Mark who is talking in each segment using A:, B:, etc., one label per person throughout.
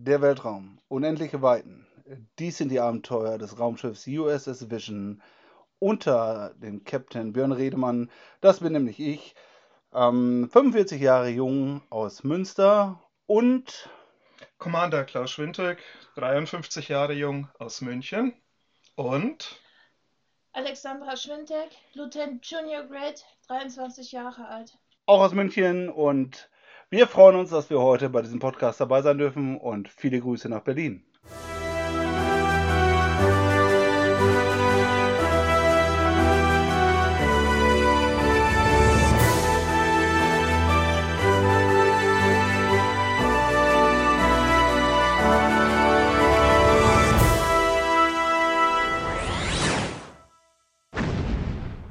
A: Der Weltraum, unendliche Weiten. Dies sind die Abenteuer des Raumschiffs USS Vision unter dem Captain Björn Redemann. Das bin nämlich ich, ähm, 45 Jahre jung aus Münster und
B: Commander Klaus Schwintek, 53 Jahre jung aus München und
C: Alexandra Schwintek, Lieutenant Junior Grade, 23 Jahre alt.
A: auch aus München und wir freuen uns, dass wir heute bei diesem Podcast dabei sein dürfen und viele Grüße nach Berlin.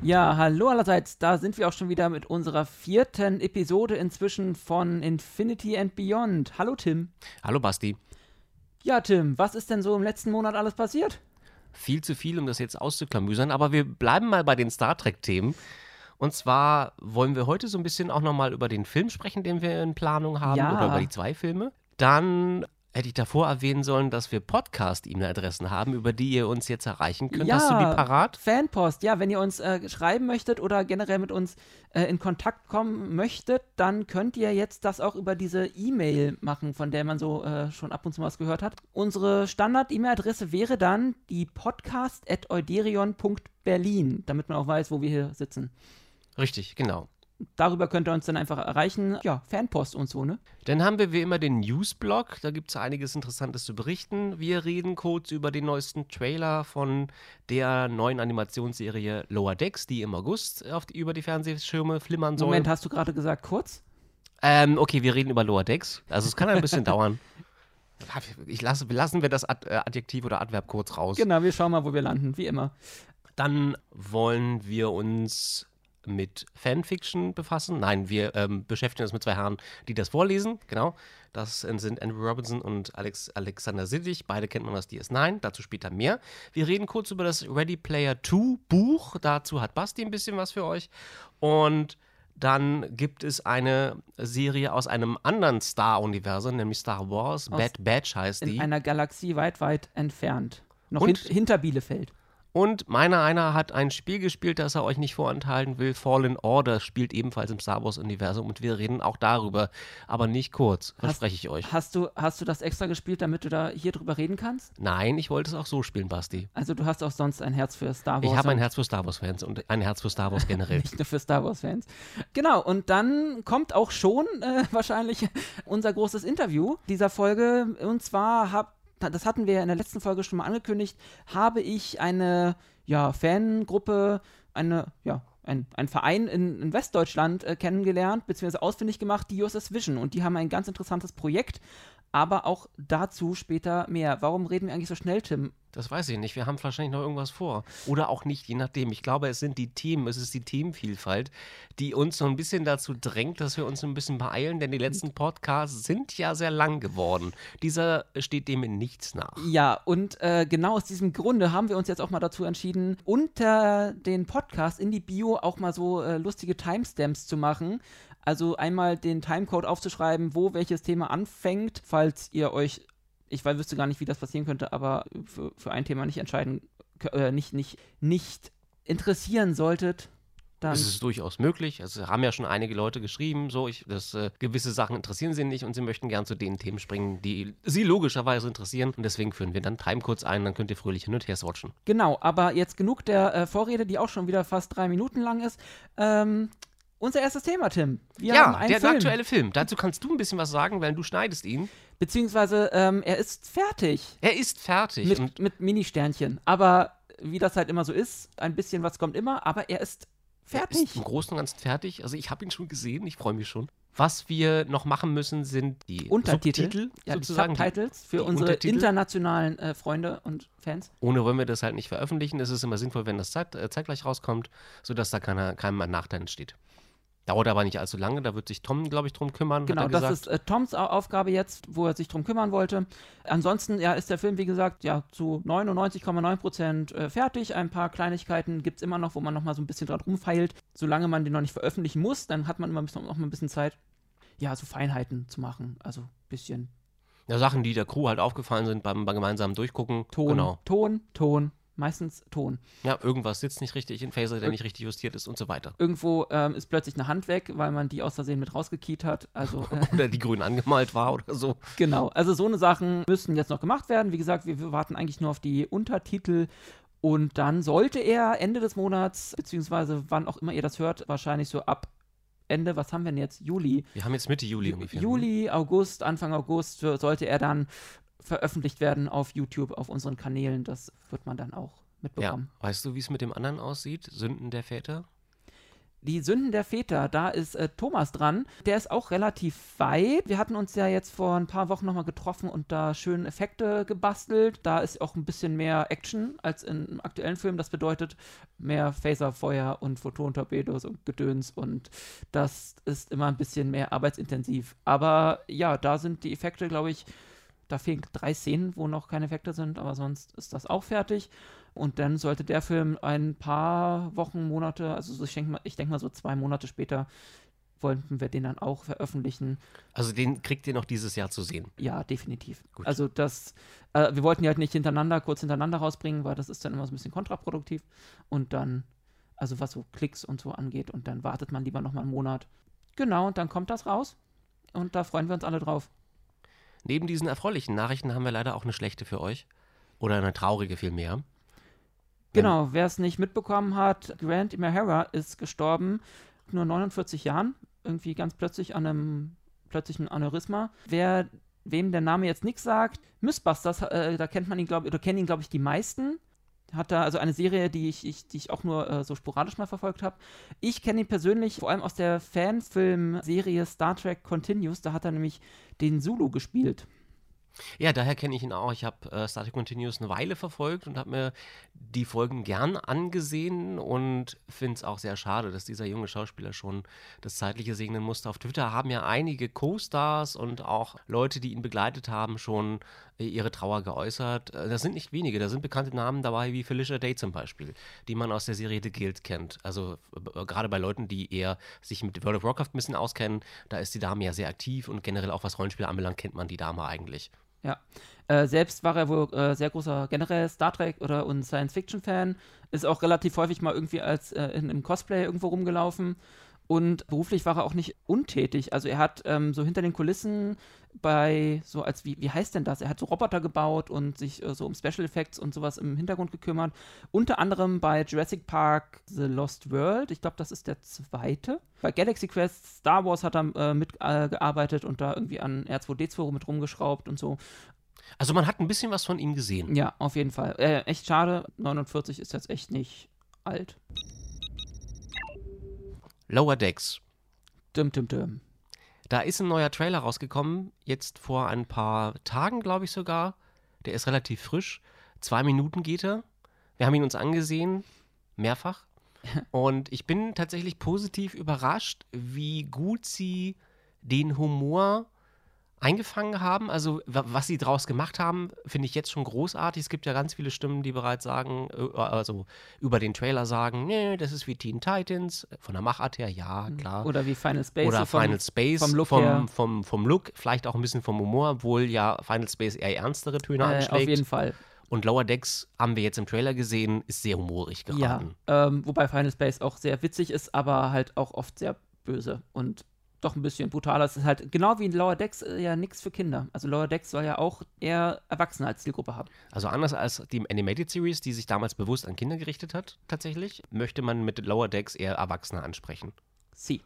D: Ja, hallo allerseits. Da sind wir auch schon wieder mit unserer vierten Episode inzwischen von Infinity and Beyond. Hallo Tim.
E: Hallo Basti.
D: Ja, Tim, was ist denn so im letzten Monat alles passiert?
E: Viel zu viel, um das jetzt auszuklamüsern, aber wir bleiben mal bei den Star Trek-Themen. Und zwar wollen wir heute so ein bisschen auch nochmal über den Film sprechen, den wir in Planung haben,
D: Ja.
E: oder über die zwei Filme. Dann hätte ich davor erwähnen sollen, dass wir Podcast-E-Mail-Adressen haben, über die ihr uns jetzt erreichen könnt. Hast du die parat?
D: Fanpost, ja, wenn ihr uns äh, schreiben möchtet oder generell mit uns äh, in Kontakt kommen möchtet, dann könnt ihr jetzt das auch über diese E-Mail machen, von der man so äh, schon ab und zu was gehört hat. Unsere Standard-E-Mail-Adresse wäre dann die podcast.euderion.berlin, damit man auch weiß, wo wir hier sitzen.
E: Richtig, genau.
D: Darüber könnt ihr uns dann einfach erreichen. Ja, Fanpost und so, ne?
E: Dann haben wir wie immer den Newsblog. Da gibt es einiges Interessantes zu berichten. Wir reden kurz über den neuesten Trailer von der neuen Animationsserie Lower Decks, die im August auf die, über die Fernsehschirme flimmern soll.
D: Moment, hast du gerade gesagt kurz?
E: Ähm, okay, wir reden über Lower Decks. Also es kann ein bisschen dauern. Ich lasse, lassen wir das äh, Adjektiv oder Adverb kurz raus.
D: Genau, wir schauen mal, wo wir landen, wie immer.
E: Dann wollen wir uns mit Fanfiction befassen. Nein, wir ähm, beschäftigen uns mit zwei Herren, die das vorlesen. Genau. Das sind Andrew Robinson und Alex, Alexander Siddig. Beide kennt man aus DS9. Dazu später mehr. Wir reden kurz über das Ready Player 2 Buch. Dazu hat Basti ein bisschen was für euch. Und dann gibt es eine Serie aus einem anderen Star-Universum, nämlich Star Wars.
D: Aus-
E: Bad Batch heißt
D: In
E: die.
D: einer Galaxie weit, weit entfernt. Noch hin hinter Bielefeld.
E: Und meiner einer hat ein Spiel gespielt, das er euch nicht vorenthalten will. Fallen Order spielt ebenfalls im Star Wars-Universum und wir reden auch darüber, aber nicht kurz, verspreche ich euch.
D: Hast du, hast du das extra gespielt, damit du da hier drüber reden kannst?
E: Nein, ich wollte es auch so spielen, Basti.
D: Also du hast auch sonst ein Herz für Star Wars.
E: Ich habe ein Herz für Star Wars-Fans und ein Herz für Star Wars generell.
D: Nicht nur für Star Wars-Fans. Genau, und dann kommt auch schon äh, wahrscheinlich unser großes Interview dieser Folge. Und zwar hab, das hatten wir in der letzten Folge schon mal angekündigt, habe ich eine ja, Fangruppe, eine, ja, ein, ein Verein in, in Westdeutschland äh, kennengelernt, beziehungsweise ausfindig gemacht, die USS Vision. Und die haben ein ganz interessantes Projekt, aber auch dazu später mehr. Warum reden wir eigentlich so schnell, Tim?
E: Das weiß ich nicht. Wir haben wahrscheinlich noch irgendwas vor. Oder auch nicht, je nachdem. Ich glaube, es sind die Themen, es ist die Themenvielfalt, die uns so ein bisschen dazu drängt, dass wir uns ein bisschen beeilen, denn die letzten Podcasts sind ja sehr lang geworden. Dieser steht dem in nichts nach.
D: Ja, und äh, genau aus diesem Grunde haben wir uns jetzt auch mal dazu entschieden, unter den Podcast in die Bio auch mal so äh, lustige Timestamps zu machen. Also einmal den Timecode aufzuschreiben, wo welches Thema anfängt, falls ihr euch, ich weiß, wüsste gar nicht, wie das passieren könnte, aber für, für ein Thema nicht entscheiden, äh, nicht, nicht, nicht interessieren solltet, dann
E: Es ist durchaus möglich. Es haben ja schon einige Leute geschrieben, so, ich, dass äh, gewisse Sachen interessieren sie nicht und sie möchten gern zu den Themen springen, die sie logischerweise interessieren. Und deswegen führen wir dann Timecodes ein, dann könnt ihr fröhlich hin und her swatchen.
D: Genau, aber jetzt genug der äh, Vorrede, die auch schon wieder fast drei Minuten lang ist. Ähm, unser erstes Thema, Tim. Wir haben
E: ja,
D: einen
E: der
D: Film.
E: aktuelle Film. Dazu kannst du ein bisschen was sagen, weil du schneidest ihn.
D: Beziehungsweise, ähm, er ist fertig.
E: Er ist fertig.
D: Mit, mit Mini-Sternchen. Aber wie das halt immer so ist, ein bisschen was kommt immer, aber er ist
E: er
D: fertig.
E: ist im Großen und Ganzen fertig. Also ich habe ihn schon gesehen, ich freue mich schon. Was wir noch machen müssen, sind die
D: Untertitel.
E: Subtitel,
D: ja,
E: sozusagen.
D: die Subtitles für
E: die
D: unsere internationalen äh, Freunde und Fans.
E: Ohne wollen wir das halt nicht veröffentlichen. Es ist immer sinnvoll, wenn das zeit, äh, zeitgleich rauskommt, sodass da keiner, keinem ein Nachteil entsteht. Dauert aber nicht allzu lange, da wird sich Tom, glaube ich, drum kümmern.
D: Genau, das ist äh, Toms Au- Aufgabe jetzt, wo er sich drum kümmern wollte. Ansonsten ja, ist der Film, wie gesagt, ja, zu 99,9% äh, fertig. Ein paar Kleinigkeiten gibt es immer noch, wo man noch mal so ein bisschen dran rumfeilt. Solange man den noch nicht veröffentlichen muss, dann hat man immer noch mal ein bisschen Zeit, ja, so Feinheiten zu machen. Also ein bisschen
E: Ja, Sachen, die der Crew halt aufgefallen sind beim, beim gemeinsamen Durchgucken.
D: Ton,
E: Genau.
D: Ton, Ton, meistens Ton.
E: Ja, irgendwas sitzt nicht richtig in Phaser, der nicht richtig justiert ist und so weiter.
D: Irgendwo ähm, ist plötzlich eine Hand weg, weil man die aus Versehen mit rausgekiet hat. Also äh,
E: Oder die grün angemalt war oder so.
D: Genau, also so eine Sachen müssen jetzt noch gemacht werden. Wie gesagt, wir, wir warten eigentlich nur auf die Untertitel und dann sollte er Ende des Monats, beziehungsweise wann auch immer ihr das hört, wahrscheinlich so ab Ende, was haben wir denn jetzt? Juli.
E: Wir haben jetzt Mitte Juli ungefähr. ne?
D: Juli, August, Anfang August so- sollte er dann veröffentlicht werden auf YouTube, auf unseren Kanälen. Das wird man dann auch
E: Ja.
D: mitbekommen.
E: Weißt du, wie es mit dem anderen aussieht? Sünden der Väter?
D: Die Sünden der Väter, da ist äh, Thomas dran. Der ist auch relativ weit. Wir hatten uns ja jetzt vor ein paar Wochen nochmal getroffen und da schön Effekte gebastelt. Da ist auch ein bisschen mehr Action als im aktuellen Film. Das bedeutet mehr Phaserfeuer und Photontorpedos und Gedöns und das ist immer ein bisschen mehr arbeitsintensiv. Aber ja, da sind die Effekte, glaube ich, da fehlen drei Szenen, wo noch keine Effekte sind, aber sonst ist das auch fertig. Und dann sollte der Film ein paar Wochen, Monate, also so, ich denke mal, ich denk mal so zwei Monate später, wollten wir den dann auch veröffentlichen.
E: Also den kriegt ihr noch dieses Jahr zu sehen.
D: Ja, definitiv.
E: Gut.
D: Also das, äh, wir wollten die halt nicht hintereinander, kurz hintereinander rausbringen, weil das ist dann immer so ein bisschen kontraproduktiv. Und dann, also was so Klicks und so angeht, und dann wartet man lieber nochmal einen Monat. Genau, und dann kommt das raus. Und da freuen wir uns alle drauf.
E: Neben diesen erfreulichen Nachrichten haben wir leider auch eine schlechte für euch. Oder eine traurige vielmehr.
D: Genau, wer es nicht mitbekommen hat, Grant Imahara ist gestorben, nur 49 Jahren, irgendwie ganz plötzlich an einem plötzlichen Aneurysma. Wer wem der Name jetzt nichts sagt, Mythbusters, äh, da kennt man ihn, glaube oder kennen ihn, glaube ich, die meisten. Hat da also eine Serie, die ich, ich, die ich auch nur äh, so sporadisch mal verfolgt habe. Ich kenne ihn persönlich vor allem aus der Fanfilm-Serie Star Trek Continues. Da hat er nämlich den Zulu gespielt.
E: Ja, daher kenne ich ihn auch. Ich habe äh, Star Trek Continuous eine Weile verfolgt und habe mir die Folgen gern angesehen und finde es auch sehr schade, dass dieser junge Schauspieler schon das Zeitliche segnen musste. Auf Twitter haben ja einige Co-Stars und auch Leute, die ihn begleitet haben, schon ihre Trauer geäußert. Äh, Das sind nicht wenige, da sind bekannte Namen dabei, wie Felicia Day zum Beispiel, die man aus der Serie The Guild kennt. Also äh, gerade bei Leuten, die eher sich mit World of Warcraft ein bisschen auskennen, da ist die Dame ja sehr aktiv und generell auch was Rollenspiele anbelangt, kennt man die Dame eigentlich.
D: Ja. Äh, selbst war er wohl äh, sehr großer generell Star Trek oder und Science-Fiction-Fan. Ist auch relativ häufig mal irgendwie als äh, in, im Cosplay irgendwo rumgelaufen. Und beruflich war er auch nicht untätig. Also er hat ähm, so hinter den Kulissen bei so als wie, wie heißt denn das? Er hat so Roboter gebaut und sich äh, so um Special Effects und sowas im Hintergrund gekümmert. Unter anderem bei Jurassic Park The Lost World. Ich glaube, das ist der zweite. Bei Galaxy Quest Star Wars hat er äh, mitgearbeitet und da irgendwie an R2D2 mit rumgeschraubt und so.
E: Also man hat ein bisschen was von ihm gesehen.
D: Ja, auf jeden Fall. Äh, echt schade. 49 ist jetzt echt nicht alt.
E: Lower Decks.
D: Dim, dim, dim.
E: Da ist ein neuer Trailer rausgekommen, jetzt vor ein paar Tagen, glaube ich sogar. Der ist relativ frisch. Zwei Minuten geht er. Wir haben ihn uns angesehen, mehrfach. Und ich bin tatsächlich positiv überrascht, wie gut sie den Humor eingefangen haben. Also, wa- was sie draus gemacht haben, finde ich jetzt schon großartig. Es gibt ja ganz viele Stimmen, die bereits sagen, äh, also über den Trailer sagen, nee, das ist wie Teen Titans. Von der Machart her, ja, klar.
D: Oder wie Final Space.
E: Oder
D: vom-
E: Final Space
D: vom Look her.
E: vom, vom, vom Look, vielleicht auch ein bisschen vom Humor, obwohl ja Final Space eher ernstere Töne
D: Äh,
E: anschlägt.
D: auf jeden Fall.
E: Und Lower Decks haben wir jetzt im Trailer gesehen, ist sehr humorig
D: Ja.
E: geraten.
D: Ähm, wobei Final Space auch sehr witzig ist, aber halt auch oft sehr böse und doch ein bisschen brutaler. Es ist halt genau wie in Lower Decks äh, ja nichts für Kinder. Also Lower Decks soll ja auch eher Erwachsene als Zielgruppe haben.
E: Also anders als die Animated Series, die sich damals bewusst an Kinder gerichtet hat, tatsächlich, möchte man mit Lower Decks eher Erwachsene ansprechen.
D: Sie.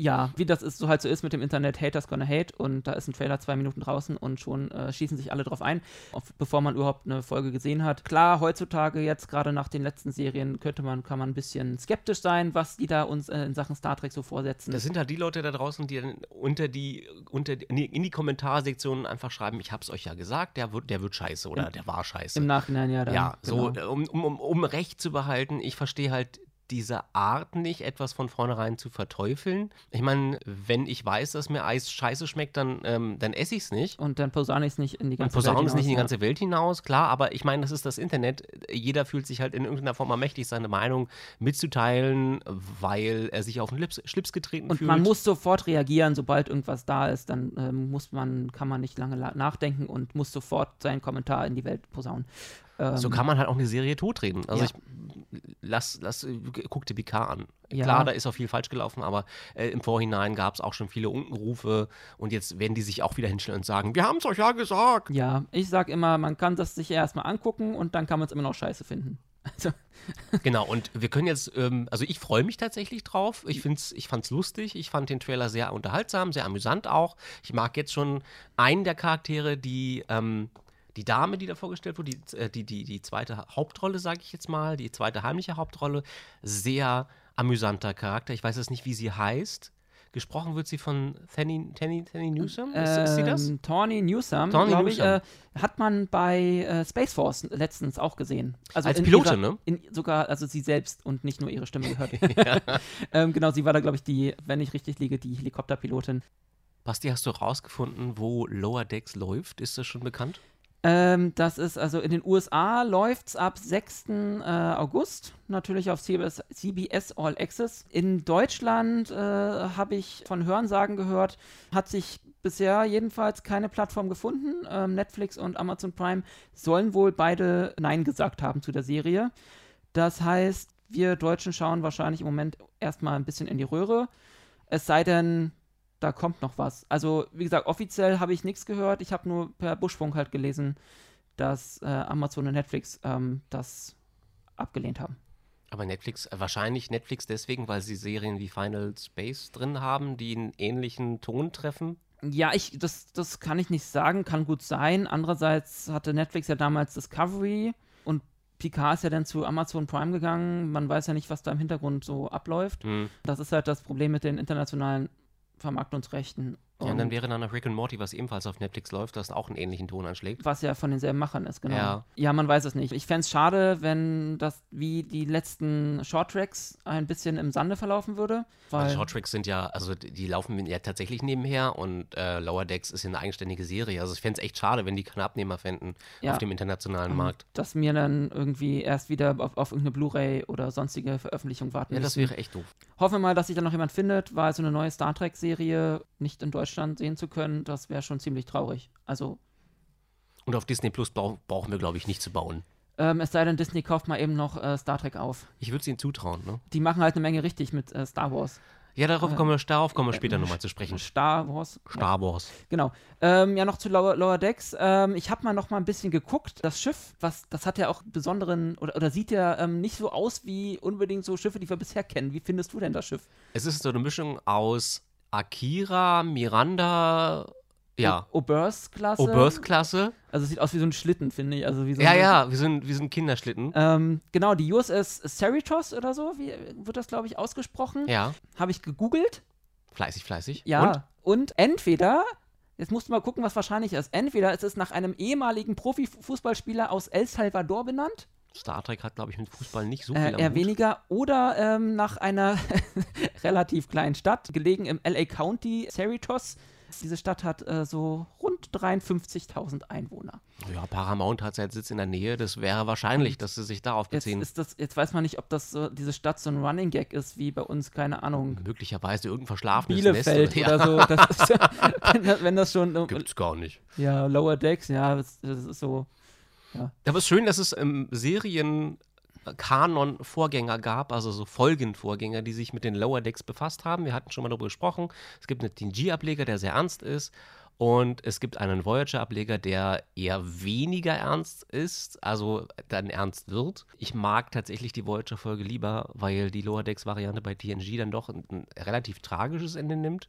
D: Ja, wie das ist, so halt so ist mit dem Internet, Haters gonna hate und da ist ein Trailer zwei Minuten draußen und schon äh, schießen sich alle drauf ein, auf, bevor man überhaupt eine Folge gesehen hat. Klar, heutzutage jetzt gerade nach den letzten Serien könnte man, kann man ein bisschen skeptisch sein, was die da uns äh, in Sachen Star Trek so vorsetzen.
E: Das sind halt die Leute da draußen, die dann unter die, unter die, in die- Kommentarsektionen einfach schreiben, ich hab's euch ja gesagt, der wird, der wird scheiße oder
D: Im-
E: der war scheiße.
D: Im Nachhinein ja dann.
E: Ja, so,
D: genau.
E: um, um, um, um Recht zu behalten, ich verstehe halt diese Art nicht, etwas von vornherein zu verteufeln. Ich meine, wenn ich weiß, dass mir Eis scheiße schmeckt, dann, ähm, dann esse ich es nicht.
D: Und dann posaune ich es nicht in die
E: Und
D: ganze Welt
E: es nicht in die
D: hinaus,
E: ganze Welt hinaus, klar, aber ich meine, das ist das Internet. Jeder fühlt sich halt in irgendeiner Form ermächtigt, seine Meinung mitzuteilen, weil er sich auf den Lips, Schlips getreten
D: Und
E: fühlt.
D: man muss sofort reagieren, sobald irgendwas da ist, dann ähm, muss man, kann man nicht lange la- nachdenken und muss sofort seinen Kommentar in die Welt posaunen. Ähm,
E: so kann man halt auch eine Serie totreden. Also
D: Ja.
E: ich lass, lass, guck dir BK an.
D: Ja.
E: Klar, da ist auch viel falsch gelaufen, aber äh, im Vorhinein gab es auch schon viele Unkenrufe und jetzt werden die sich auch wieder hinstellen und sagen, wir haben es euch ja gesagt.
D: Ja, ich sag immer, man kann das sich erstmal angucken und dann kann man es immer noch scheiße finden. Also,
E: Genau, und wir können jetzt, ähm, also ich freue mich tatsächlich drauf. Ich, find's, ich fand es lustig. Ich fand den Trailer sehr unterhaltsam, sehr amüsant auch. Ich mag jetzt schon einen der Charaktere, die, ähm, die Dame, die da vorgestellt wurde, die, äh, die, die, die zweite Hauptrolle, sage ich jetzt mal, die zweite heimliche Hauptrolle. Sehr amüsanter Charakter. Ich weiß jetzt nicht, wie sie heißt. Gesprochen wird sie von Fanny, Fanny, Fanny Newsom? Ist, ist sie das?
D: ähm, Tawny Newsome,
E: Tawny
D: glaube ich, äh, hat man bei äh, Space Force letztens auch gesehen. Also
E: Als
D: in
E: Pilotin,
D: ihrer,
E: ne?
D: In, sogar, also sie selbst und nicht nur ihre Stimme gehört. ähm, genau, sie war da, glaube ich, die, wenn ich richtig liege, die Helikopterpilotin.
E: Basti, hast du rausgefunden, wo Lower Decks läuft? Ist das schon bekannt?
D: Ähm, das ist also in den USA läuft es ab 6. Äh, August, natürlich auf CBS, CBS All Access. In Deutschland äh, habe ich von Hörensagen gehört, hat sich bisher jedenfalls keine Plattform gefunden. Ähm, Netflix und Amazon Prime sollen wohl beide Nein gesagt haben zu der Serie. Das heißt, wir Deutschen schauen wahrscheinlich im Moment erstmal ein bisschen in die Röhre. Es sei denn, da kommt noch was. Also, wie gesagt, offiziell habe ich nichts gehört. Ich habe nur per Buschfunk halt gelesen, dass äh, Amazon und Netflix ähm, das abgelehnt haben.
E: Aber Netflix, äh, wahrscheinlich Netflix deswegen, weil sie Serien wie Final Space drin haben, die einen ähnlichen Ton treffen.
D: Ja, ich, das, das kann ich nicht sagen, kann gut sein. Andererseits hatte Netflix ja damals Discovery und Picard ist ja dann zu Amazon Prime gegangen. Man weiß ja nicht, was da im Hintergrund so abläuft.
E: Hm.
D: Das ist halt das Problem mit den internationalen Vermarktungsrechten.
E: Ja, und dann
D: Und
E: wäre dann noch Rick and Morty, was ebenfalls auf Netflix läuft, das auch einen ähnlichen Ton anschlägt.
D: was ja von denselben Machern ist, genau.
E: Ja.
D: man weiß es nicht. Ich fände es schade, wenn das wie die letzten Shorttracks ein bisschen im Sande verlaufen würde.
E: Weil
D: Weil,
E: Shorttracks sind ja, also die laufen ja tatsächlich nebenher und äh, Lower Decks ist ja eine eigenständige Serie. Also ich fände es echt schade, wenn die keine Abnehmer fänden
D: Ja.
E: auf dem internationalen Markt.
D: dass mir dann irgendwie erst wieder auf, auf irgendeine Blu-ray oder sonstige Veröffentlichung warten
E: Ja, das
D: müssen.
E: wäre echt doof.
D: Hoffen wir mal, dass sich dann noch jemand findet, weil so eine neue Star Trek-Serie nicht in Deutschland sehen zu können, das wäre schon ziemlich traurig. Also,
E: Und auf Disney Plus brauch, brauchen wir, glaube ich, nicht zu bauen.
D: ähm, es sei denn, Disney kauft mal eben noch äh, Star Trek auf.
E: Ich würde es ihnen zutrauen, ne?
D: Die machen halt eine Menge richtig mit äh, Star Wars.
E: Ja, darauf
D: Äh,
E: kommen wir, darauf kommen wir später nochmal zu sprechen.
D: Star Wars.
E: Star Wars.
D: Genau. Ähm, ja, noch zu Lower, Lower Decks. Ähm, ich habe mal noch mal ein bisschen geguckt. Das Schiff, was, das hat ja auch besonderen, oder, oder sieht ja ähm, nicht so aus wie unbedingt so Schiffe, die wir bisher kennen. Wie findest du denn das Schiff?
E: Es ist so eine Mischung aus Akira, Miranda, ja,
D: O- Oberst-Klasse.
E: Oberth-Klasse.
D: Also es sieht aus wie so ein Schlitten, finde ich. Also wie so
E: Ja, ja, wir sind, wir sind Kinderschlitten.
D: Ähm, genau, die USS Cerritos oder so, wie wird das, glaube ich, ausgesprochen?
E: Ja,
D: Habe ich gegoogelt.
E: fleißig, fleißig.
D: Ja.
E: Und?
D: Und entweder, jetzt musst du mal gucken, was wahrscheinlich ist. Entweder ist es nach einem ehemaligen Profifußballspieler aus El Salvador benannt,
E: Star Trek hat, glaube ich, mit Fußball nicht so viel
D: äh, eher
E: Hut.
D: weniger, oder ähm, nach einer relativ kleinen Stadt, gelegen im LA County, Cerritos. Diese Stadt hat äh, so rund 53.000 Einwohner.
E: Ja, Paramount hat seinen Sitz in der Nähe. Das wäre wahrscheinlich, dass sie sich darauf
D: Jetzt,
E: beziehen.
D: ist das, jetzt weiß man nicht, ob das so, diese Stadt so ein Running Gag ist, wie bei uns, keine Ahnung,
E: Möglicherweise irgendein verschlafenes
D: Bielefeld
E: Nest.
D: oder so. Das ist, wenn, das, wenn das schon.
E: Gibt's gar nicht.
D: Ja, Lower Decks, ja, das, das ist so.
E: Aber es ist schön, dass es im Serien Vorgänger gab, also so Folgenvorgänger, die sich mit den Lower Decks befasst haben. Wir hatten schon mal darüber gesprochen. Es gibt einen TNG-Ableger, der sehr ernst ist. Und es gibt einen Voyager-Ableger, der eher weniger ernst ist, also dann ernst wird. Ich mag tatsächlich die Voyager-Folge lieber, weil die Lower Decks-Variante bei TNG dann doch ein, ein relativ tragisches Ende nimmt.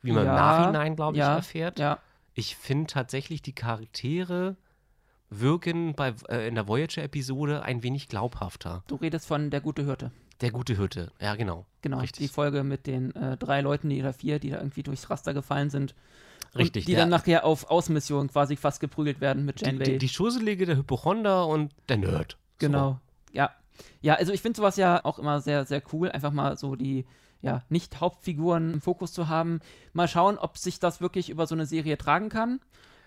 E: Wie man
D: Ja,
E: im Nachhinein, glaube ich,
D: ja,
E: erfährt.
D: Ja,
E: Ich finde tatsächlich, die Charaktere wirken bei, äh, in der Voyager-Episode ein wenig glaubhafter.
D: du redest von Der gute Hirte.
E: Der gute Hirte, ja, genau.
D: Genau,
E: Richtig.
D: die Folge mit den äh, drei Leuten, die oder vier, die da irgendwie durchs Raster gefallen sind.
E: Richtig,
D: Und die
E: der-
D: dann nachher auf Außenmission quasi fast geprügelt werden mit
E: Die,
D: Janeway.
E: die, die Schusselige, der Hypochonder und der Nerd.
D: genau. Ja. Ja, also ich finde sowas ja auch immer sehr, sehr cool, einfach mal so die ja, nicht Hauptfiguren im Fokus zu haben. Mal schauen, ob sich das wirklich über so eine Serie tragen kann.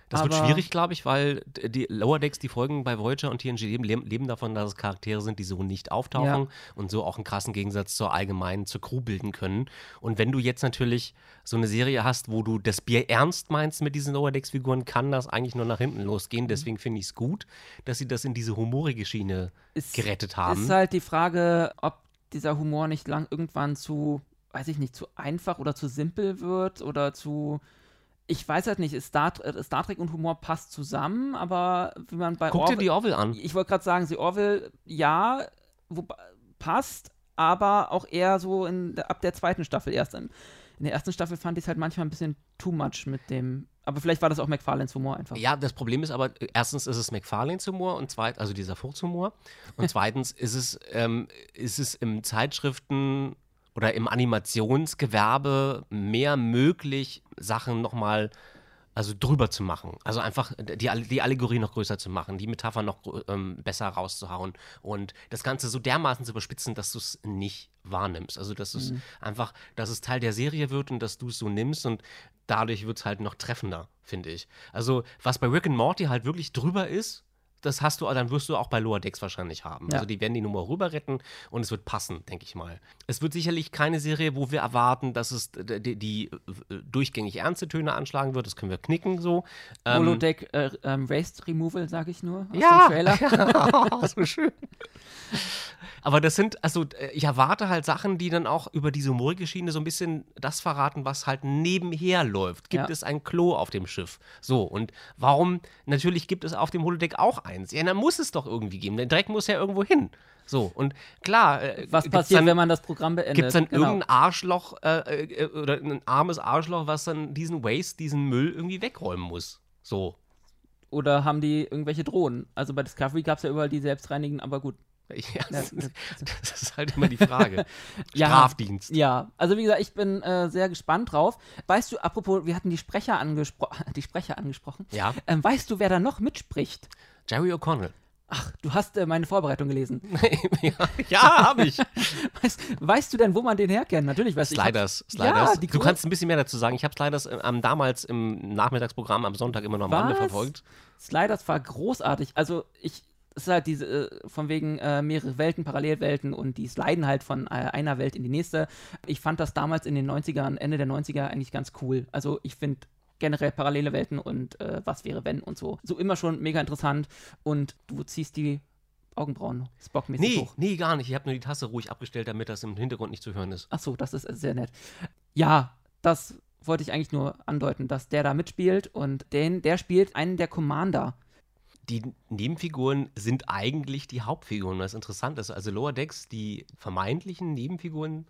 E: Das wird
D: Aber-
E: schwierig, glaube ich, weil die Lower Decks, die Folgen bei Voyager und TNG leben, leben davon, dass es Charaktere sind, die so nicht auftauchen
D: Ja.
E: und so auch einen krassen Gegensatz zur allgemeinen, zur Crew bilden können. Und wenn du jetzt natürlich so eine Serie hast, wo du das Bier ernst meinst mit diesen Lower Decks-Figuren, kann das eigentlich nur nach hinten losgehen. Deswegen finde ich es gut, dass sie das in diese humorige Schiene
D: Ist,
E: gerettet haben.
D: ist halt die Frage, ob dieser Humor nicht lang irgendwann zu, weiß ich nicht, zu einfach oder zu simpel wird oder zu. Ich weiß halt nicht, ist Star, äh, Star Trek und Humor passt zusammen, aber wie man bei
E: Guck dir
D: Orwell-
E: die Orville an.
D: Ich wollte gerade sagen, sie Orville, ja, wo, passt, aber auch eher so in, ab der zweiten Staffel erst. In, in der ersten Staffel fand ich es halt manchmal ein bisschen too much mit dem. Aber vielleicht war das auch McFarlanes Humor einfach.
E: Ja, das Problem ist aber, äh, erstens ist es McFarlanes Humor und zweitens, also dieser Furzhumor. Und zweitens ist es, ähm, ist es im Zeitschriften oder im Animationsgewerbe mehr möglich, Sachen nochmal also drüber zu machen. Also einfach die, die Allegorie noch größer zu machen, die Metapher noch ähm, besser rauszuhauen und das Ganze so dermaßen zu überspitzen, dass du es nicht wahrnimmst. Also dass es einfach, dass es Teil der Serie wird und dass du es so nimmst und dadurch wird es halt noch treffender, finde ich. Also was bei Rick and Morty halt wirklich drüber ist, das hast du, dann wirst du auch bei Lower Decks wahrscheinlich haben.
D: Ja.
E: Also die werden die Nummer rüber retten und es wird passen, denke ich mal. Es wird sicherlich keine Serie, wo wir erwarten, dass es die, die äh, durchgängig ernste Töne anschlagen wird. Das können wir knicken so. Ähm,
D: Holodeck äh, ähm, Waste Removal, sage ich nur. Aus
E: Ja.
D: Dem Trailer.
E: so schön. Aber das sind, also äh, ich erwarte halt Sachen, die dann auch über diese humorige Schiene so ein bisschen das verraten, was halt nebenher läuft. Gibt
D: Ja.
E: es ein Klo auf dem Schiff? So, und warum, natürlich gibt es auf dem Holodeck auch eins. Ja, dann muss es doch irgendwie geben. Der Dreck muss ja irgendwo hin. So, und klar. äh,
D: Was passiert,
E: dann,
D: wenn man das Programm beendet?
E: Gibt es dann
D: Genau.
E: irgendein Arschloch äh, äh, oder ein armes Arschloch, was dann diesen Waste, diesen Müll irgendwie wegräumen muss? So.
D: Oder haben die irgendwelche Drohnen? Also bei Discovery gab es ja überall die selbstreinigenden, aber gut.
E: Ja,
D: Ja,
E: das,
D: das-
E: ist halt immer die Frage.
D: Ja.
E: Strafdienst.
D: Ja, also wie gesagt, ich bin äh, sehr gespannt drauf. Weißt du, apropos, wir hatten die Sprecher, angespro die Sprecher angesprochen.
E: Ja.
D: Ähm, weißt du, wer da noch mitspricht?
E: Jerry O'Connell.
D: Ach, du hast äh, meine Vorbereitung gelesen.
E: ja, ja habe ich.
D: Weißt, weißt du denn, wo man den herkennt? Natürlich weißt du. ich
E: Sliders. Sliders.
D: Ja,
E: du kannst ein bisschen mehr dazu sagen. Ich habe Sliders äh, am- damals im Nachmittagsprogramm am Sonntag immer noch am Rande verfolgt.
D: Sliders war großartig. Also ich, es ist halt diese, äh, von wegen äh, mehrere Welten, Parallelwelten und die sliden halt von äh, einer Welt in die nächste. Ich fand das damals in den 90ern, Ende der 90er eigentlich ganz cool. Also ich finde generell parallele Welten und äh, was wäre wenn und so. So immer schon mega interessant und du ziehst die Augenbrauen spockmäßig
E: Nee,
D: hoch.
E: nee, gar nicht. Ich habe nur die Tasse ruhig abgestellt, damit das im Hintergrund nicht zu hören ist.
D: Ach so, das ist sehr nett. Ja, das wollte ich eigentlich nur andeuten, dass der da mitspielt und den, der spielt einen der Commander.
E: Die Nebenfiguren sind eigentlich die Hauptfiguren, was interessant ist. Also Lower Decks, die vermeintlichen Nebenfiguren,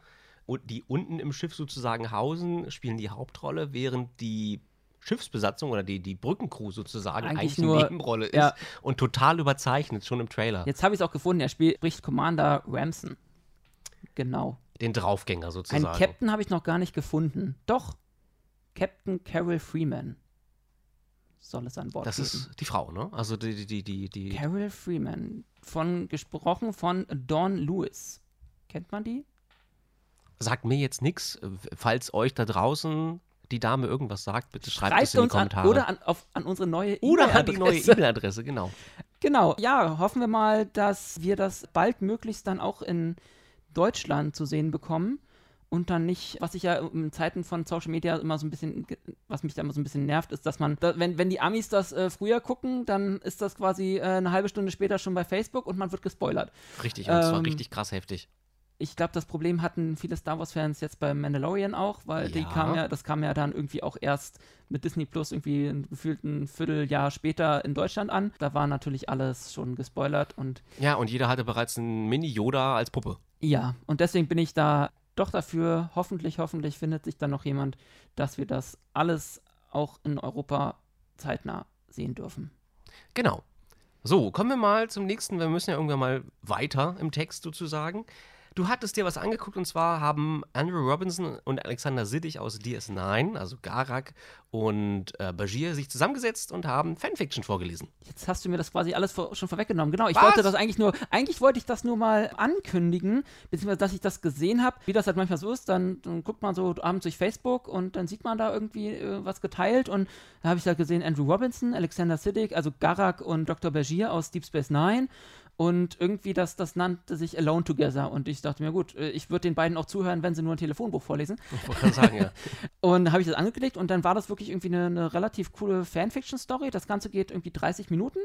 E: die unten im Schiff sozusagen hausen, spielen die Hauptrolle, während die Schiffsbesatzung oder die, die Brückencrew sozusagen
D: Eigentlich
E: eigentlich,
D: nur-
E: eine Nebenrolle ist
D: ja.
E: und total überzeichnet, schon im Trailer.
D: Jetzt habe ich es auch gefunden, er spricht Commander Ramson. Genau.
E: Den Draufgänger sozusagen.
D: Einen Captain habe ich noch gar nicht gefunden. Doch. Captain Carol Freeman soll es an Bord
E: Das
D: geben.
E: ist die Frau, ne? Also die, die, die, die, die
D: Carol Freeman. Von, gesprochen von Dawn Lewis. Kennt man die?
E: sagt mir jetzt nichts. Falls euch da draußen die Dame irgendwas sagt, bitte schreibt,
D: Schreibt
E: es in die
D: uns an,
E: Kommentare.
D: oder an, auf, an unsere neue
E: Oder an die neue
D: E-Mail-Adresse.
E: E-Mail-Adresse, genau.
D: Genau, ja, hoffen wir mal, dass wir das baldmöglichst dann auch in Deutschland zu sehen bekommen und dann nicht, was ich ja in Zeiten von Social Media immer so ein bisschen, was mich da immer so ein bisschen nervt, ist, dass man, da, wenn, wenn die Amis das äh, früher gucken, dann ist das quasi äh, eine halbe Stunde später schon bei Facebook und man wird gespoilert.
E: Richtig, und zwar
D: Ähm,
E: richtig krass heftig.
D: Ich glaube, das Problem hatten viele Star Wars-Fans jetzt bei Mandalorian auch, weil die
E: Ja.
D: kam ja, das kam ja dann irgendwie auch erst mit Disney Plus irgendwie ein- gefühlt ein Vierteljahr später in Deutschland an. Da war natürlich alles schon gespoilert und
E: Ja, und jeder hatte bereits einen Mini-Yoda als Puppe.
D: Ja, und deswegen bin ich da doch dafür, hoffentlich, hoffentlich findet sich dann noch jemand, dass wir das alles auch in Europa zeitnah sehen dürfen.
E: Genau. So, kommen wir mal zum nächsten. Wir müssen ja irgendwann mal weiter im Text sozusagen. Du hattest dir was angeguckt und zwar haben Andrew Robinson und Alexander Siddig aus DS9, also Garak und äh, Bashir, sich zusammengesetzt und haben Fanfiction vorgelesen.
D: Jetzt hast du mir das quasi alles vor, schon vorweggenommen. Genau, ich
E: Was?
D: wollte das eigentlich nur, eigentlich wollte ich das nur mal ankündigen, beziehungsweise dass ich das gesehen habe. Wie das halt manchmal so ist, dann, dann guckt man so abends durch Facebook und dann sieht man da irgendwie äh, was geteilt und da habe ich da gesehen Andrew Robinson, Alexander Siddig, also Garak und Dr. Bashir aus Deep Space Nine. Und irgendwie, das, das nannte sich Alone Together. Und ich dachte mir, gut, äh, ich würde den beiden auch zuhören, wenn sie nur ein Telefonbuch vorlesen.
E: Ich wollte sagen, ja.
D: Und habe ich das angeklickt und dann war das wirklich irgendwie eine, eine relativ coole Fanfiction-Story. Das Ganze geht irgendwie 30 Minuten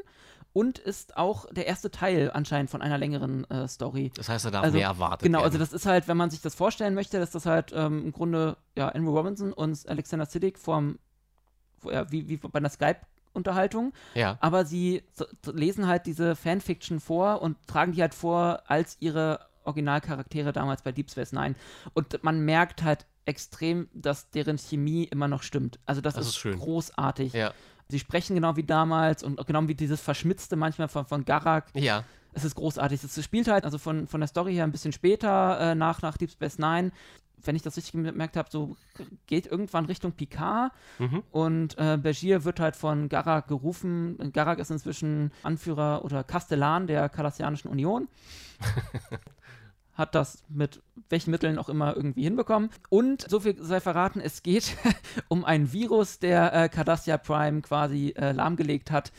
D: und ist auch der erste Teil anscheinend von einer längeren äh, Story.
E: Das heißt, er darf
D: Also,
E: mehr erwartet
D: Genau,
E: werden.
D: also das ist halt, wenn man sich das vorstellen möchte, dass das halt ähm, im Grunde ja Andrew Robinson und Alexander Siddig vom, ja, wie, wie bei einer Skype-Unterhaltung,
E: ja.
D: aber sie lesen halt diese Fanfiction vor und tragen die halt vor als ihre Originalcharaktere damals bei Deep Space Nine. Und man merkt halt extrem, dass deren Chemie immer noch stimmt. Also das,
E: Das
D: ist,
E: ist schön.
D: großartig.
E: Ja.
D: Sie sprechen genau wie damals und genau wie dieses Verschmitzte manchmal von, von Garak.
E: Ja.
D: Es ist großartig. Es spielt halt, also von, von der Story her ein bisschen später, äh, nach, nach Deep Space Nine. Wenn ich das richtig gemerkt habe, so geht irgendwann Richtung Picard.
E: Mhm.
D: Und äh, Bashir wird halt von Garak gerufen. Garak ist inzwischen Anführer oder Kastellan der Kardassianischen Union. Hat das mit welchen Mitteln auch immer irgendwie hinbekommen. Und so viel sei verraten, es geht um ein Virus, der äh, Cardassia Prime quasi äh, lahmgelegt hat.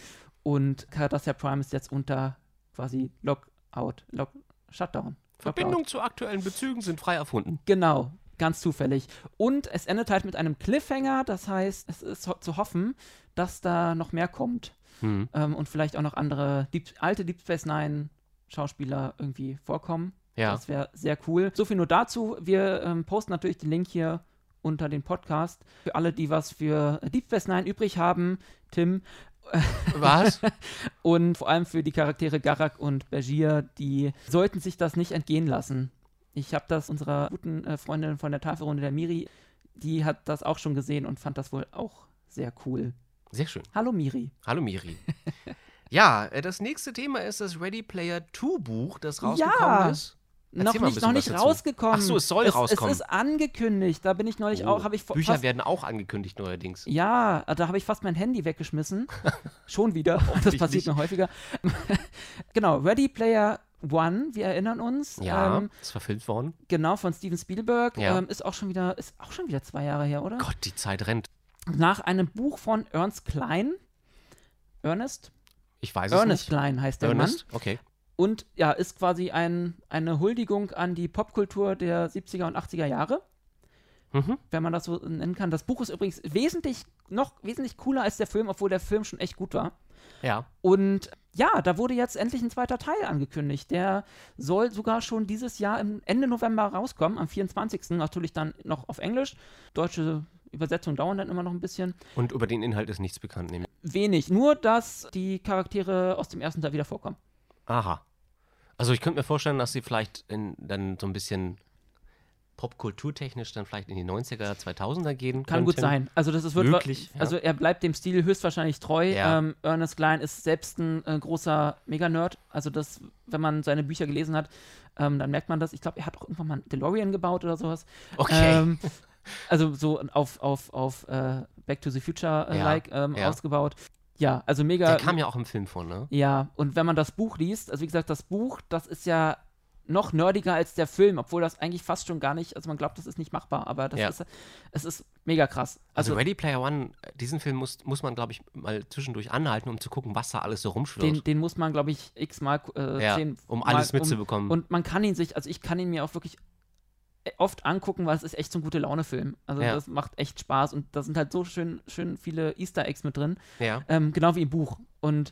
D: Und Cardassia Prime ist jetzt unter quasi Lockout, Lock, Shutdown.
E: Verbindungen zu aktuellen Bezügen sind frei erfunden.
D: Genau, ganz zufällig. Und es endet halt mit einem Cliffhanger, das heißt, es ist ho zu hoffen, dass da noch mehr kommt.
E: Hm.
D: Ähm, und vielleicht auch noch andere Deep, alte Deep Space Nine Schauspieler irgendwie vorkommen.
E: Ja.
D: Das wäre sehr cool. So viel nur dazu. Wir ähm, posten natürlich den Link hier unter den Podcast. Für alle, die was für Deep Space Nine übrig haben, Tim.
E: Was?
D: Und vor allem für die Charaktere Garak und Bashir, die sollten sich das nicht entgehen lassen. Ich habe das unserer guten äh, Freundin von der Tafelrunde, der Miri, die hat das auch schon gesehen und fand das wohl auch sehr cool.
E: Sehr schön.
D: Hallo Miri.
E: Hallo Miri. ja, äh, das nächste Thema ist das Ready Player 2 Buch, das rausgekommen
D: Ja.
E: ist.
D: Noch nicht, noch nicht rausgekommen.
E: Ach so, es soll
D: es,
E: rauskommen.
D: Es ist angekündigt. Da bin ich neulich
E: Oh,
D: auch, habe ich
E: Bücher
D: fast,
E: werden auch angekündigt neuerdings.
D: Ja, da habe ich fast mein Handy weggeschmissen. Schon wieder. Das passiert
E: nicht.
D: mir häufiger. genau, Ready Player One, wir erinnern uns.
E: Ja,
D: Ähm,
E: ist verfilmt worden.
D: genau, von Steven Spielberg.
E: Ja.
D: Ähm, ist auch schon wieder, ist auch schon wieder zwei Jahre her, oder?
E: Gott, die Zeit rennt.
D: Nach einem Buch von Ernst Klein. Ernest?
E: Ich weiß
D: Ernest
E: es
D: Klein heißt
E: nicht.
D: der
E: Ernest? Okay.
D: Und ja, ist quasi ein, eine Huldigung an die Popkultur der 70er und 80er Jahre.
E: Mhm.
D: wenn man das so nennen kann. Das Buch ist übrigens wesentlich, noch wesentlich cooler als der Film, obwohl der Film schon echt gut war.
E: Ja.
D: Und ja, da wurde jetzt endlich ein zweiter Teil angekündigt. Der soll sogar schon dieses Jahr im Ende November rauskommen, am 24. Natürlich dann noch auf Englisch. Deutsche Übersetzungen dauern dann immer noch ein bisschen.
E: Und über den Inhalt ist nichts bekannt. Nämlich.
D: Wenig, nur dass die Charaktere aus dem ersten Teil wieder vorkommen.
E: Aha. Also ich könnte mir vorstellen, dass sie vielleicht in, dann so ein bisschen popkulturtechnisch dann vielleicht in die 90er, 2000er gehen
D: Kann gut
E: könnten.
D: sein. Also das ist wird
E: Möglich, ja.
D: Also er bleibt dem Stil höchstwahrscheinlich treu.
E: Ja.
D: Ähm, Ernest Klein ist selbst ein äh, großer Mega-Nerd. Also das, wenn man seine Bücher gelesen hat, ähm, dann merkt man das. Ich glaube, er hat auch irgendwann mal einen DeLorean gebaut oder sowas.
E: Okay.
D: Ähm, also so auf, auf, auf äh, Back to the Future-like ähm,
E: ja.
D: ausgebaut. Ja, also mega.
E: Der kam ja auch im Film vor, ne?
D: Ja, und wenn man das Buch liest, also wie gesagt, das Buch, das ist ja noch nerdiger als der Film, obwohl das eigentlich fast schon gar nicht, also man glaubt, das ist nicht machbar, aber das
E: Ja.
D: ist, es ist mega krass.
E: Also,
D: Also,
E: Ready Player One, diesen Film muss, muss man, glaube ich, mal zwischendurch anhalten, um zu gucken, was da alles so rumschwirrt.
D: den, den muss man, glaube ich, x-mal äh,
E: Ja,
D: zehn
E: um
D: mal-
E: alles mitzubekommen.
D: Und man kann ihn sich, also ich kann ihn mir auch wirklich oft angucken, weil es ist echt so ein gute Laune-Film. Also
E: Ja.
D: das macht echt Spaß und da sind halt so schön, schön viele Easter Eggs mit drin.
E: ja.
D: Ähm, genau wie im Buch. Und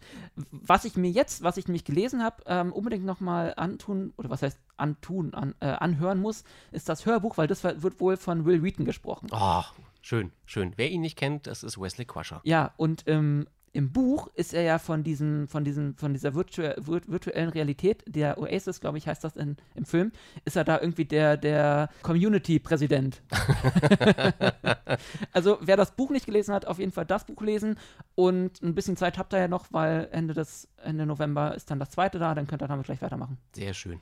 D: was ich mir jetzt, was ich nämlich gelesen habe, ähm, unbedingt nochmal antun, oder was heißt antun, an, äh, anhören muss, ist das Hörbuch, weil das wird wohl von Will Wheaton gesprochen.
E: Oh, schön, schön. Wer ihn nicht kennt, das ist Wesley Crusher.
D: Ja, und ähm, im Buch ist er ja von diesem, von diesem, von dieser virtu vir virtuellen Realität, der Oasis, glaube ich, heißt das in, im Film, ist er da irgendwie der, der Community-Präsident. also wer das Buch nicht gelesen hat, auf jeden Fall das Buch lesen und ein bisschen Zeit habt ihr ja noch, weil Ende des Ende November ist dann das zweite da, dann könnt ihr damit gleich weitermachen.
E: Sehr schön.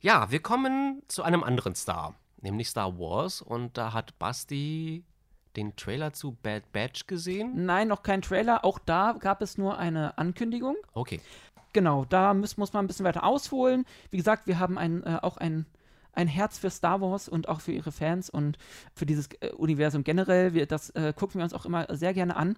E: Ja, wir kommen zu einem anderen Star, nämlich Star Wars. Und da hat Basti den Trailer zu Bad Batch gesehen.
D: Nein, noch kein Trailer. Auch da gab es nur eine Ankündigung.
E: Okay.
D: Genau, da muss, muss man ein bisschen weiter ausholen. Wie gesagt, wir haben ein, äh, auch ein, ein Herz für Star Wars und auch für ihre Fans und für dieses äh, Universum generell. Wir, das äh, gucken wir uns auch immer sehr gerne an.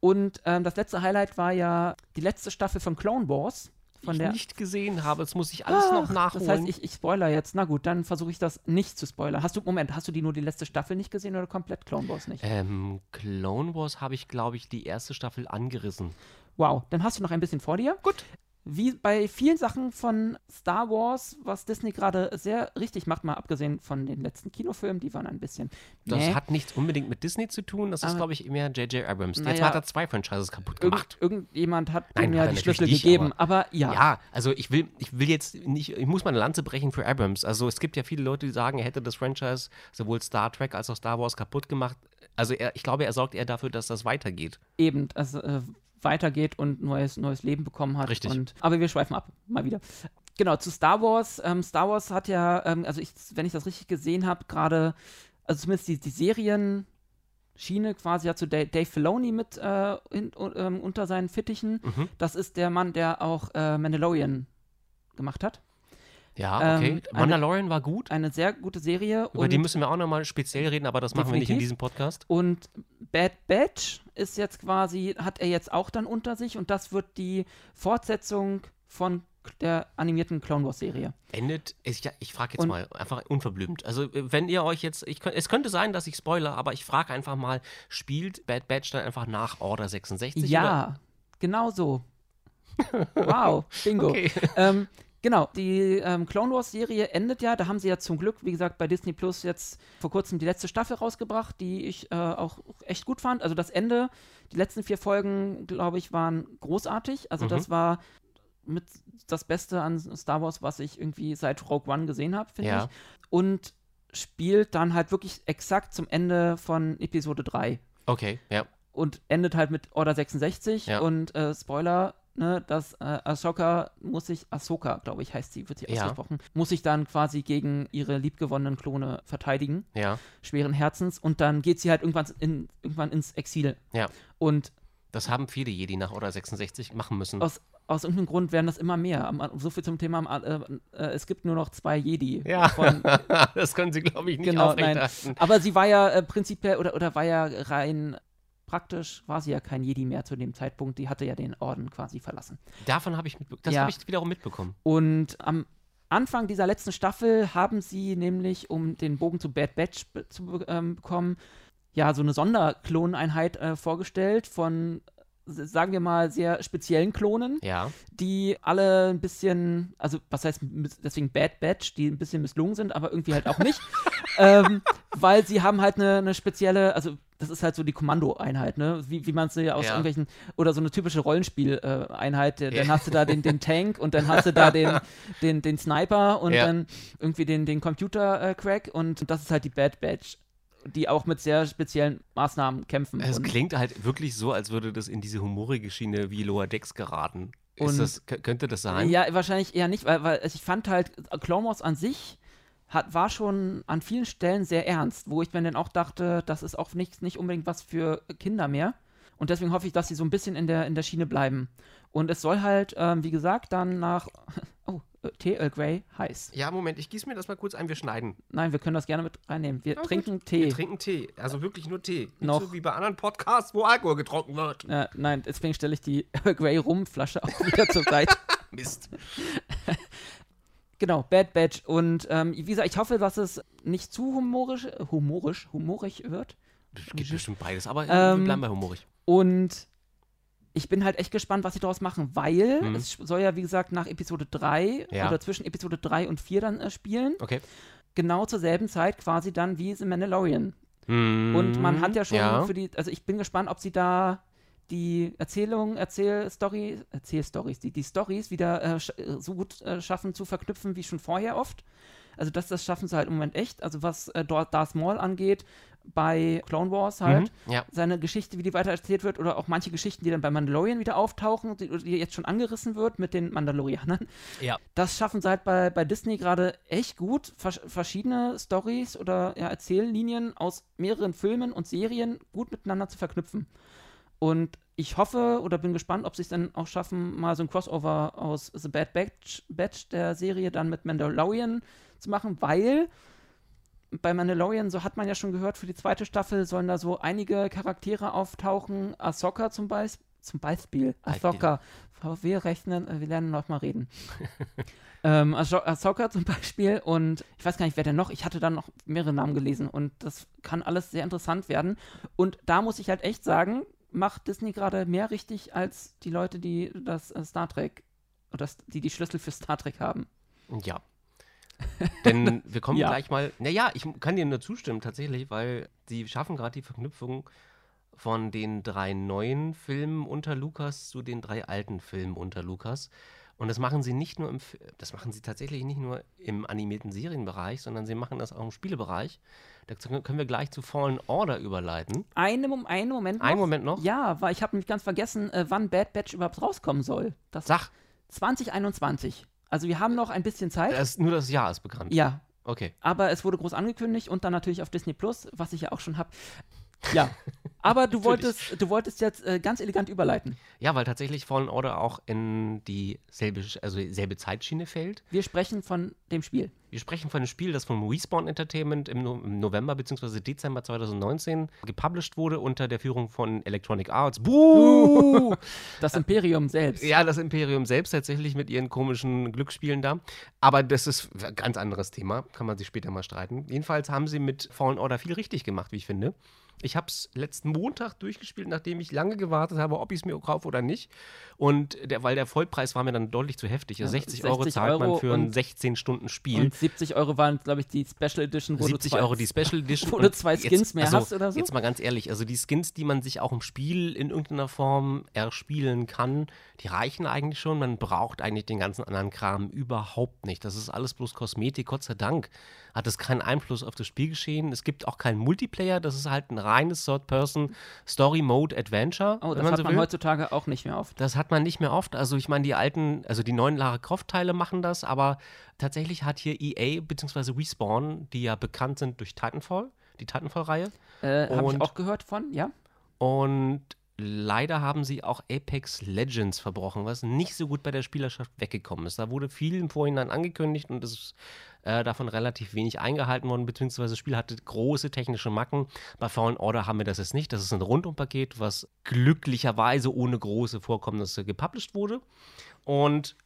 D: Und ähm, das letzte Highlight war ja die letzte Staffel von Clone Wars. Von
E: ich
D: der
E: nicht gesehen habe, das muss ich alles noch
D: Ach,
E: nachholen.
D: Das heißt, ich, ich spoiler jetzt. Na gut, dann versuche ich das nicht zu spoilern. Hast du, Moment, hast du die nur die letzte Staffel nicht gesehen oder komplett Clone Wars nicht?
E: ähm, Clone Wars habe ich, glaube ich, die erste Staffel angerissen.
D: Wow, dann hast du noch ein bisschen vor dir.
E: Gut.
D: Wie bei vielen Sachen von Star Wars, was Disney gerade sehr richtig macht, mal abgesehen von den letzten Kinofilmen, die waren ein bisschen.
E: Das
D: mäh.
E: hat nichts unbedingt mit Disney zu tun. Das ist,
D: Aber-
E: glaube ich, mehr J.J. Abrams. Jetzt
D: Naja,
E: hat er zwei Franchises kaputt
D: Irgend,
E: gemacht.
D: irgendjemand hat
E: Nein,
D: ihm
E: hat
D: ja
E: er
D: die Schlüssel
E: nicht,
D: gegeben, aber, ja.
E: Ja, also ich will, ich will jetzt nicht, ich muss meine Lanze brechen für Abrams. Also es gibt ja viele Leute, die sagen, er hätte das Franchise sowohl Star Trek als auch Star Wars kaputt gemacht. Also er, ich glaube, er sorgt eher dafür, dass das weitergeht.
D: eben, also äh, weitergeht und neues, neues Leben bekommen hat.
E: Richtig.
D: Und, aber wir schweifen ab, mal wieder. Genau, zu Star Wars. Ähm, Star Wars hat ja, ähm, also ich, wenn ich das richtig gesehen habe, gerade, also zumindest die, die Serien-Schiene quasi hat so Dave, Filoni mit äh, in, ähm, unter seinen Fittichen.
E: Mhm.
D: Das ist der Mann, der auch äh, Mandalorian gemacht hat.
E: Ja, okay.
D: Ähm, eine-
E: Mandalorian war gut.
D: Eine sehr gute Serie.
E: Über die müssen wir auch nochmal speziell reden, aber das machen wir nicht in diesem Podcast.
D: Und Bad Batch ist jetzt quasi, hat er jetzt auch dann unter sich und das wird die Fortsetzung von der animierten Clone Wars Serie.
E: Endet, ich, ja, ich frage jetzt
D: Und-
E: mal, einfach unverblümt. Also, wenn ihr euch jetzt, ich, es könnte sein, dass ich spoiler, aber ich frage einfach mal, spielt Bad Batch dann einfach nach Order 66? Oder?
D: Ja, genau so. Wow, Bingo.
E: Okay.
D: Ähm, genau, die ähm, Clone Wars Serie endet ja. Da haben sie ja zum Glück, wie gesagt, bei Disney Plus jetzt vor kurzem die letzte Staffel rausgebracht, die ich äh, auch echt gut fand. Also das Ende, die letzten vier Folgen, glaube ich, waren großartig. Also
E: Mhm.
D: das war mit das Beste an Star Wars, was ich irgendwie seit Rogue One gesehen habe, finde
E: Ja.
D: ich. Und spielt dann halt wirklich exakt zum Ende von Episode 3
E: Okay, ja.
D: und endet halt mit Order 66
E: Ja.
D: und äh, Spoiler, ne, dass äh, Ahsoka muss sich, Ahsoka, glaube ich, heißt sie, wird sie
E: Ja.
D: ausgesprochen, muss sich dann quasi gegen ihre liebgewonnenen Klone verteidigen,
E: Ja,
D: schweren Herzens, und dann geht sie halt irgendwann, in, irgendwann ins Exil.
E: ja.
D: Und
E: Das haben viele Jedi nach Order 66 machen müssen.
D: aus, aus irgendeinem Grund werden das immer mehr. So viel zum Thema, äh, äh, es gibt nur noch zwei Jedi.
E: ja,
D: Von,
E: das können sie, glaube ich, nicht
D: Genau, nein.
E: aufrechterhalten.
D: aber sie war ja äh, prinzipiell, oder, oder war ja rein praktisch, war sie ja kein Jedi mehr zu dem Zeitpunkt, die hatte ja den Orden quasi verlassen.
E: Davon habe ich, das
D: Ja.
E: habe ich wiederum mitbekommen.
D: Und am Anfang dieser letzten Staffel haben sie nämlich, um den Bogen zu Bad Batch be zu ähm, bekommen, ja, so eine Sonderkloneinheit äh, vorgestellt von, sagen wir mal, sehr speziellen Klonen,
E: Ja,
D: die alle ein bisschen, also was heißt deswegen Bad Batch, die ein bisschen misslungen sind, aber irgendwie halt auch nicht, ähm, weil sie haben halt eine, eine spezielle, also das ist halt so die Kommandoeinheit, ne? Wie, wie man es ja aus irgendwelchen, oder so eine typische Rollenspieleinheit. Äh, dann hast du da den, den Tank und dann hast du da den, den, den Sniper und dann irgendwie den, den Computer-Crack und das ist halt die Bad Batch, die auch mit sehr speziellen Maßnahmen kämpfen.
E: es klingt halt wirklich so, als würde das in diese humorige Schiene wie Lower Decks geraten. Das, könnte das sein?
D: Ja, wahrscheinlich eher nicht, weil, weil ich fand halt, Clone Wars an sich hat, war schon an vielen Stellen sehr ernst, wo ich mir dann auch dachte, das ist auch nicht, nicht unbedingt was für Kinder mehr. Und deswegen hoffe ich, dass sie so ein bisschen in der, in der Schiene bleiben. Und es soll halt, ähm, wie gesagt, dann nach. Oh, äh, Tee Earl Grey heiß.
E: Ja, Moment, ich gieße mir das mal kurz ein, wir schneiden.
D: Nein, wir können das gerne mit reinnehmen. Wir
E: Ja, gut.
D: trinken Tee.
E: Wir trinken Tee, also wirklich nur Tee. Nicht
D: Noch.
E: so wie bei anderen Podcasts, wo Alkohol getrunken wird.
D: äh, nein, deswegen stelle ich die Earl Grey Rumflasche auch wieder zur Seite.
E: Mist.
D: Genau, Bad Batch. Und ähm, wie gesagt, ich hoffe, dass es nicht zu humorisch, humorisch, humorig wird.
E: Es gibt bestimmt beides, aber
D: Ähm,
E: wir bleiben bei humorig.
D: Und ich bin halt echt gespannt, was sie daraus machen, weil
E: Mhm.
D: es soll ja, wie gesagt, nach Episode 3
E: Ja.
D: oder zwischen Episode 3 und 4 dann äh, spielen.
E: Okay.
D: Genau zur selben Zeit quasi dann wie The Mandalorian.
E: Mhm,
D: Und man hat ja schon
E: ja.
D: für die, also ich bin gespannt, ob sie da die Erzählung, Erzählstory, Erzählstories, die, die Stories wieder äh, äh, so gut äh, schaffen zu verknüpfen wie schon vorher oft. Also das, das schaffen sie halt im Moment echt. Also was äh, Darth Maul angeht, bei Clone Wars halt,
E: Mhm, ja.
D: seine Geschichte, wie die weiter erzählt wird, oder auch manche Geschichten, die dann bei Mandalorian wieder auftauchen, die, die jetzt schon angerissen wird mit den Mandalorianern.
E: Ja.
D: Das schaffen sie halt bei, bei Disney gerade echt gut, vers verschiedene Stories oder ja, Erzähllinien aus mehreren Filmen und Serien gut miteinander zu verknüpfen. Und ich hoffe oder bin gespannt, ob sie es dann auch schaffen, mal so ein Crossover aus The Bad Batch, Batch der Serie dann mit Mandalorian zu machen, weil bei Mandalorian, so hat man ja schon gehört, für die zweite Staffel sollen da so einige Charaktere auftauchen. Ahsoka zum, Beis zum Beispiel. Ahsoka. Wir rechnen, äh, wir lernen noch mal reden. ähm, Ahso- Ahsoka zum Beispiel und ich weiß gar nicht, wer denn noch. Ich hatte dann noch mehrere Namen gelesen und das kann alles sehr interessant werden. Und da muss ich halt echt sagen, macht Disney gerade mehr richtig als die Leute, die das äh, Star Trek oder das, die die Schlüssel für Star Trek haben.
E: Ja. Denn wir kommen
D: Ja.
E: gleich mal. Naja, ich kann dir nur zustimmen tatsächlich, weil sie schaffen gerade die Verknüpfung von den drei neuen Filmen unter Lukas zu den drei alten Filmen unter Lukas. Und das machen sie nicht nur im, das machen sie tatsächlich nicht nur im animierten Serienbereich, sondern sie machen das auch im Spielebereich. Da können wir gleich zu Fallen Order überleiten.
D: Eine, Mom- einen Moment noch.
E: Einen Moment noch.
D: Ja, weil ich habe nämlich ganz vergessen, äh, wann Bad Batch überhaupt rauskommen soll. Das
E: Sag,
D: 2021. Also wir haben noch ein bisschen Zeit.
E: das, nur das Jahr ist bekannt.
D: ja,
E: Okay.
D: aber es wurde groß angekündigt und dann natürlich auf Disney Plus, was ich ja auch schon habe. Ja, aber du wolltest, du wolltest jetzt äh, ganz elegant überleiten.
E: Ja, weil tatsächlich Fallen Order auch in dieselbe, also dieselbe Zeitschiene fällt.
D: Wir sprechen von dem Spiel.
E: Wir sprechen von einem Spiel, das von Respawn Entertainment im, No- im November bzw. Dezember 2019 gepublished wurde unter der Führung von Electronic Arts. Buh!
D: Uh, das Imperium selbst.
E: Ja, das Imperium selbst tatsächlich mit ihren komischen Glücksspielen da. Aber das ist ein ganz anderes Thema, kann man sich später mal streiten. Jedenfalls haben sie mit Fallen Order viel richtig gemacht, wie ich finde. Ich habe es letzten Montag durchgespielt, nachdem ich lange gewartet habe, ob ich es mir kaufe oder nicht. Und der, weil der Vollpreis war mir dann deutlich zu heftig. Also
D: Ja,
E: 60, Euro
D: 60
E: zahlt man
D: Euro
E: für ein
D: und-
E: 16-Stunden-Spiel.
D: Und 70 Euro waren, glaube ich, die Special Edition, wo
E: 70
D: du zwei,
E: Euro die Special Edition.
D: wo du zwei Skins mehr
E: also,
D: hast oder so?
E: Jetzt mal ganz ehrlich, also die Skins, die man sich auch im Spiel in irgendeiner Form erspielen kann, die reichen eigentlich schon. Man braucht eigentlich den ganzen anderen Kram überhaupt nicht. Das ist alles bloß Kosmetik, Gott sei Dank. Hat es keinen Einfluss auf das Spielgeschehen. Es gibt auch keinen Multiplayer. Das ist halt ein reines Third-Person-Story-Mode-Adventure.
D: Oh, das
E: man
D: hat
E: so
D: man
E: will.
D: heutzutage auch nicht mehr oft.
E: Das hat man nicht mehr oft. Also ich meine, die alten, also die neuen Lara Croft-Teile machen das, aber tatsächlich hat hier EA bzw. Respawn, die ja bekannt sind durch Titanfall, die Titanfall-Reihe.
D: Äh, Habe ich auch gehört von, ja.
E: Und leider haben sie auch Apex Legends verbrochen, was nicht so gut bei der Spielerschaft weggekommen ist. Da wurde viel im Vorhinein angekündigt und es ist äh, davon relativ wenig eingehalten worden, beziehungsweise das Spiel hatte große technische Macken. Bei Fallen Order haben wir das jetzt nicht. Das ist ein Rundumpaket, was glücklicherweise ohne große Vorkommnisse gepublished wurde. Und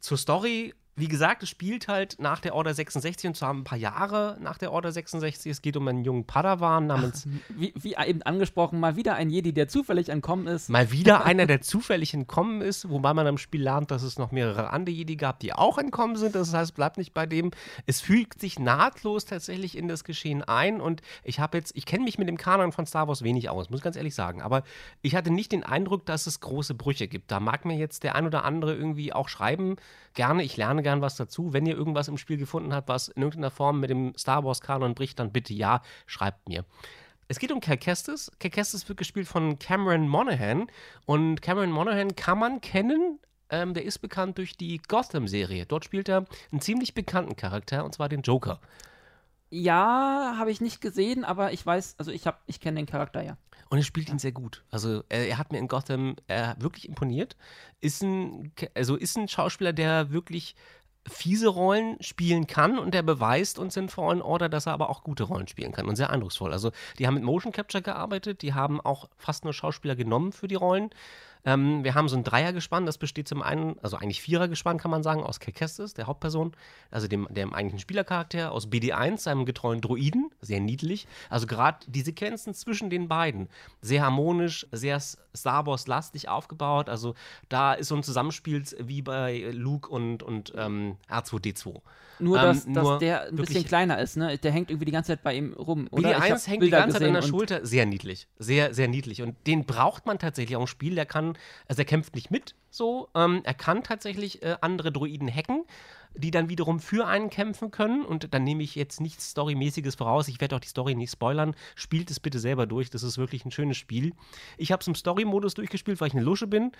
E: zur Story, wie gesagt, es spielt halt nach der Order 66 und zwar ein paar Jahre nach der Order 66. Es geht um einen jungen Padawan namens
D: Wie, wie eben angesprochen, mal wieder ein Jedi, der zufällig entkommen ist.
E: Mal wieder einer, der zufällig entkommen ist, wobei man am Spiel lernt, dass es noch mehrere andere Jedi gab, die auch entkommen sind. Das heißt, bleibt nicht bei dem. Es fügt sich nahtlos tatsächlich in das Geschehen ein. Und ich habe jetzt, ich kenne mich mit dem Kanon von Star Wars wenig aus, muss ich ganz ehrlich sagen. Aber ich hatte nicht den Eindruck, dass es große Brüche gibt. Da mag mir jetzt der ein oder andere irgendwie auch schreiben. Gerne, ich lerne gern was dazu. Wenn ihr irgendwas im Spiel gefunden habt, was in irgendeiner Form mit dem Star Wars Kanon bricht, dann bitte ja, schreibt mir. Es geht um Cal Kestis. Cal Kestis wird gespielt von Cameron Monaghan. Und Cameron Monaghan kann man kennen. Ähm, der ist bekannt durch die Gotham-Serie. Dort spielt er einen ziemlich bekannten Charakter, und zwar den Joker.
D: Ja, habe ich nicht gesehen, aber ich weiß, also ich habe, ich kenne den Charakter ja.
E: Und er spielt ihn sehr gut. Also er, er hat mir in Gotham wirklich imponiert. Ist ein, also ist ein Schauspieler, der wirklich fiese Rollen spielen kann und der beweist uns in Fallen Order, dass er aber auch gute Rollen spielen kann und sehr eindrucksvoll. Also die haben mit Motion Capture gearbeitet, die haben auch fast nur Schauspieler genommen für die Rollen. Ähm, wir haben so ein Dreiergespann, das besteht zum einen, also eigentlich Vierergespann kann man sagen, aus Kelkestis, der Hauptperson, also dem, dem eigentlichen Spielercharakter, aus BD1, seinem getreuen Droiden, sehr niedlich. Also gerade die Sequenzen zwischen den beiden, sehr harmonisch, sehr Star Wars-lastig aufgebaut. Also da ist so ein Zusammenspiel wie bei Luke und, und ähm, R2D2.
D: Nur,
E: Ähm,
D: dass, dass
E: nur
D: der ein bisschen kleiner ist, ne? Der hängt irgendwie die ganze Zeit bei ihm rum. Oder? Ich
E: BD1
D: hab
E: hängt die
D: Bilder
E: ganze Zeit an der Schulter. Sehr niedlich. Sehr, sehr niedlich. Und den braucht man tatsächlich auch im Spiel. Der kann, also er kämpft nicht mit so. Ähm, er kann tatsächlich äh, andere Droiden hacken. die dann wiederum für einen kämpfen können. Und dann nehme ich jetzt nichts Storymäßiges voraus. Ich werde auch die Story nicht spoilern. Spielt es bitte selber durch. Das ist wirklich ein schönes Spiel. Ich habe es im Story-Modus durchgespielt, weil ich eine Lusche bin.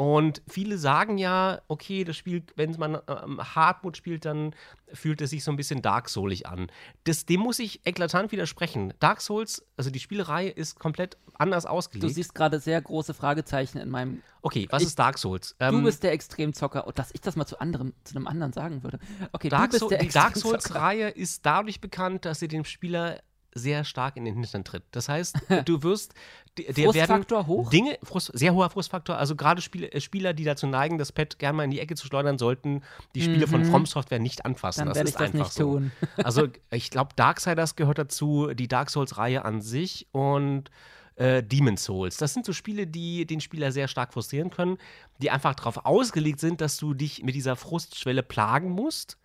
E: Und viele sagen ja, okay, das Spiel, wenn man ähm, Hardmode spielt, dann fühlt es sich so ein bisschen Dark Soulig an. Das, dem muss ich eklatant widersprechen. Dark Souls, also die Spielereihe ist komplett anders ausgelegt.
D: Du siehst gerade sehr große Fragezeichen in meinem.
E: Okay, was
D: Ich-
E: ist Dark Souls?
D: du
E: Ähm,
D: bist der Extremzocker. Und dass ich das mal zu anderem, zu einem anderen sagen würde. Okay,
E: Dark
D: du bist
E: Soul-
D: der
E: die Dark. Souls-Reihe ist dadurch bekannt, dass sie dem Spieler sehr stark in den Hintern tritt. Das heißt, du wirst, der
D: Frustfaktor hoch?
E: Dinge, Frust, sehr hoher Frustfaktor, also gerade Spiele, äh, Spieler, die dazu neigen, das Pad gerne mal in die Ecke zu schleudern, sollten die Spiele von
D: Mhm.
E: From Software nicht anfassen.
D: Dann
E: das
D: werde
E: ist
D: ich das
E: einfach
D: nicht
E: so.
D: tun.
E: Also ich glaube, Darksiders gehört dazu, die Dark Souls-Reihe an sich und äh, Demon Souls. Das sind so Spiele, die den Spieler sehr stark frustrieren können, die einfach darauf ausgelegt sind, dass du dich mit dieser Frustschwelle plagen musst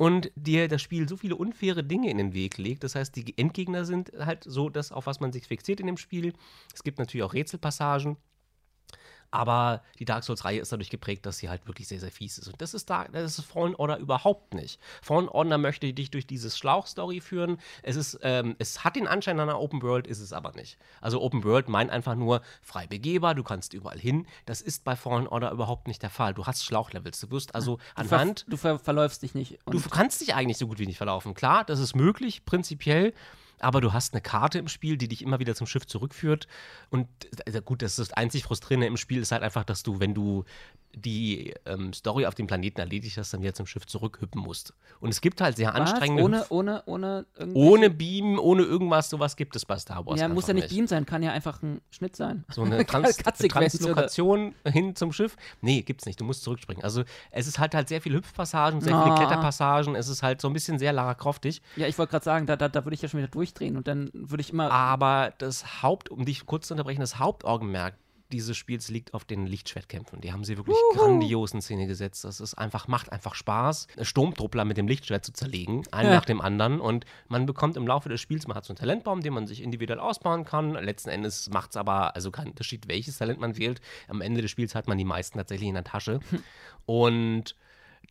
E: und dir das Spiel so viele unfaire Dinge in den Weg legt. Das heißt, die Endgegner sind halt so das, auf was man sich fixiert in dem Spiel. Es gibt natürlich auch Rätselpassagen. Aber die Dark Souls-Reihe ist dadurch geprägt, dass sie halt wirklich sehr, sehr fies ist. Und das ist, da, das ist Fallen Order überhaupt nicht. Fallen Order möchte dich durch dieses Schlauchstory führen. Es, ist, ähm, es hat den Anschein einer Open World, ist es aber nicht. Also Open World meint einfach nur frei begehbar, du kannst überall hin. Das ist bei Fallen Order überhaupt nicht der Fall. Du hast Schlauchlevels. Du wirst also
D: Du, ver
E: anhand
D: du ver verläufst dich nicht.
E: Du kannst dich eigentlich so gut wie nicht verlaufen. Klar, das ist möglich, prinzipiell. Aber du hast eine Karte im Spiel, die dich immer wieder zum Schiff zurückführt. Und also gut, das ist das einzig Frustrierende im Spiel, ist halt einfach, dass du, wenn du die ähm, Story auf dem Planeten erledigt hast, dann wieder zum Schiff zurückhüppen musst. Und es gibt halt sehr
D: Was?
E: anstrengende
D: Ohne, ohne, ohne irgendwelche-
E: ohne Beam, ohne irgendwas, sowas gibt es bei Star Wars.
D: Ja, muss ja
E: einfach
D: nicht Beam sein, kann ja einfach ein Schnitt sein.
E: so eine Trans
D: Cut-Sequenz oder-
E: Translokation hin zum Schiff. Nee, gibt's nicht. Du musst zurückspringen. Also es ist halt halt sehr viele Hüpfpassagen, sehr viele
D: Ah.
E: Kletterpassagen. Es ist halt so ein bisschen sehr Lara Croftig.
D: Ja, ich wollte gerade sagen, da, da, da würde ich ja schon wieder durchdrehen und dann würde ich immer.
E: Aber das Haupt, um dich kurz zu unterbrechen, das Hauptaugenmerk dieses Spiels liegt auf den Lichtschwertkämpfen. Die haben sie wirklich grandios in Szene gesetzt. Das ist einfach, macht einfach Spaß, Sturmtruppler mit dem Lichtschwert zu zerlegen, einen
D: Ja.
E: nach dem anderen. Und man bekommt im Laufe des Spiels, man hat so einen Talentbaum, den man sich individuell ausbauen kann. Letzten Endes macht es aber also keinen Unterschied, welches Talent man wählt. Am Ende des Spiels hat man die meisten tatsächlich in der Tasche. Und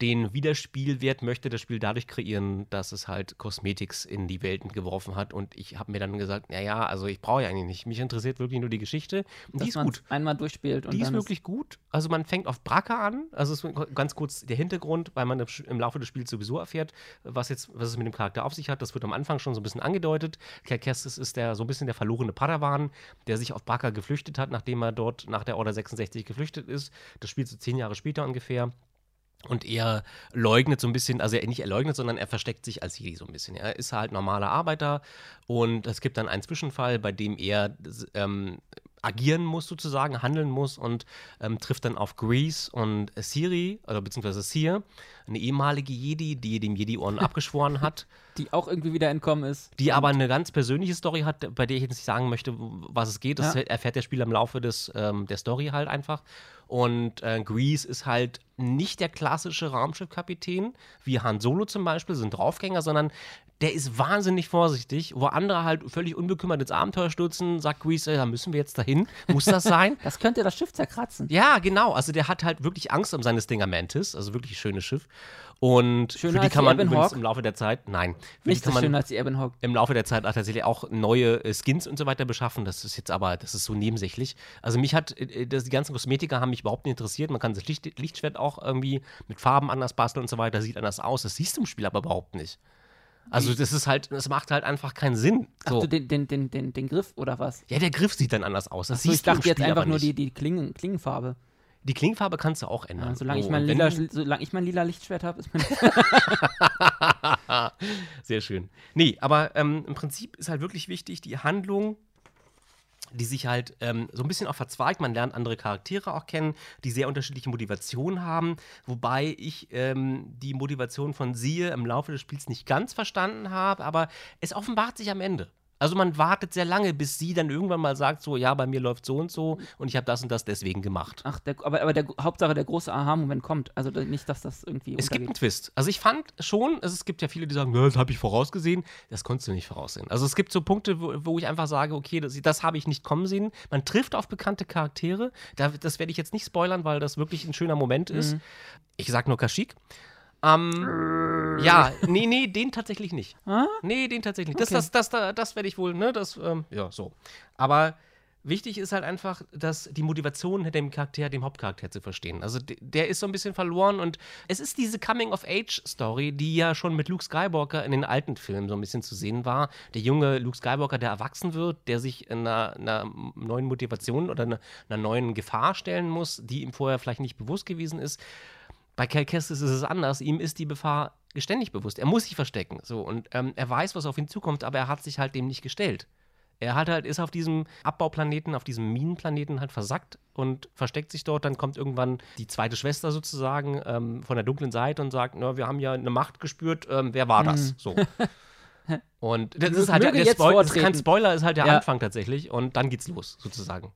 E: den Wiederspielwert möchte das Spiel dadurch kreieren, dass es halt Cosmetics in die Welten geworfen hat. Und ich habe mir dann gesagt, naja, also ich brauche ja eigentlich nicht. Mich interessiert wirklich nur die Geschichte. Und die ist gut.
D: einmal durchspielt und
E: Die ist wirklich gut. Also man fängt auf Braca an. Also es ist ganz kurz der Hintergrund, weil man im Laufe des Spiels sowieso erfährt, was jetzt, was es mit dem Charakter auf sich hat. Das wird am Anfang schon so ein bisschen angedeutet. Kerkestis ist der so ein bisschen der verlorene Padawan, der sich auf Braca geflüchtet hat, nachdem er dort nach der Order 66 geflüchtet ist. Das spielt so zehn Jahre später ungefähr. Und er leugnet so ein bisschen, also er nicht er leugnet, sondern er versteckt sich als Jedi so ein bisschen. Er ist halt normaler Arbeiter und es gibt dann einen Zwischenfall, bei dem er ähm, agieren muss sozusagen, handeln muss und ähm, trifft dann auf Grease und Siri, oder beziehungsweise Seer, eine ehemalige Jedi, die dem Jedi-Orden abgeschworen hat,
D: die auch irgendwie wieder entkommen ist.
E: die aber eine ganz persönliche Story hat, bei der ich jetzt nicht sagen möchte, was es geht. Das
D: Ja.
E: erfährt der Spieler im Laufe des, ähm, der Story halt einfach. Und äh, Grease ist halt nicht der klassische Raumschiffkapitän, wie Han Solo zum Beispiel, sind Draufgänger, sondern der ist wahnsinnig vorsichtig, wo andere halt völlig unbekümmert ins Abenteuer stürzen, sagt Grease, da müssen wir jetzt dahin. Muss das sein?
D: Das könnte das Schiff zerkratzen.
E: Ja, genau. Also der hat halt wirklich Angst um seine Stinger Mantis, also wirklich ein schönes Schiff. Und
D: Schöner
E: für die kann
D: die
E: man
D: Ebon
E: übrigens im Laufe der Zeit, nein, für
D: Nicht
E: die
D: so
E: kann man
D: schön als die Ebonhawk.
E: im Laufe der Zeit auch tatsächlich auch neue äh, Skins und so weiter beschaffen. Das ist jetzt aber, das ist so nebensächlich. Also mich hat, äh, das, die ganzen Kosmetika haben mich überhaupt nicht interessiert. Man kann das Licht, Lichtschwert auch irgendwie mit Farben anders basteln und so weiter, sieht anders aus. Das siehst du im Spiel aber überhaupt nicht. Also das ist halt, das macht halt einfach keinen Sinn.
D: Ach
E: So.
D: du, den, den, den, den, den Griff oder was?
E: Ja, der Griff sieht dann anders aus. Das
D: So, ich dachte jetzt einfach nur die, die Klingen, Klingenfarbe.
E: Die Klingfarbe kannst du auch ändern.
D: Ja, solange,
E: So,
D: ich mein lila, solange ich mein lila Lichtschwert habe, ist mir
E: Sehr schön. Nee, aber ähm, im Prinzip ist halt wirklich wichtig, die Handlung, die sich halt ähm, so ein bisschen auch verzweigt. Man lernt andere Charaktere auch kennen, die sehr unterschiedliche Motivationen haben. Wobei ich ähm, die Motivation von Siehe im Laufe des Spiels nicht ganz verstanden habe, aber es offenbart sich am Ende. Also man wartet sehr lange, bis sie dann irgendwann mal sagt, so, ja, bei mir läuft so und so und ich habe das und das deswegen gemacht.
D: Ach, der, aber, aber der Hauptsache der große Aha-Moment kommt. Also nicht, dass das irgendwie
E: Es gibt einen
D: untergeht.
E: Twist. Also ich fand schon, also es gibt ja viele, die sagen, "Ja, das habe ich vorausgesehen. Das konntest du nicht voraussehen. Also es gibt so Punkte, wo, wo ich einfach sage, okay, das, das habe ich nicht kommen sehen. Man trifft auf bekannte Charaktere. Da, das werde ich jetzt nicht spoilern, weil das wirklich ein schöner Moment ist.
D: Mhm.
E: Ich sage nur Kashyyyk. Ähm, ja, nee, nee, den tatsächlich nicht.
D: Ah?
E: Nee, den tatsächlich nicht. Das,
D: Okay.
E: das, das, das, das werde ich wohl, ne, das, ähm, ja, so. Aber wichtig ist halt einfach, dass die Motivation hinter dem Charakter, dem Hauptcharakter zu verstehen. Also de- der ist so ein bisschen verloren und es ist diese Coming-of-Age-Story, die ja schon mit Luke Skywalker in den alten Filmen so ein bisschen zu sehen war. Der junge Luke Skywalker, der erwachsen wird, der sich einer, einer neuen Motivation oder einer, einer neuen Gefahr stellen muss, die ihm vorher vielleicht nicht bewusst gewesen ist. Bei Cal Kestis ist es anders. Ihm ist die Gefahr ständig bewusst. Er muss sich verstecken. So. Und ähm, er weiß, was auf ihn zukommt, aber er hat sich halt dem nicht gestellt. Er hat halt, ist auf diesem Abbauplaneten, auf diesem Minenplaneten halt versackt und versteckt sich dort. Dann kommt irgendwann die zweite Schwester sozusagen ähm, von der dunklen Seite und sagt: Na, wir haben ja eine Macht gespürt, ähm, wer war das? So. Und das ist halt der, der
D: jetzt
E: Spoil das ist kein. Spoiler, ist halt der
D: Ja.
E: Anfang tatsächlich. Und dann geht's los, sozusagen.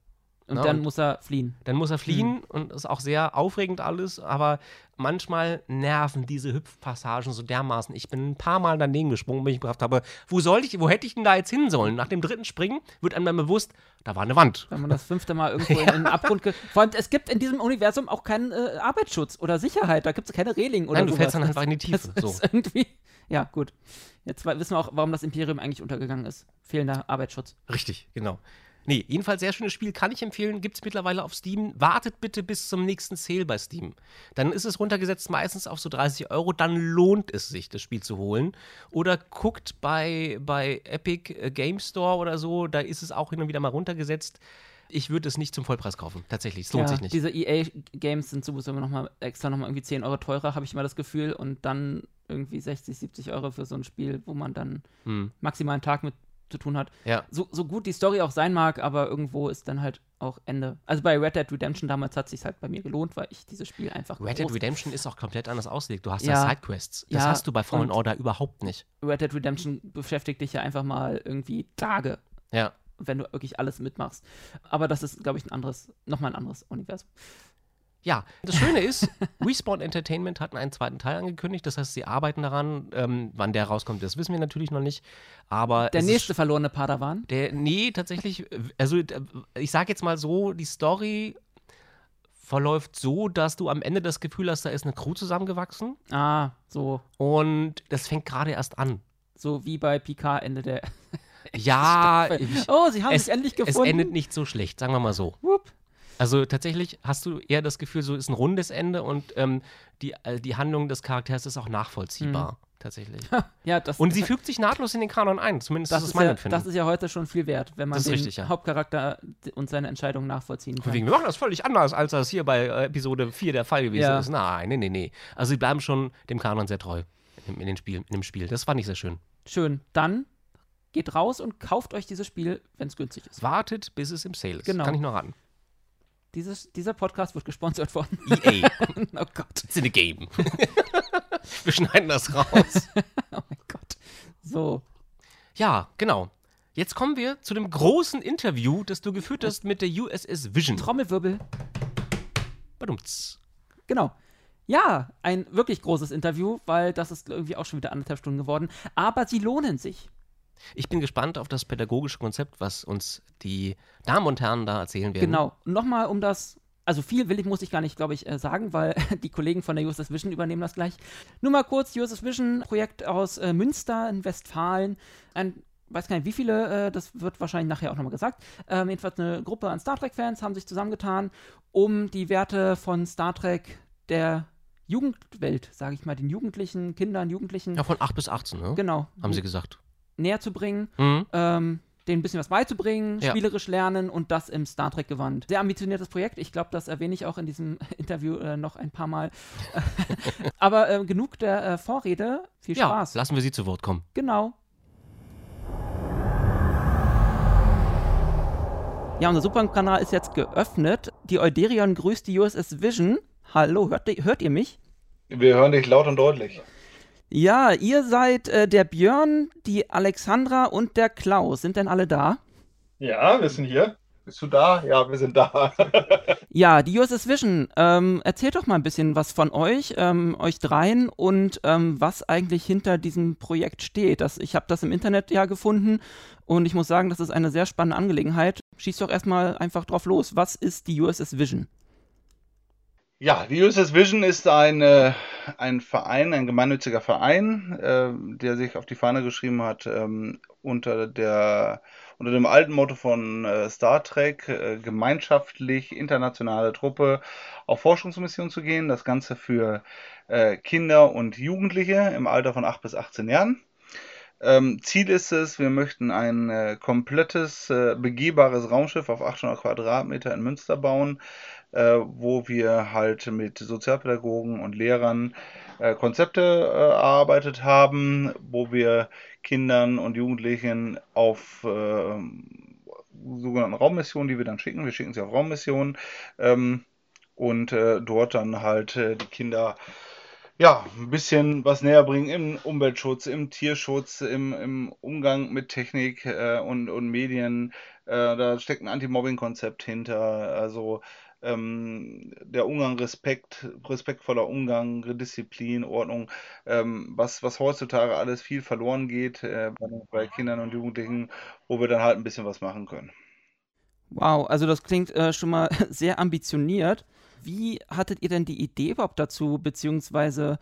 D: Und
E: Na,
D: dann
E: und-
D: muss er fliehen.
E: Dann muss er fliehen und ist auch sehr aufregend alles, aber manchmal nerven diese Hüpfpassagen so dermaßen. Ich bin ein paar Mal daneben gesprungen, wenn ich gedacht habe, wo soll ich, wo hätte ich denn da jetzt hin sollen? Nach dem dritten Springen wird einem dann bewusst, da war eine Wand.
D: Wenn man das fünfte Mal irgendwo in, den Abgrund. Ge Vor allem, es gibt in diesem Universum auch keinen äh, Arbeitsschutz oder Sicherheit. Da gibt es keine Reling oder
E: Nein, du fällst dann einfach in die Tiefe.
D: Das
E: So.
D: ist irgendwie. Ja, gut. Jetzt wissen wir auch, warum das Imperium eigentlich untergegangen ist. Fehlender Arbeitsschutz.
E: Richtig, genau. Nee, jedenfalls sehr schönes Spiel, kann ich empfehlen, gibt es mittlerweile auf Steam. Wartet bitte bis zum nächsten Sale bei Steam. Dann ist es runtergesetzt meistens auf so 30 Euro, dann lohnt es sich, das Spiel zu holen. Oder guckt bei, bei Epic äh, Game Store oder so, da ist es auch hin und wieder mal runtergesetzt. Ich würde es nicht zum Vollpreis kaufen, tatsächlich, es lohnt
D: ja,
E: sich nicht.
D: Diese EA-Games sind sowieso immer noch mal extra nochmal irgendwie 10 Euro teurer, habe ich immer das Gefühl. Und dann irgendwie 60, 70 Euro für so ein Spiel, wo man dann
E: Hm,
D: maximal einen Tag mit zu tun hat.
E: ja.
D: So, so gut die Story auch sein mag, aber irgendwo ist dann halt auch Ende. Also bei Red Dead Redemption damals hat es sich halt bei mir gelohnt, weil ich dieses Spiel einfach
E: Red Dead Redemption ist auch komplett anders ausgelegt. Du hast
D: Ja.
E: ja Sidequests. Das
D: Ja,
E: hast du bei Fallen Order überhaupt nicht.
D: Red Dead Redemption beschäftigt dich ja einfach mal irgendwie Tage,
E: Ja.
D: wenn du wirklich alles mitmachst. Aber das ist, glaube ich, ein anderes, nochmal ein anderes Universum.
E: Ja, das Schöne ist, Respawn Entertainment hat einen zweiten Teil angekündigt. Das heißt, sie arbeiten daran. Ähm, wann der rauskommt, das wissen wir natürlich noch nicht. Aber
D: Der
E: es
D: nächste verlorene Padawan.
E: der, nee, tatsächlich, also äh, ich sage jetzt mal so, die Story verläuft so, dass du am Ende das Gefühl hast, da ist eine Crew zusammengewachsen
D: Ah, so,
E: und das fängt gerade erst an.
D: so wie bei Picard Ende der.
E: Ja, ich,
D: oh, sie haben
E: es,
D: sich endlich
E: es
D: gefunden.
E: endet nicht so schlecht, sagen wir mal so.
D: Whoop.
E: Also tatsächlich hast du eher das Gefühl, so ist ein rundes Ende und ähm, die, äh, die Handlung des Charakters ist auch nachvollziehbar, tatsächlich.
D: Ja, das,
E: Und sie fügt sich nahtlos in den Kanon ein, zumindest
D: das
E: ist
D: ist,
E: mein
D: ja,
E: Empfinden.
D: das ist ja heute schon viel wert, wenn man den
E: richtig, ja.
D: Hauptcharakter und seine Entscheidungen nachvollziehen kann.
E: wegen, wir machen das völlig anders, als das hier bei äh, Episode 4 der Fall gewesen
D: Ja.
E: ist. Nein, nee, nee, nee. Also sie bleiben schon dem Kanon sehr treu in, in, den Spiel, in dem Spiel. Das fand ich sehr schön.
D: Schön. Dann geht raus und kauft euch dieses Spiel, wenn es günstig ist.
E: Wartet, bis es im Sale ist.
D: Genau.
E: Kann ich noch raten.
D: Dieses, dieser Podcast wird gesponsert von.
E: EA,
D: oh Gott.
E: it's in a game. wir schneiden das raus.
D: Oh mein Gott. So.
E: Ja, genau. Jetzt kommen wir zu dem großen Interview, das du geführt hast mit der USS Vision.
D: Trommelwirbel.
E: Badumts.
D: Genau. Ja, ein wirklich großes Interview, weil das ist irgendwie auch schon wieder anderthalb Stunden geworden. Aber sie lohnen sich.
E: Ich bin gespannt auf das pädagogische Konzept, was uns die Damen und Herren da erzählen werden.
D: Genau. Nochmal um das. Also viel will ich, muss ich gar nicht, glaube ich, äh, sagen, weil die Kollegen von der USS Vision übernehmen das gleich. Nur mal kurz, USS Vision, Projekt aus äh, Münster in Westfalen. Ein, weiß gar nicht, wie viele, äh, das wird wahrscheinlich nachher auch nochmal gesagt. Ähm, jedenfalls eine Gruppe an Star Trek-Fans haben sich zusammengetan, um die Werte von Star Trek der Jugendwelt, sage ich mal, den Jugendlichen, Kindern, Jugendlichen,
E: Ja, von 8 bis 18, ne?
D: genau,
E: Haben sie gesagt.
D: Näher zu bringen
E: Mhm.
D: ähm, denen ein bisschen was beizubringen,
E: Ja.
D: spielerisch lernen und das im Star Trek-Gewand. Sehr ambitioniertes Projekt. Ich glaube, das erwähne ich auch in diesem Interview äh, noch ein paar Mal. Aber äh, genug der äh, Vorrede. Viel
E: Ja,
D: Spaß.
E: lassen wir sie zu Wort kommen.
D: Genau. Ja, unser Super-Kanal ist jetzt geöffnet. Die Euderion grüßt die USS Vision. Hallo, hört, ihr- hört ihr mich?
A: Wir hören dich laut und deutlich.
D: Ja, ihr seid äh, der Björn, die Alexandra und der Klaus. Sind denn alle da?
B: Ja, wir sind hier.
A: Bist du da? Ja, wir sind da.
D: Ja, die USS Vision. Ähm, erzählt doch mal ein bisschen was von euch, ähm, euch dreien und ähm, was eigentlich hinter diesem Projekt steht. Das, ich habe das im Internet ja gefunden und ich muss sagen, das ist eine sehr spannende Angelegenheit. Schieß doch erstmal einfach drauf los. Was ist die USS Vision?
A: Ja, die USS Vision ist ein, äh, ein Verein, ein gemeinnütziger Verein, äh, der sich auf die Fahne geschrieben hat, ähm, unter der unter dem alten Motto von äh, Star Trek, äh, gemeinschaftlich internationale Truppe auf Forschungsmission zu gehen. Das Ganze für äh, Kinder und Jugendliche im Alter von 8 bis 18 Jahren. Ähm, Ziel ist es, wir möchten ein äh, komplettes, begehbares Raumschiff auf 800 Quadratmeter in Münster bauen, äh, wo wir halt mit Sozialpädagogen und Lehrern äh, Konzepte äh, erarbeitet haben, wo wir Kindern und Jugendlichen auf äh, sogenannten Raummissionen, die wir dann schicken, wir schicken sie auf Raummissionen ähm, und dort dann halt die Kinder ja, ein bisschen was näher bringen im Umweltschutz, im Tierschutz, im, im Umgang mit Technik äh, und, und Medien. Äh, da steckt ein Anti-Mobbing-Konzept hinter. Also ähm, der Umgang, Respekt, respektvoller Umgang, Disziplin, Ordnung, ähm, was, was heutzutage alles viel verloren geht äh, bei, bei, Kindern und Jugendlichen, wo wir dann halt ein bisschen was machen können.
D: Wow, also das klingt äh, schon mal sehr ambitioniert. Wie hattet ihr denn die Idee überhaupt dazu, beziehungsweise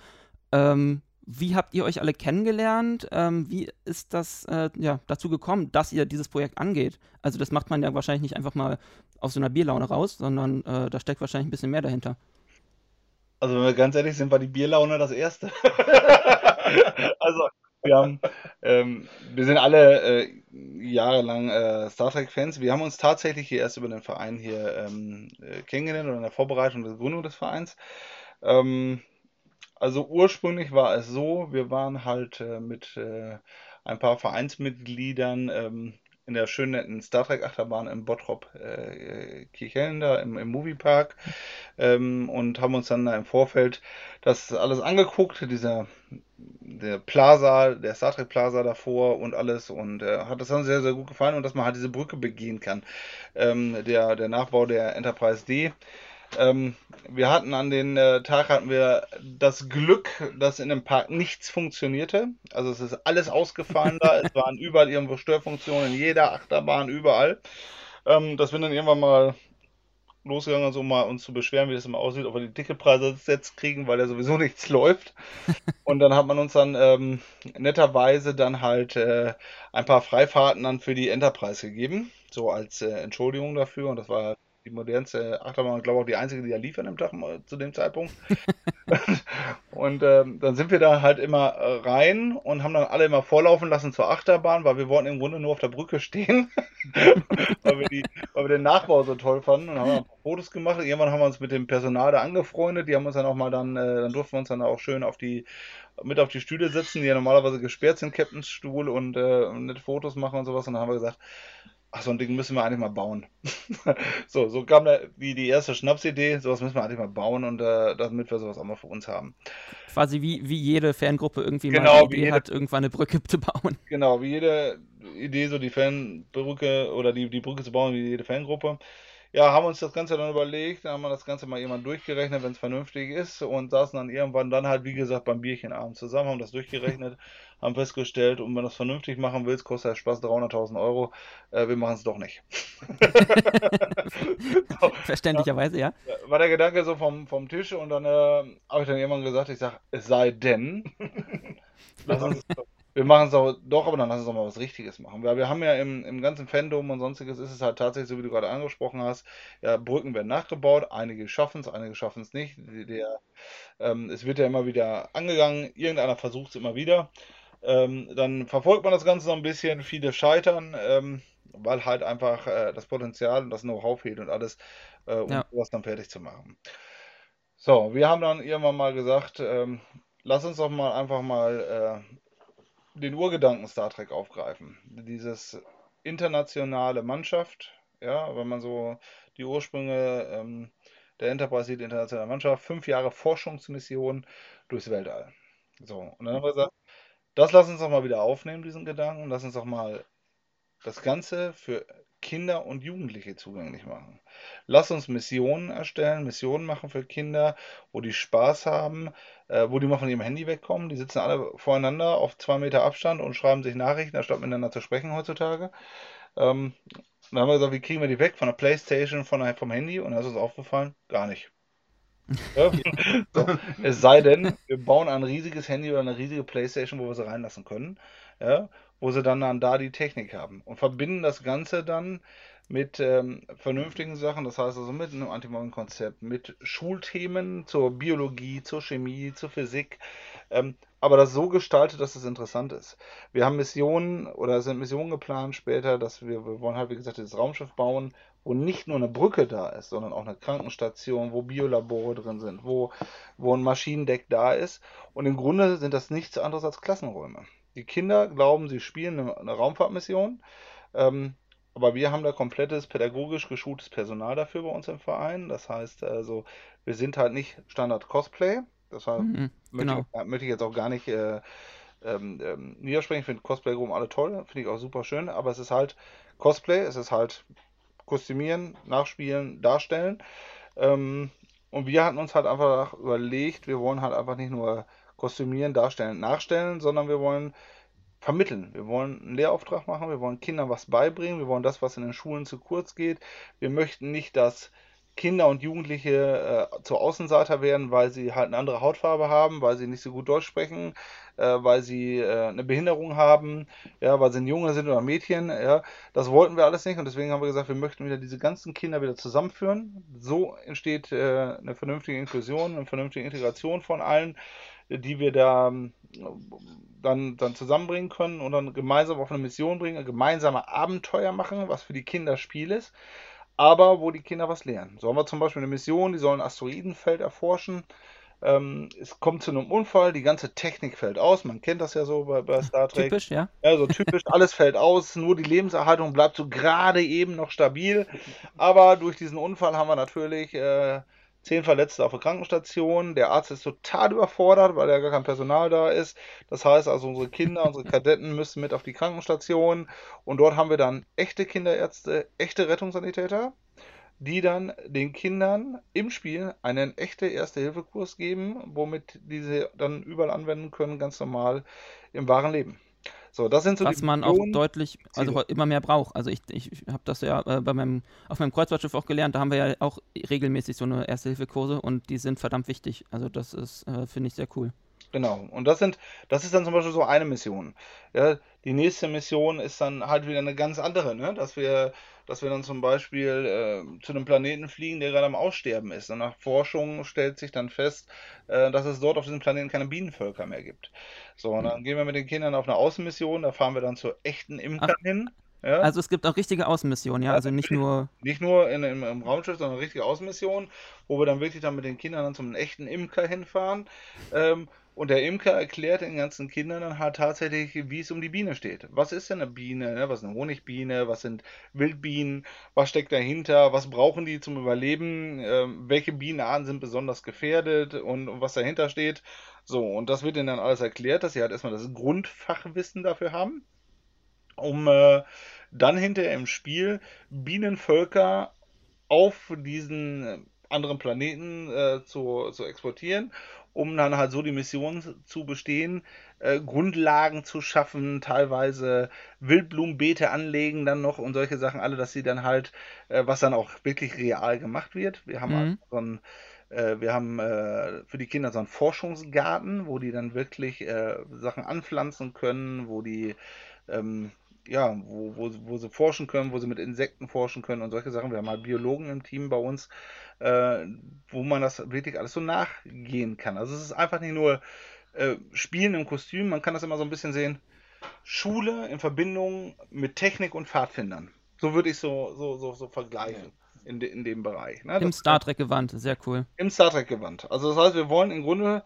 D: ähm, wie habt ihr euch alle kennengelernt? Ähm, wie ist das äh, ja, dazu gekommen, dass ihr dieses Projekt angeht? Also das macht man ja wahrscheinlich nicht einfach mal aus so einer Bierlaune raus, sondern äh, da steckt wahrscheinlich ein bisschen mehr dahinter.
A: Also wenn wir ganz ehrlich sind, war die Bierlaune das Erste. also wir haben, ähm, wir sind alle äh, jahrelang äh, Star Trek-Fans. Wir haben uns tatsächlich hier erst über den Verein hier ähm, äh, kennengelernt oder in der Vorbereitung der Gründung des Vereins. Ähm, also ursprünglich war es so, wir waren halt äh, mit äh, ein paar Vereinsmitgliedern ähm, in der schönen netten Star Trek Achterbahn im Bottrop äh, Kirchhellen da im, im Moviepark ähm, und haben uns dann da im Vorfeld das alles angeguckt, dieser der Plaza, der Star Trek Plaza davor und alles und äh, hat das dann sehr, sehr gut gefallen und dass man halt diese Brücke begehen kann. Ähm, der, der Nachbau der Enterprise D. Ähm, wir hatten an den äh, Tag hatten wir das Glück, dass in dem Park nichts funktionierte. Also es ist alles ausgefallen da. Es waren überall irgendwo Störfunktionen, in jeder Achterbahn, überall. Ähm, dass wir dann irgendwann mal losgegangen, so mal uns zu beschweren, wie das immer aussieht, ob wir die Ticketpreise jetzt kriegen, weil ja sowieso nichts läuft. Und dann hat man uns dann ähm, netterweise dann halt äh, ein paar Freifahrten dann für die Enterprise gegeben, so als äh, Entschuldigung dafür. Und das war die modernste Achterbahn, glaube ich auch die einzige, die ja lief an dem Tag zu dem Zeitpunkt. und ähm, dann sind wir da halt immer äh, rein und haben dann alle immer vorlaufen lassen zur Achterbahn, weil wir wollten im Grunde nur auf der Brücke stehen, weil, wir die, weil wir den Nachbau so toll fanden und haben ein paar Fotos gemacht. Irgendwann haben wir uns mit dem Personal da angefreundet, die haben uns dann auch mal dann, äh, dann durften wir uns dann auch schön auf die mit auf die Stühle sitzen, die ja normalerweise gesperrt sind, Captain's Stuhl und äh, nette Fotos machen und sowas. Und dann haben wir gesagt, ach, so ein Ding müssen wir eigentlich mal bauen. so, so kam da die, die erste Schnapsidee, sowas müssen wir eigentlich mal bauen und äh, damit wir sowas auch mal für uns haben.
D: Quasi wie, wie jede Fangruppe irgendwie genau, mal die Idee jede, hat, irgendwann eine Brücke zu bauen.
A: Genau, wie jede Idee, so die Fanbrücke oder die, die Brücke zu bauen, wie jede Fangruppe. Ja, haben uns das Ganze dann überlegt, dann haben wir das Ganze mal jemand durchgerechnet, wenn es vernünftig ist und saßen dann irgendwann dann halt, wie gesagt, beim Bierchenabend zusammen, haben das durchgerechnet, haben festgestellt, und wenn du das vernünftig machen willst, kostet der Spaß 300.000 Euro, äh, wir machen es doch nicht.
D: Verständlicherweise, ja.
A: War der Gedanke so vom, vom Tisch und dann äh, habe ich dann irgendwann gesagt, ich sage, es sei denn, lass uns wir machen es auch doch, aber dann lass uns doch mal was Richtiges machen. Weil wir haben ja im, im ganzen Fandom und sonstiges ist es halt tatsächlich so, wie du gerade angesprochen hast, ja, Brücken werden nachgebaut, einige schaffen es, einige schaffen es nicht. Der, ähm, es wird ja immer wieder angegangen, irgendeiner versucht es immer wieder. Ähm, dann verfolgt man das Ganze so ein bisschen, viele scheitern, ähm, weil halt einfach äh, das Potenzial und das Know-how fehlt und alles, äh, um ja. sowas dann fertig zu machen. So, wir haben dann irgendwann mal gesagt, ähm, lass uns doch mal einfach mal äh, den Urgedanken Star Trek aufgreifen. Dieses internationale Mannschaft, ja, wenn man so die Ursprünge ähm, der Enterprise sieht, internationale Mannschaft, fünf Jahre Forschungsmission durchs Weltall. So, und dann haben wir gesagt, das lass uns doch mal wieder aufnehmen, diesen Gedanken, lass uns doch mal das Ganze für Kinder und Jugendliche zugänglich machen. Lass uns Missionen erstellen, Missionen machen für Kinder, wo die Spaß haben, äh, wo die mal von ihrem Handy wegkommen. Die sitzen alle voreinander auf zwei Meter Abstand und schreiben sich Nachrichten, anstatt miteinander zu sprechen heutzutage. Ähm, dann haben wir gesagt, wie kriegen wir die weg? Von der Playstation, von der, vom Handy? Und da ist uns aufgefallen, gar nicht. Ja, so. Es sei denn, wir bauen ein riesiges Handy oder eine riesige Playstation, wo wir sie reinlassen können, ja, wo sie dann, dann da die Technik haben und verbinden das Ganze dann mit ähm, vernünftigen Sachen, das heißt also mit einem Antimobbing-Konzept, mit Schulthemen zur Biologie, zur Chemie, zur Physik, ähm, aber das so gestaltet, dass es interessant ist. Wir haben Missionen oder sind Missionen geplant später, dass wir, wir wollen halt, wie gesagt, dieses Raumschiff bauen, wo nicht nur eine Brücke da ist, sondern auch eine Krankenstation, wo Biolabore drin sind, wo, wo ein Maschinendeck da ist. Und im Grunde sind das nichts anderes als Klassenräume. Die Kinder glauben, sie spielen eine, eine Raumfahrtmission, ähm, aber wir haben da komplettes pädagogisch geschultes Personal dafür bei uns im Verein. Das heißt also, wir sind halt nicht Standard Cosplay. Das heißt,
D: Mhm,
A: möchte,
D: genau.
A: ich, möchte ich jetzt auch gar nicht äh, ähm, ähm, niedersprechen. Ich finde Cosplay-Gruppen alle toll, finde ich auch super schön, aber es ist halt Cosplay, es ist halt kostümieren, nachspielen, darstellen. Ähm, und wir hatten uns halt einfach überlegt, wir wollen halt einfach nicht nur kostümieren, darstellen, nachstellen, sondern wir wollen vermitteln. Wir wollen einen Lehrauftrag machen, wir wollen Kindern was beibringen, wir wollen das, was in den Schulen zu kurz geht. Wir möchten nicht, dass Kinder und Jugendliche äh, zu Außenseiter werden, weil sie halt eine andere Hautfarbe haben, weil sie nicht so gut Deutsch sprechen, äh, weil sie äh, eine Behinderung haben, ja, weil sie ein Junge sind oder Mädchen, ja. Das wollten wir alles nicht und deswegen haben wir gesagt, wir möchten wieder diese ganzen Kinder wieder zusammenführen. So entsteht äh, eine vernünftige Inklusion, eine vernünftige Integration von allen, die wir da ähm, dann, dann zusammenbringen können und dann gemeinsam auf eine Mission bringen, gemeinsame Abenteuer machen, was für die Kinder Spiel ist aber wo die Kinder was lernen. So haben wir zum Beispiel eine Mission, die sollen ein Asteroidenfeld erforschen. Ähm, es kommt zu einem Unfall, die ganze Technik fällt aus. Man kennt das ja so bei, bei Star Trek.
D: Typisch, ja.
A: Ja, so typisch, alles fällt aus, nur die Lebenserhaltung bleibt so gerade eben noch stabil. Aber durch diesen Unfall haben wir natürlich äh, zehn Verletzte auf der Krankenstation. Der Arzt ist total überfordert, weil ja gar kein Personal da ist. Das heißt also, unsere Kinder, unsere Kadetten müssen mit auf die Krankenstation. Und dort haben wir dann echte Kinderärzte, echte Rettungssanitäter, die dann den Kindern im Spiel einen echten Erste-Hilfe-Kurs geben, womit diese dann überall anwenden können, ganz normal im wahren Leben. So, das sind so
D: Was
A: die
D: man auch deutlich, also
A: Ziele.
D: immer mehr braucht. Also ich, ich habe das ja äh, bei meinem, auf meinem Kreuzfahrtschiff auch gelernt, da haben wir ja auch regelmäßig so eine Erste-Hilfe-Kurse und die sind verdammt wichtig. Also das ist, äh, finde ich, sehr cool.
A: Genau. Und das sind, das ist dann zum Beispiel so eine Mission. Ja, die nächste Mission ist dann halt wieder eine ganz andere, ne? Dass wir, dass wir dann zum Beispiel äh, zu einem Planeten fliegen, der gerade am Aussterben ist. Und nach Forschung stellt sich dann fest, äh, dass es dort auf diesem Planeten keine Bienenvölker mehr gibt. So, und dann gehen wir mit den Kindern auf eine Außenmission, da fahren wir dann zur echten Imkern hin. Ja?
D: Also es gibt auch richtige Außenmissionen, ja,
A: Ja,
D: also nicht nur,
A: Nicht nur in, im, im Raumschiff, sondern richtige Außenmission, wo wir dann wirklich dann mit den Kindern dann zum echten Imker hinfahren. Ähm, und der Imker erklärt den ganzen Kindern dann halt tatsächlich, wie es um die Biene steht. Was ist denn eine Biene? Ne? Was ist eine Honigbiene? Was sind Wildbienen? Was steckt dahinter? Was brauchen die zum Überleben? Ähm, welche Bienenarten sind besonders gefährdet? Und, und was dahinter steht. So, und das wird ihnen dann alles erklärt, dass sie halt erstmal das Grundfachwissen dafür haben um äh, dann hinterher im Spiel Bienenvölker auf diesen äh, anderen Planeten äh, zu, zu exportieren, um dann halt so die Mission zu bestehen, äh, Grundlagen zu schaffen, teilweise Wildblumenbeete anlegen dann noch und solche Sachen alle, dass sie dann halt, äh, was dann auch wirklich real gemacht wird. Wir haben
D: Mhm.
A: also so ein äh, wir haben äh, für die Kinder so einen Forschungsgarten, wo die dann wirklich äh, Sachen anpflanzen können, wo die ähm, ja, wo, wo, wo sie forschen können, wo sie mit Insekten forschen können und solche Sachen. Wir haben halt Biologen im Team bei uns, äh, wo man das wirklich alles so nachgehen kann. Also es ist einfach nicht nur äh, Spielen im Kostüm, man kann das immer so ein bisschen sehen. Schule in Verbindung mit Technik und Pfadfindern. So würde ich so, so, so, so vergleichen in, de, in dem Bereich. Ne?
D: im
A: Das-
D: Star Trek-Gewand, sehr cool.
A: im Star Trek Gewand. Also das heißt, wir wollen im Grunde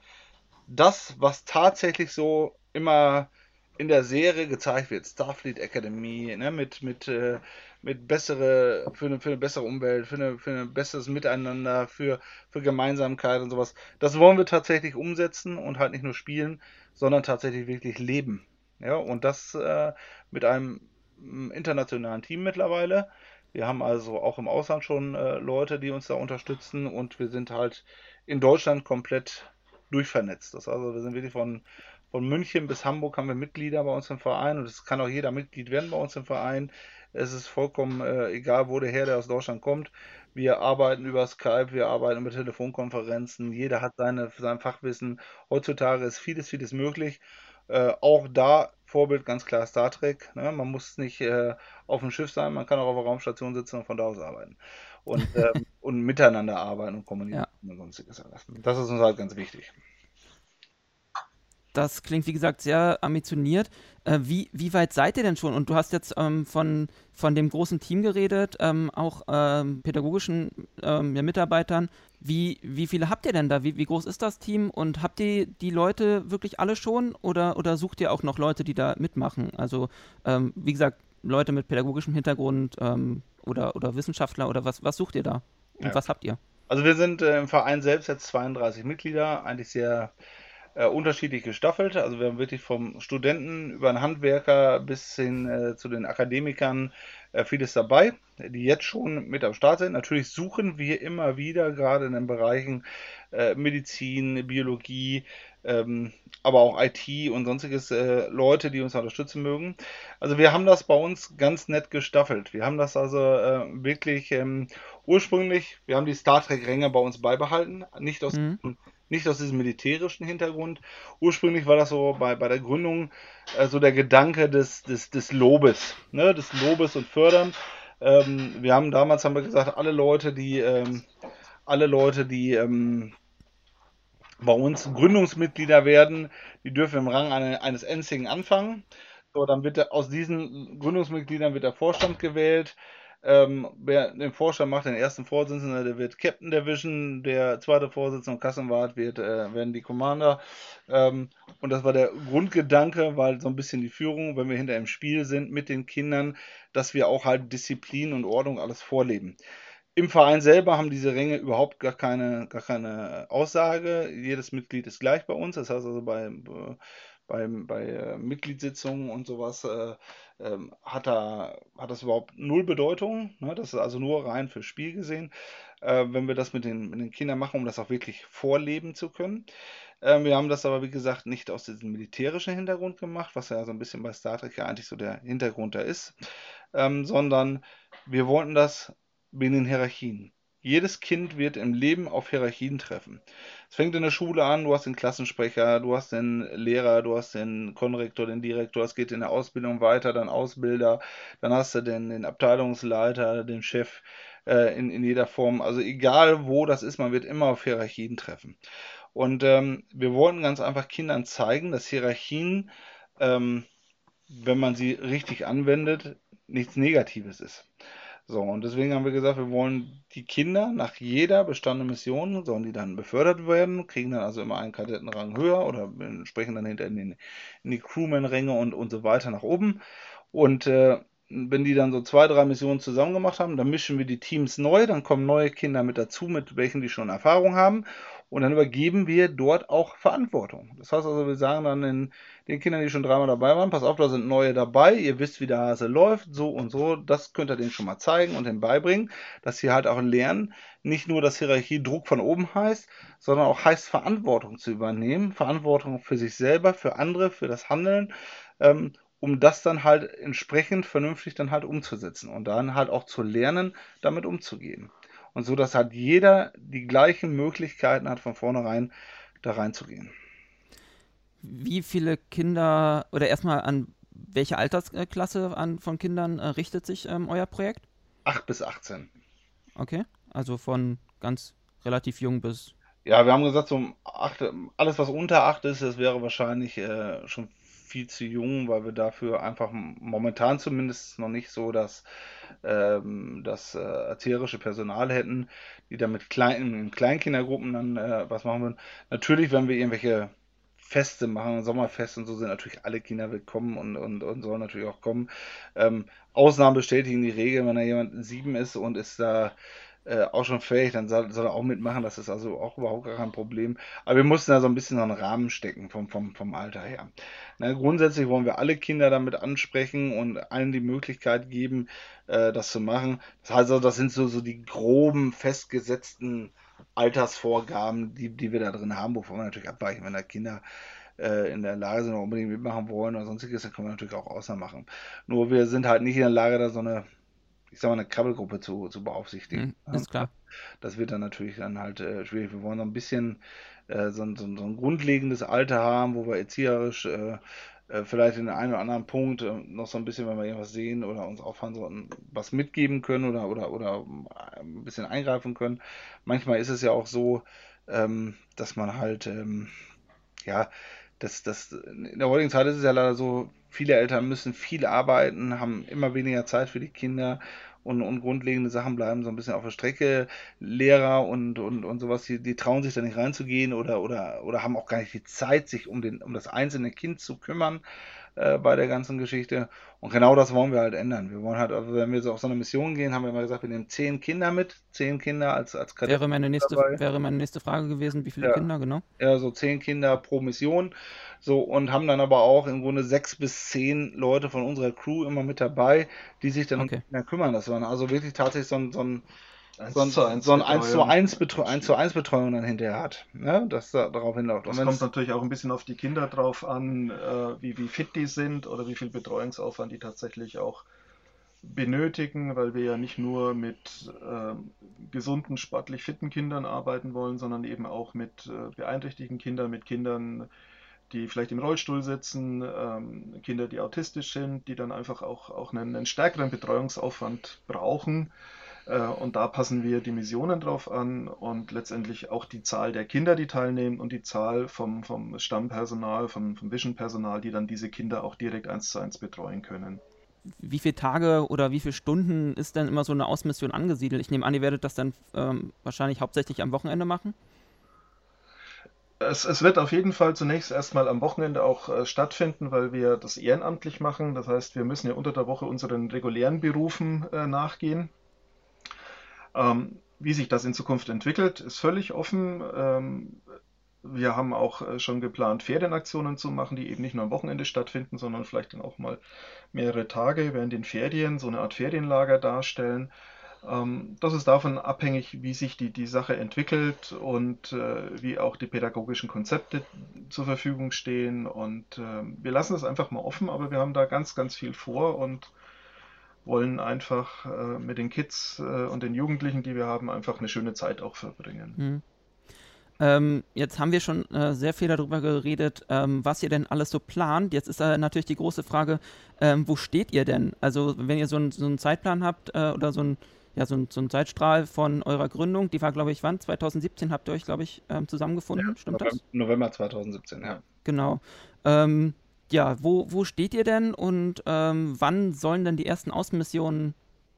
A: das, was tatsächlich so immer in der Serie gezeigt wird, Starfleet Academy, ne, mit, mit, äh, mit bessere, für eine, für eine bessere Umwelt, für, eine, für ein besseres Miteinander, für, für Gemeinsamkeit und sowas. Das wollen wir tatsächlich umsetzen und halt nicht nur spielen, sondern tatsächlich wirklich leben. Ja, und das äh, mit einem mm, internationalen Team mittlerweile. Wir haben also auch im Ausland schon äh, Leute, die uns da unterstützen und wir sind halt in Deutschland komplett durchvernetzt. Das also, wir sind wirklich von, von München bis Hamburg haben wir Mitglieder bei uns im Verein und es kann auch jeder Mitglied werden bei uns im Verein. Es ist vollkommen äh, egal, wo der Herr, der aus Deutschland kommt. Wir arbeiten über Skype, wir arbeiten über Telefonkonferenzen. Jeder hat seine, sein Fachwissen. Heutzutage ist vieles, vieles möglich. Äh, auch da Vorbild ganz klar Star Trek. Ne? Man muss nicht äh, auf dem Schiff sein, man kann auch auf der Raumstation sitzen und von da aus arbeiten. Und, ähm, und miteinander arbeiten und kommunizieren ja. und sonstiges. Das ist uns halt ganz wichtig.
D: Das klingt, wie gesagt, sehr ambitioniert. Äh, wie, wie weit seid ihr denn schon? Und du hast jetzt ähm, von, von dem großen Team geredet, ähm, auch ähm, pädagogischen ähm, Mitarbeitern. Wie, wie viele habt ihr denn da? Wie, wie groß ist das Team? Und habt ihr die Leute wirklich alle schon? Oder, oder sucht ihr auch noch Leute, die da mitmachen? Also, ähm, wie gesagt, Leute mit pädagogischem Hintergrund ähm, oder, oder Wissenschaftler oder was, was sucht ihr da? Und ja. was habt ihr?
A: Also wir sind äh, im Verein selbst jetzt 32 Mitglieder, eigentlich sehr äh, unterschiedlich gestaffelt. Also wir haben wirklich vom Studenten über einen Handwerker bis hin äh, zu den Akademikern äh, vieles dabei, die jetzt schon mit am Start sind. Natürlich suchen wir immer wieder, gerade in den Bereichen äh, Medizin, Biologie, ähm, aber auch IT und sonstiges äh, Leute, die uns unterstützen mögen. Also wir haben das bei uns ganz nett gestaffelt. Wir haben das also äh, wirklich ähm, ursprünglich, wir haben die Star Trek-Ränge bei uns beibehalten, nicht aus mhm nicht aus diesem militärischen Hintergrund. Ursprünglich war das so bei, bei der Gründung äh, so der Gedanke des, des, des Lobes, ne? des Lobes und Fördern. Ähm, wir haben damals haben wir gesagt, alle Leute, die ähm, alle Leute, die ähm, bei uns Gründungsmitglieder werden, die dürfen im Rang eine, eines Enzigen anfangen. So, dann wird der, aus diesen Gründungsmitgliedern wird der Vorstand gewählt. Ähm, wer den Vorstand macht, den ersten Vorsitzenden, der wird Captain Division, der zweite Vorsitzende und Kassenwart wird, äh, werden die Commander. Ähm, und das war der Grundgedanke, weil so ein bisschen die Führung, wenn wir hinter im Spiel sind mit den Kindern, dass wir auch halt Disziplin und Ordnung alles vorleben. Im Verein selber haben diese Ränge überhaupt gar keine, gar keine Aussage. Jedes Mitglied ist gleich bei uns. Das heißt also bei, bei, bei äh, Mitgliedssitzungen und sowas äh, ähm, hat, da, hat das überhaupt null Bedeutung. Ne? Das ist also nur rein fürs Spiel gesehen. Äh, wenn wir das mit den, mit den Kindern machen, um das auch wirklich vorleben zu können. Ähm, wir haben das aber, wie gesagt, nicht aus diesem militärischen Hintergrund gemacht, was ja so ein bisschen bei Star Trek ja eigentlich so der Hintergrund da ist, ähm, sondern wir wollten das binnen Hierarchien. Jedes Kind wird im Leben auf Hierarchien treffen. Es fängt in der Schule an, du hast den Klassensprecher, du hast den Lehrer, du hast den Konrektor, den Direktor, es geht in der Ausbildung weiter, dann Ausbilder, dann hast du den, den Abteilungsleiter, den Chef äh, in, in jeder Form. Also egal wo das ist, man wird immer auf Hierarchien treffen. Und ähm, wir wollten ganz einfach Kindern zeigen, dass Hierarchien, ähm, wenn man sie richtig anwendet, nichts Negatives ist. So, und deswegen haben wir gesagt, wir wollen die Kinder nach jeder bestandenen Mission, sollen die dann befördert werden, kriegen dann also immer einen Kadettenrang höher oder sprechen dann hinter in, den, in die Crewman-Ränge und, und so weiter nach oben. Und äh, wenn die dann so zwei, drei Missionen zusammen gemacht haben, dann mischen wir die Teams neu, dann kommen neue Kinder mit dazu, mit welchen die schon Erfahrung haben. Und dann übergeben wir dort auch Verantwortung. Das heißt also, wir sagen dann den, den Kindern, die schon dreimal dabei waren, pass auf, da sind neue dabei, ihr wisst, wie der Hase läuft, so und so, das könnt ihr denen schon mal zeigen und denen beibringen, dass sie halt auch lernen, nicht nur, dass Hierarchie Druck von oben heißt, sondern auch heißt, Verantwortung zu übernehmen, Verantwortung für sich selber, für andere, für das Handeln, ähm, um das dann halt entsprechend vernünftig dann halt umzusetzen und dann halt auch zu lernen, damit umzugehen und so, dass halt jeder die gleichen Möglichkeiten hat, von vornherein da reinzugehen.
D: Wie viele Kinder oder erstmal an welche Altersklasse an, von Kindern äh, richtet sich ähm, euer Projekt?
A: 8 bis 18.
D: Okay, also von ganz relativ jung bis.
A: Ja, wir haben gesagt, so 8, alles was unter 8 ist, das wäre wahrscheinlich äh, schon viel zu jung, weil wir dafür einfach momentan zumindest noch nicht so das, ähm, das äh, erzieherische Personal hätten, die dann mit kleinen, in Kleinkindergruppen dann äh, was machen würden. Natürlich, wenn wir irgendwelche Feste machen, Sommerfest und so sind natürlich alle Kinder willkommen und, und, und sollen natürlich auch kommen. Ähm, Ausnahmen bestätigen die Regel, wenn da jemand sieben ist und ist da äh, auch schon fähig, dann soll, soll, er auch mitmachen. Das ist also auch überhaupt gar kein Problem. Aber wir mussten da so ein bisschen so einen Rahmen stecken vom, vom, vom Alter her. Na, grundsätzlich wollen wir alle Kinder damit ansprechen und allen die Möglichkeit geben, äh, das zu machen. Das heißt also, das sind so, so die groben, festgesetzten Altersvorgaben, die, die wir da drin haben, wovon wir natürlich abweichen, wenn da Kinder äh, in der Lage sind unbedingt mitmachen wollen oder sonstiges, dann können wir natürlich auch außer machen. Nur wir sind halt nicht in der Lage, da so eine, ich sag mal, eine Krabbelgruppe zu, zu beaufsichtigen.
D: Mhm, ist klar.
A: Das wird dann natürlich dann halt äh, schwierig. Wir wollen so ein bisschen äh, so, so, so ein grundlegendes Alter haben, wo wir erzieherisch äh, äh, vielleicht in einem oder anderen Punkt äh, noch so ein bisschen, wenn wir irgendwas sehen oder uns auffallen sollten, was mitgeben können oder, oder, oder ein bisschen eingreifen können. Manchmal ist es ja auch so, ähm, dass man halt, ähm, ja, das, das, in der heutigen Zeit ist es ja leider so, viele Eltern müssen viel arbeiten, haben immer weniger Zeit für die Kinder und, und grundlegende Sachen bleiben so ein bisschen auf der Strecke. Lehrer und, und, und sowas, die, die trauen sich da nicht reinzugehen oder, oder, oder haben auch gar nicht die Zeit, sich um, den, um das einzelne Kind zu kümmern äh, bei der ganzen Geschichte. Und genau das wollen wir halt ändern. Wir wollen halt, also wenn wir so auf so eine Mission gehen, haben wir immer gesagt, wir nehmen zehn Kinder mit, zehn Kinder als, als
D: Kadett wäre meine nächste Wäre meine nächste Frage gewesen, wie viele
A: ja.
D: Kinder, genau?
A: Ja, so zehn Kinder pro Mission. So, und haben dann aber auch im Grunde sechs bis zehn Leute von unserer Crew immer mit dabei, die sich dann
D: Okay.
A: um Kinder kümmern. Das war also wirklich tatsächlich so ein, so ein so ein,
B: zu eins
A: so ein 1 zu
B: Betreuung.
A: 1 Betreuung, 1 zu 1 Betreuung dann hinterher hat. Ne? Das da, darauf hinläuft.
B: Das kommt natürlich auch ein bisschen auf die Kinder drauf an, äh, wie, wie fit die sind oder wie viel Betreuungsaufwand die tatsächlich auch benötigen, weil wir ja nicht nur mit ähm, gesunden, sportlich fitten Kindern arbeiten wollen, sondern eben auch mit äh, beeinträchtigten Kindern, mit Kindern, die vielleicht im Rollstuhl sitzen, ähm, Kinder, die autistisch sind, die dann einfach auch, auch einen, einen stärkeren Betreuungsaufwand brauchen. Äh, Und da passen wir die Missionen drauf an und letztendlich auch die Zahl der Kinder, die teilnehmen und die Zahl vom, vom Stammpersonal, vom, vom Vision-Personal, die dann diese Kinder auch direkt eins zu eins betreuen können.
D: Wie viele Tage oder wie viele Stunden ist denn immer so eine Ausmission angesiedelt? Ich nehme an, ihr werdet das dann ähm, wahrscheinlich hauptsächlich am Wochenende machen.
B: Es, es wird auf jeden Fall zunächst erstmal am Wochenende auch äh, stattfinden, weil wir das ehrenamtlich machen. Das heißt, wir müssen ja unter der Woche unseren regulären Berufen äh, nachgehen. Ähm, wie sich das in Zukunft entwickelt, ist völlig offen. Ähm, wir haben auch äh, schon geplant, Ferienaktionen zu machen, die eben nicht nur am Wochenende stattfinden, sondern vielleicht dann auch mal mehrere Tage während den Ferien, so eine Art Ferienlager darstellen. Ähm, Das ist davon abhängig, wie sich die, die Sache entwickelt und äh, wie auch die pädagogischen Konzepte zur Verfügung stehen. Und ähm, wir lassen es einfach mal offen, aber wir haben da ganz, ganz viel vor und wollen einfach äh, mit den Kids äh, und den Jugendlichen, die wir haben, einfach eine schöne Zeit auch verbringen.
D: Hm. Ähm, jetzt haben wir schon äh, sehr viel darüber geredet, ähm, was ihr denn alles so plant. Jetzt ist äh, natürlich die große Frage, ähm, wo steht ihr denn? Also wenn ihr so, ein, so einen Zeitplan habt äh, oder so ein ja, so ein, so ein Zeitstrahl von eurer Gründung, die war, glaube ich, wann? 2017 habt ihr euch, glaube ich, ähm, zusammengefunden, stimmt das?
A: November 2017, ja.
D: Genau. Ähm, ja, wo, wo steht ihr denn und ähm, wann sollen denn die ersten Außenmissionen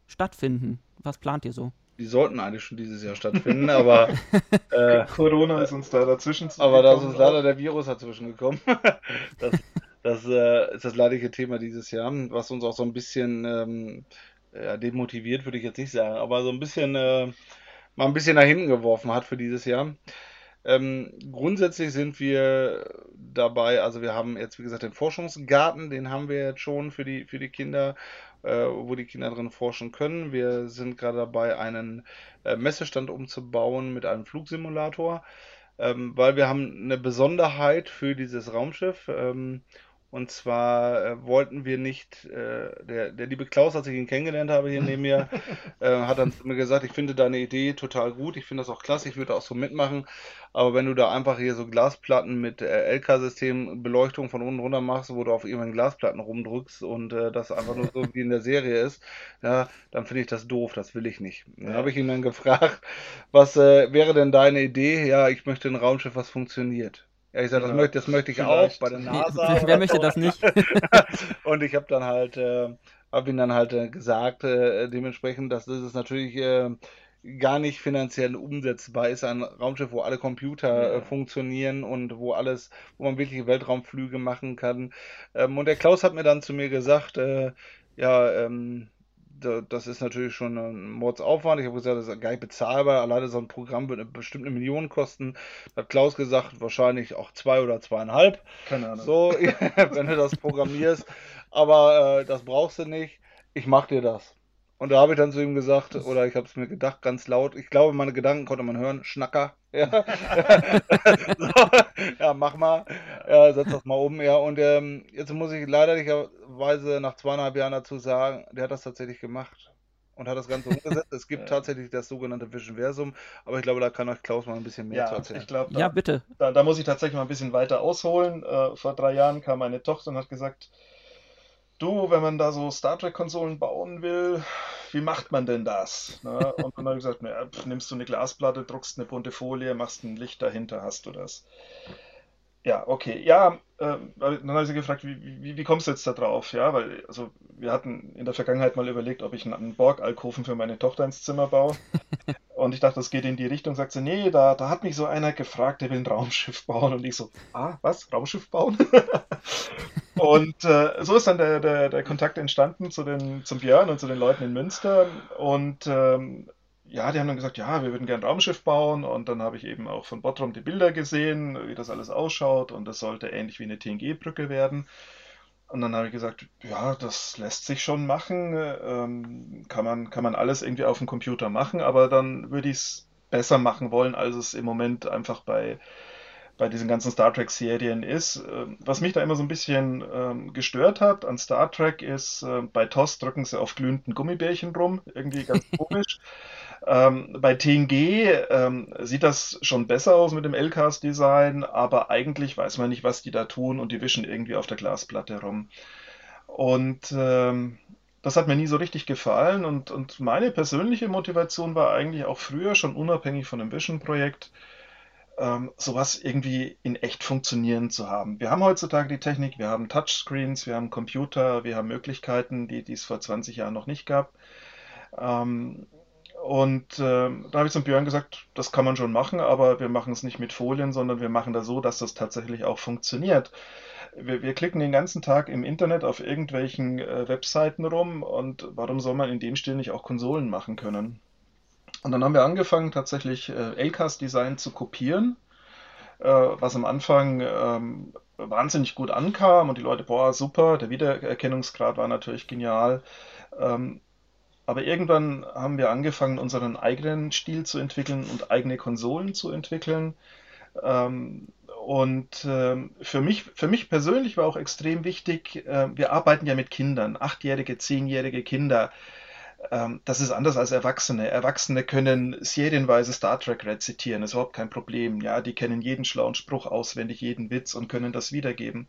D: stattfinden? Was plant ihr so?
A: Die sollten eigentlich schon dieses Jahr stattfinden, aber, äh,
B: Corona ist uns da dazwischen
A: aber da ist uns leider der Virus dazwischen gekommen. Das, das äh, ist das leidige Thema dieses Jahr, was uns auch so ein bisschen ähm, ja, demotiviert, würde ich jetzt nicht sagen, aber so ein bisschen äh, mal ein bisschen nach hinten geworfen hat für dieses Jahr. Ähm, grundsätzlich sind wir dabei, also wir haben jetzt, wie gesagt, den Forschungsgarten, den haben wir jetzt schon für die, für die Kinder, äh, wo die Kinder drin forschen können. Wir sind gerade dabei, einen äh, Messestand umzubauen mit einem Flugsimulator, ähm, weil wir haben eine Besonderheit für dieses Raumschiff. Ähm, und zwar äh, wollten wir nicht, äh, der, der liebe Klaus, als ich ihn kennengelernt habe hier neben mir, äh, hat dann mir gesagt, ich finde deine Idee total gut, ich finde das auch klasse, ich würde auch so mitmachen, aber wenn du da einfach hier so Glasplatten mit äh, LK-System Beleuchtung von unten runter machst, wo du auf irgendwelchen Glasplatten rumdrückst und äh, das einfach nur so wie in der Serie ist, ja, dann finde ich das doof, das will ich nicht. Dann habe ich ihn dann gefragt, was äh, wäre denn deine Idee? Ja, ich möchte ein Raumschiff, was funktioniert. Ja, ich sage, das,
B: Ja,
A: möchte, das möchte ich
B: vielleicht.
A: auch bei der NASA.
D: wer möchte das nicht?
A: Und ich habe dann halt, äh, habe ihm dann halt äh, gesagt, äh, dementsprechend, dass das natürlich äh, gar nicht finanziell umsetzbar ist. Ein Raumschiff, wo alle Computer äh, funktionieren und wo alles, wo man wirklich Weltraumflüge machen kann. Ähm, und der Klaus hat mir dann zu mir gesagt, äh, ja, ähm, das ist natürlich schon ein Mordsaufwand. Ich habe gesagt, das ist gar nicht bezahlbar. Alleine so ein Programm wird bestimmt eine Million kosten. Da hat Klaus gesagt, wahrscheinlich auch zwei oder zweieinhalb.
B: Keine Ahnung.
A: So, wenn du das programmierst. Aber äh, das brauchst du nicht. Ich mach dir das. Und da habe ich dann zu ihm gesagt, oder ich habe es mir gedacht, ganz laut, ich glaube, meine Gedanken konnte man hören, Schnacker. Ja, so, ja mach mal. Ja, setz das mal um. Ja, und ähm, jetzt muss ich leiderlicherweise nach zweieinhalb Jahren dazu sagen, der hat das tatsächlich gemacht und hat das Ganze umgesetzt. Es gibt tatsächlich das sogenannte Visionversum, aber ich glaube, da kann euch Klaus mal ein bisschen mehr
B: Ja,
A: zu erzählen.
B: ich glaube, da,
D: Ja, bitte.
B: da, da muss ich tatsächlich mal ein bisschen weiter ausholen. Äh, vor drei Jahren kam meine Tochter und hat gesagt, du, wenn man da so Star Trek-Konsolen bauen will, wie macht man denn das? Ne? Und dann habe ich gesagt, na, nimmst du eine Glasplatte, druckst eine bunte Folie, machst ein Licht dahinter, hast du das. Ja, okay. Ja, ähm, dann habe ich sie gefragt, wie, wie, wie kommst du jetzt da drauf? Ja, weil also wir hatten in der Vergangenheit mal überlegt, ob ich einen, einen Borg-Alkoven für meine Tochter ins Zimmer baue. Und ich dachte, das geht in die Richtung. Sagt sie, nee, da, da hat mich so einer gefragt, der will ein Raumschiff bauen. Und ich so, ah, was? Raumschiff bauen? Und äh, so ist dann der, der, der Kontakt entstanden zu den, zum Björn und zu den Leuten in Münster. Und ähm, ja, die haben dann gesagt, ja, wir würden gerne ein Raumschiff bauen. Und dann habe ich eben auch von Bottrom die Bilder gesehen, wie das alles ausschaut. Und das sollte ähnlich wie eine TNG-Brücke werden. Und dann habe ich gesagt, ja, das lässt sich schon machen. Ähm, kann man, kann man alles irgendwie auf dem Computer machen, aber dann würde ich es besser machen wollen, als es im Moment einfach bei, bei diesen ganzen Star Trek-Serien ist. Ähm, Was mich da immer so ein bisschen ähm, gestört hat an Star Trek ist, äh, bei TOS drücken sie auf glühenden Gummibärchen rum, irgendwie ganz komisch. Ähm, bei TNG ähm, sieht das schon besser aus mit dem LCAS-Design, aber eigentlich weiß man nicht, was die da tun und die wischen irgendwie auf der Glasplatte rum. Und ähm, das hat mir nie so richtig gefallen und, und meine persönliche Motivation war eigentlich auch früher schon unabhängig von dem Vision-Projekt, ähm, sowas irgendwie in echt funktionieren zu haben. Wir haben heutzutage die Technik, wir haben Touchscreens, wir haben Computer, wir haben Möglichkeiten, die, die es vor 20 Jahren noch nicht gab. Ähm, und ähm, da habe ich zum Björn gesagt, das kann man schon machen, aber wir machen es nicht mit Folien, sondern wir machen das so, dass das tatsächlich auch funktioniert. Wir, wir klicken den ganzen Tag im Internet auf irgendwelchen äh, Webseiten rum und warum soll man in dem Stil nicht auch Konsolen machen können? Und dann haben wir angefangen, tatsächlich äh, LCAS-Design zu kopieren, äh, was am Anfang ähm, wahnsinnig gut ankam und die Leute, boah, super, der Wiedererkennungsgrad war natürlich genial. Ähm, aber irgendwann haben wir angefangen, unseren eigenen Stil zu entwickeln und eigene Konsolen zu entwickeln. Ähm, und ähm, für mich, für mich persönlich war auch extrem wichtig, äh, wir arbeiten ja mit Kindern, achtjährige, zehnjährige Kinder. Ähm, das ist anders als Erwachsene. Erwachsene können serienweise Star Trek rezitieren, ist überhaupt kein Problem. Ja, die kennen jeden schlauen Spruch auswendig, jeden Witz und können das wiedergeben.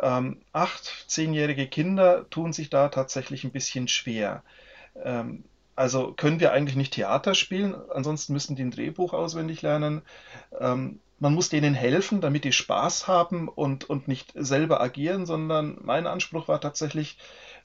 B: Ähm, acht, zehnjährige Kinder tun sich da tatsächlich ein bisschen schwer. Ähm, also können wir eigentlich nicht Theater spielen, ansonsten müssten die ein Drehbuch auswendig lernen. Ähm, man muss denen helfen, damit die Spaß haben und, und nicht selber agieren, sondern mein Anspruch war tatsächlich,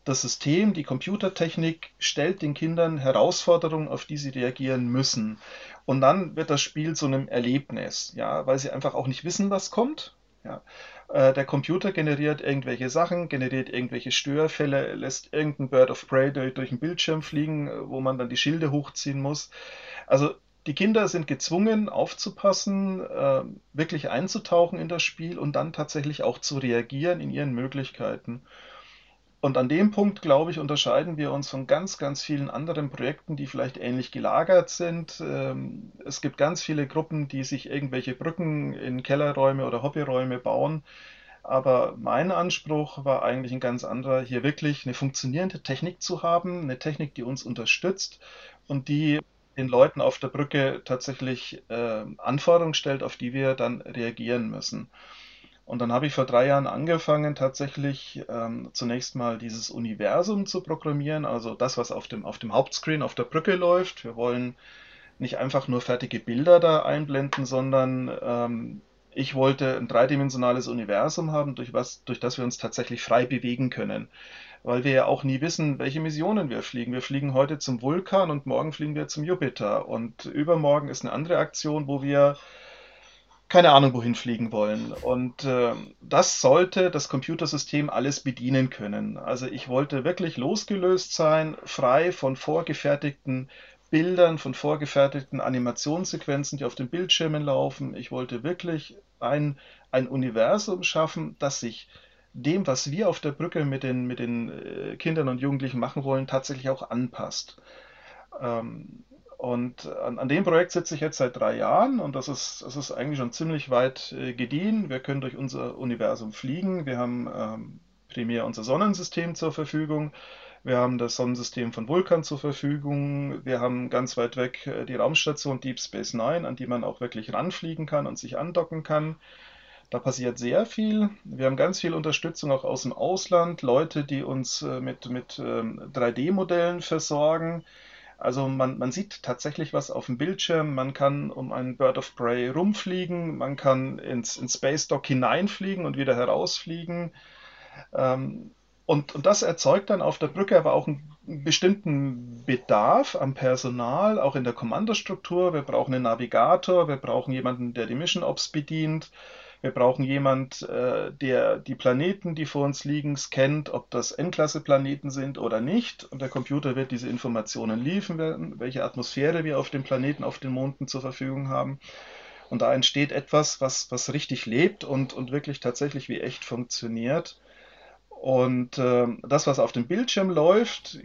B: das System, die Computertechnik stellt den Kindern Herausforderungen, auf die sie reagieren müssen. Und dann wird das Spiel zu einem Erlebnis, ja, weil sie einfach auch nicht wissen, was kommt. Ja. Äh, der Computer generiert irgendwelche Sachen, generiert irgendwelche Störfälle, lässt irgendein Bird of Prey durch, durch den Bildschirm fliegen, äh, wo man dann die Schilde hochziehen muss. Also die Kinder sind gezwungen, aufzupassen, äh, wirklich einzutauchen in das Spiel und dann tatsächlich auch zu reagieren in ihren Möglichkeiten. Und an dem Punkt, glaube ich, unterscheiden wir uns von ganz, ganz vielen anderen Projekten, die vielleicht ähnlich gelagert sind. Ähm, Es gibt ganz viele Gruppen, die sich irgendwelche Brücken in Kellerräume oder Hobbyräume bauen. Aber mein Anspruch war eigentlich ein ganz anderer, hier wirklich eine funktionierende Technik zu haben, eine Technik, die uns unterstützt und die den Leuten auf der Brücke tatsächlich äh, Anforderungen stellt, auf die wir dann reagieren müssen. Und dann habe ich vor drei Jahren angefangen, tatsächlich ähm, zunächst mal dieses Universum zu programmieren, also das, was auf dem, auf dem Hauptscreen auf der Brücke läuft. Wir wollen nicht einfach nur fertige Bilder da einblenden, sondern ähm, ich wollte ein dreidimensionales Universum haben, durch was, durch das wir uns tatsächlich frei bewegen können. Weil wir ja auch nie wissen, welche Missionen wir fliegen. Wir fliegen heute zum Vulkan und morgen fliegen wir zum Jupiter. Und übermorgen ist eine andere Aktion, wo wir keine Ahnung wohin fliegen wollen. Und äh, das sollte das Computersystem alles bedienen können. Also ich wollte wirklich losgelöst sein, frei von vorgefertigten Bildern, von vorgefertigten Animationssequenzen, die auf den Bildschirmen laufen. Ich wollte wirklich ein, ein Universum schaffen, das sich dem, was wir auf der Brücke mit den, mit den äh, Kindern und Jugendlichen machen wollen, tatsächlich auch anpasst. Ähm, und an, an, dem Projekt sitze ich jetzt seit drei Jahren und das ist, das ist eigentlich schon ziemlich weit äh, gediehen. Wir können durch unser Universum fliegen. Wir haben ähm, primär unser Sonnensystem zur Verfügung. Wir haben das Sonnensystem von Vulkan zur Verfügung. Wir haben ganz weit weg äh, die Raumstation Deep Space Nine, an die man auch wirklich ranfliegen kann und sich andocken kann. Da passiert sehr viel. Wir haben ganz viel Unterstützung auch aus dem Ausland, Leute, die uns äh, mit, mit 3D-Modellen ähm, versorgen. Also man, man sieht tatsächlich was auf dem Bildschirm. Man kann um einen Bird of Prey rumfliegen, man kann ins, ins Space Dock hineinfliegen und wieder herausfliegen. Ähm, und, und das erzeugt dann auf der Brücke aber auch einen bestimmten Bedarf am Personal, auch in der Kommandostruktur. Wir brauchen einen Navigator, wir brauchen jemanden, der die Mission Ops bedient. Wir brauchen jemand, äh, der die Planeten, die vor uns liegen, scannt, ob das N-Klasse-Planeten sind oder nicht. Und der Computer wird diese Informationen liefern, welche Atmosphäre wir auf dem Planeten, auf den Monden zur Verfügung haben. Und da entsteht etwas, was, was richtig lebt und, und wirklich tatsächlich wie echt funktioniert. Und äh, das, was auf dem Bildschirm läuft,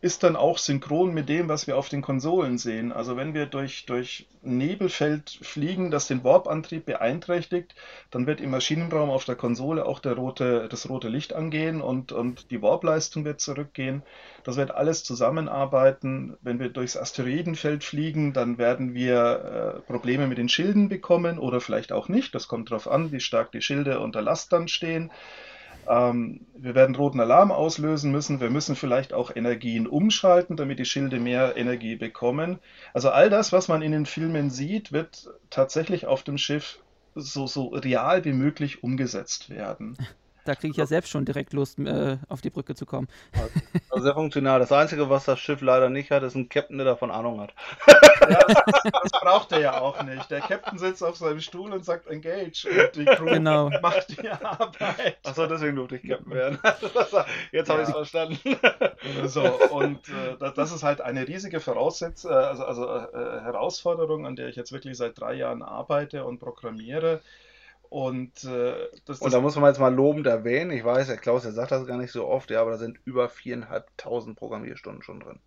B: ist dann auch synchron mit dem, was wir auf den Konsolen sehen. Also wenn wir durch, durch Nebelfeld fliegen, das den Warp-Antrieb beeinträchtigt, dann wird im Maschinenraum auf der Konsole auch der rote, das rote Licht angehen und, und die Warp-Leistung wird zurückgehen. Das wird alles zusammenarbeiten. Wenn wir durchs Asteroidenfeld fliegen, dann werden wir äh, Probleme mit den Schilden bekommen oder vielleicht auch nicht. Das kommt darauf an, wie stark die Schilde unter Last dann stehen. Ähm, wir werden roten Alarm auslösen müssen. Wir müssen vielleicht auch Energien umschalten, damit die Schilde mehr Energie bekommen. Also all das, was man in den Filmen sieht, wird tatsächlich auf dem Schiff so, so real wie möglich umgesetzt werden.
D: Da kriege ich ja selbst schon direkt Lust, äh, auf die Brücke zu kommen.
A: Also sehr funktional. Das Einzige, was das Schiff leider nicht hat, ist ein Captain, der davon Ahnung hat.
B: Ja, das, das, braucht er ja auch nicht. Der Captain sitzt auf seinem Stuhl und sagt Engage und die Crew
D: genau.
B: macht die Arbeit.
A: Achso, deswegen durfte ich Captain werden. Jetzt habe ja. ich es verstanden.
B: So, und äh, das ist halt eine riesige Voraussetzung, äh, also, also äh, Herausforderung, an der ich jetzt wirklich seit drei Jahren arbeite und programmiere. Und, äh,
A: das, und da muss man jetzt mal lobend erwähnen, ich weiß, der Klaus, der sagt das gar nicht so oft, ja, aber da sind über viereinhalbtausend Programmierstunden schon drin.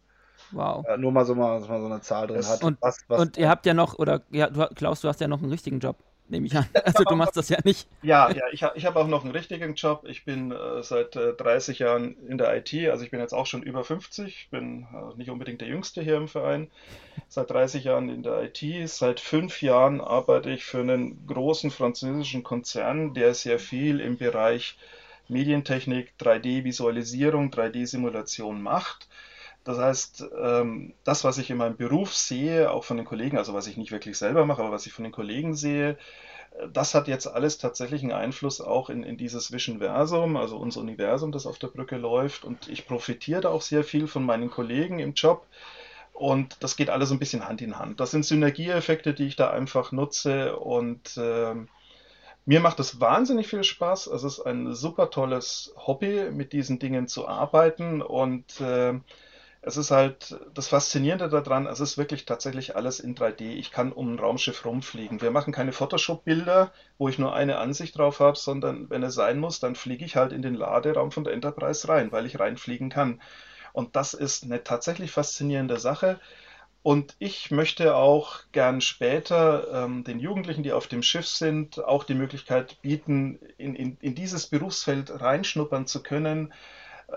D: Wow.
A: Ja, nur mal so, mal, mal so eine Zahl drin hat.
D: Und, was, was und ihr habt ja noch, oder ja, du, Klaus, du hast ja noch einen richtigen Job nehme ich an. Also du machst das ja nicht.
B: Ja, ja, ich, ich habe auch noch einen richtigen Job. Ich bin äh, seit äh, 30 Jahren in der IT, also ich bin jetzt auch schon über 50, bin äh, nicht unbedingt der Jüngste hier im Verein. Seit 30 Jahren in der IT, seit fünf Jahren arbeite ich für einen großen französischen Konzern, der sehr viel im Bereich Medientechnik, 3D-Visualisierung, 3D-Simulation macht. Das heißt, ähm, das, was ich in meinem Beruf sehe, auch von den Kollegen, also was ich nicht wirklich selber mache, aber was ich von den Kollegen sehe, äh, das hat jetzt alles tatsächlich einen Einfluss auch in, in dieses Visionversum, also unser Universum, das auf der Brücke läuft. Und ich profitiere da auch sehr viel von meinen Kollegen im Job. Und das geht alles ein bisschen Hand in Hand. Das sind Synergieeffekte, die ich da einfach nutze. Und äh, mir macht es wahnsinnig viel Spaß. Es ist ein super tolles Hobby, mit diesen Dingen zu arbeiten. Und äh, es ist halt das Faszinierende daran, es ist wirklich tatsächlich alles in 3D. Ich kann um ein Raumschiff rumfliegen. Wir machen keine Photoshop-Bilder, wo ich nur eine Ansicht drauf habe, sondern wenn es sein muss, dann fliege ich halt in den Laderaum von der Enterprise rein, weil ich reinfliegen kann. Und das ist eine tatsächlich faszinierende Sache. Und ich möchte auch gern später ähm, den Jugendlichen, die auf dem Schiff sind, auch die Möglichkeit bieten, in, in, in dieses Berufsfeld reinschnuppern zu können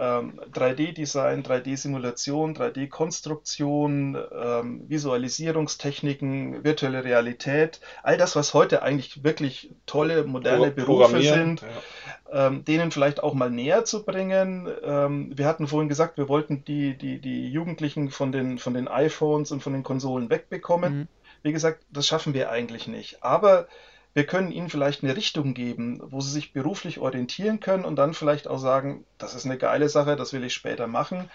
B: 3D-Design, ähm, 3D-Simulation, 3D-Konstruktion, ähm, Visualisierungstechniken, virtuelle Realität, all das, was heute eigentlich wirklich tolle, moderne Berufe sind, ja. ähm, denen vielleicht auch mal näher zu bringen. Ähm, wir hatten vorhin gesagt, wir wollten die, die, die Jugendlichen von den, von den iPhones und von den Konsolen wegbekommen. Mhm. Wie gesagt, das schaffen wir eigentlich nicht. Aber wir können ihnen vielleicht eine Richtung geben, wo sie sich beruflich orientieren können und dann vielleicht auch sagen, das ist eine geile Sache, das will ich später machen.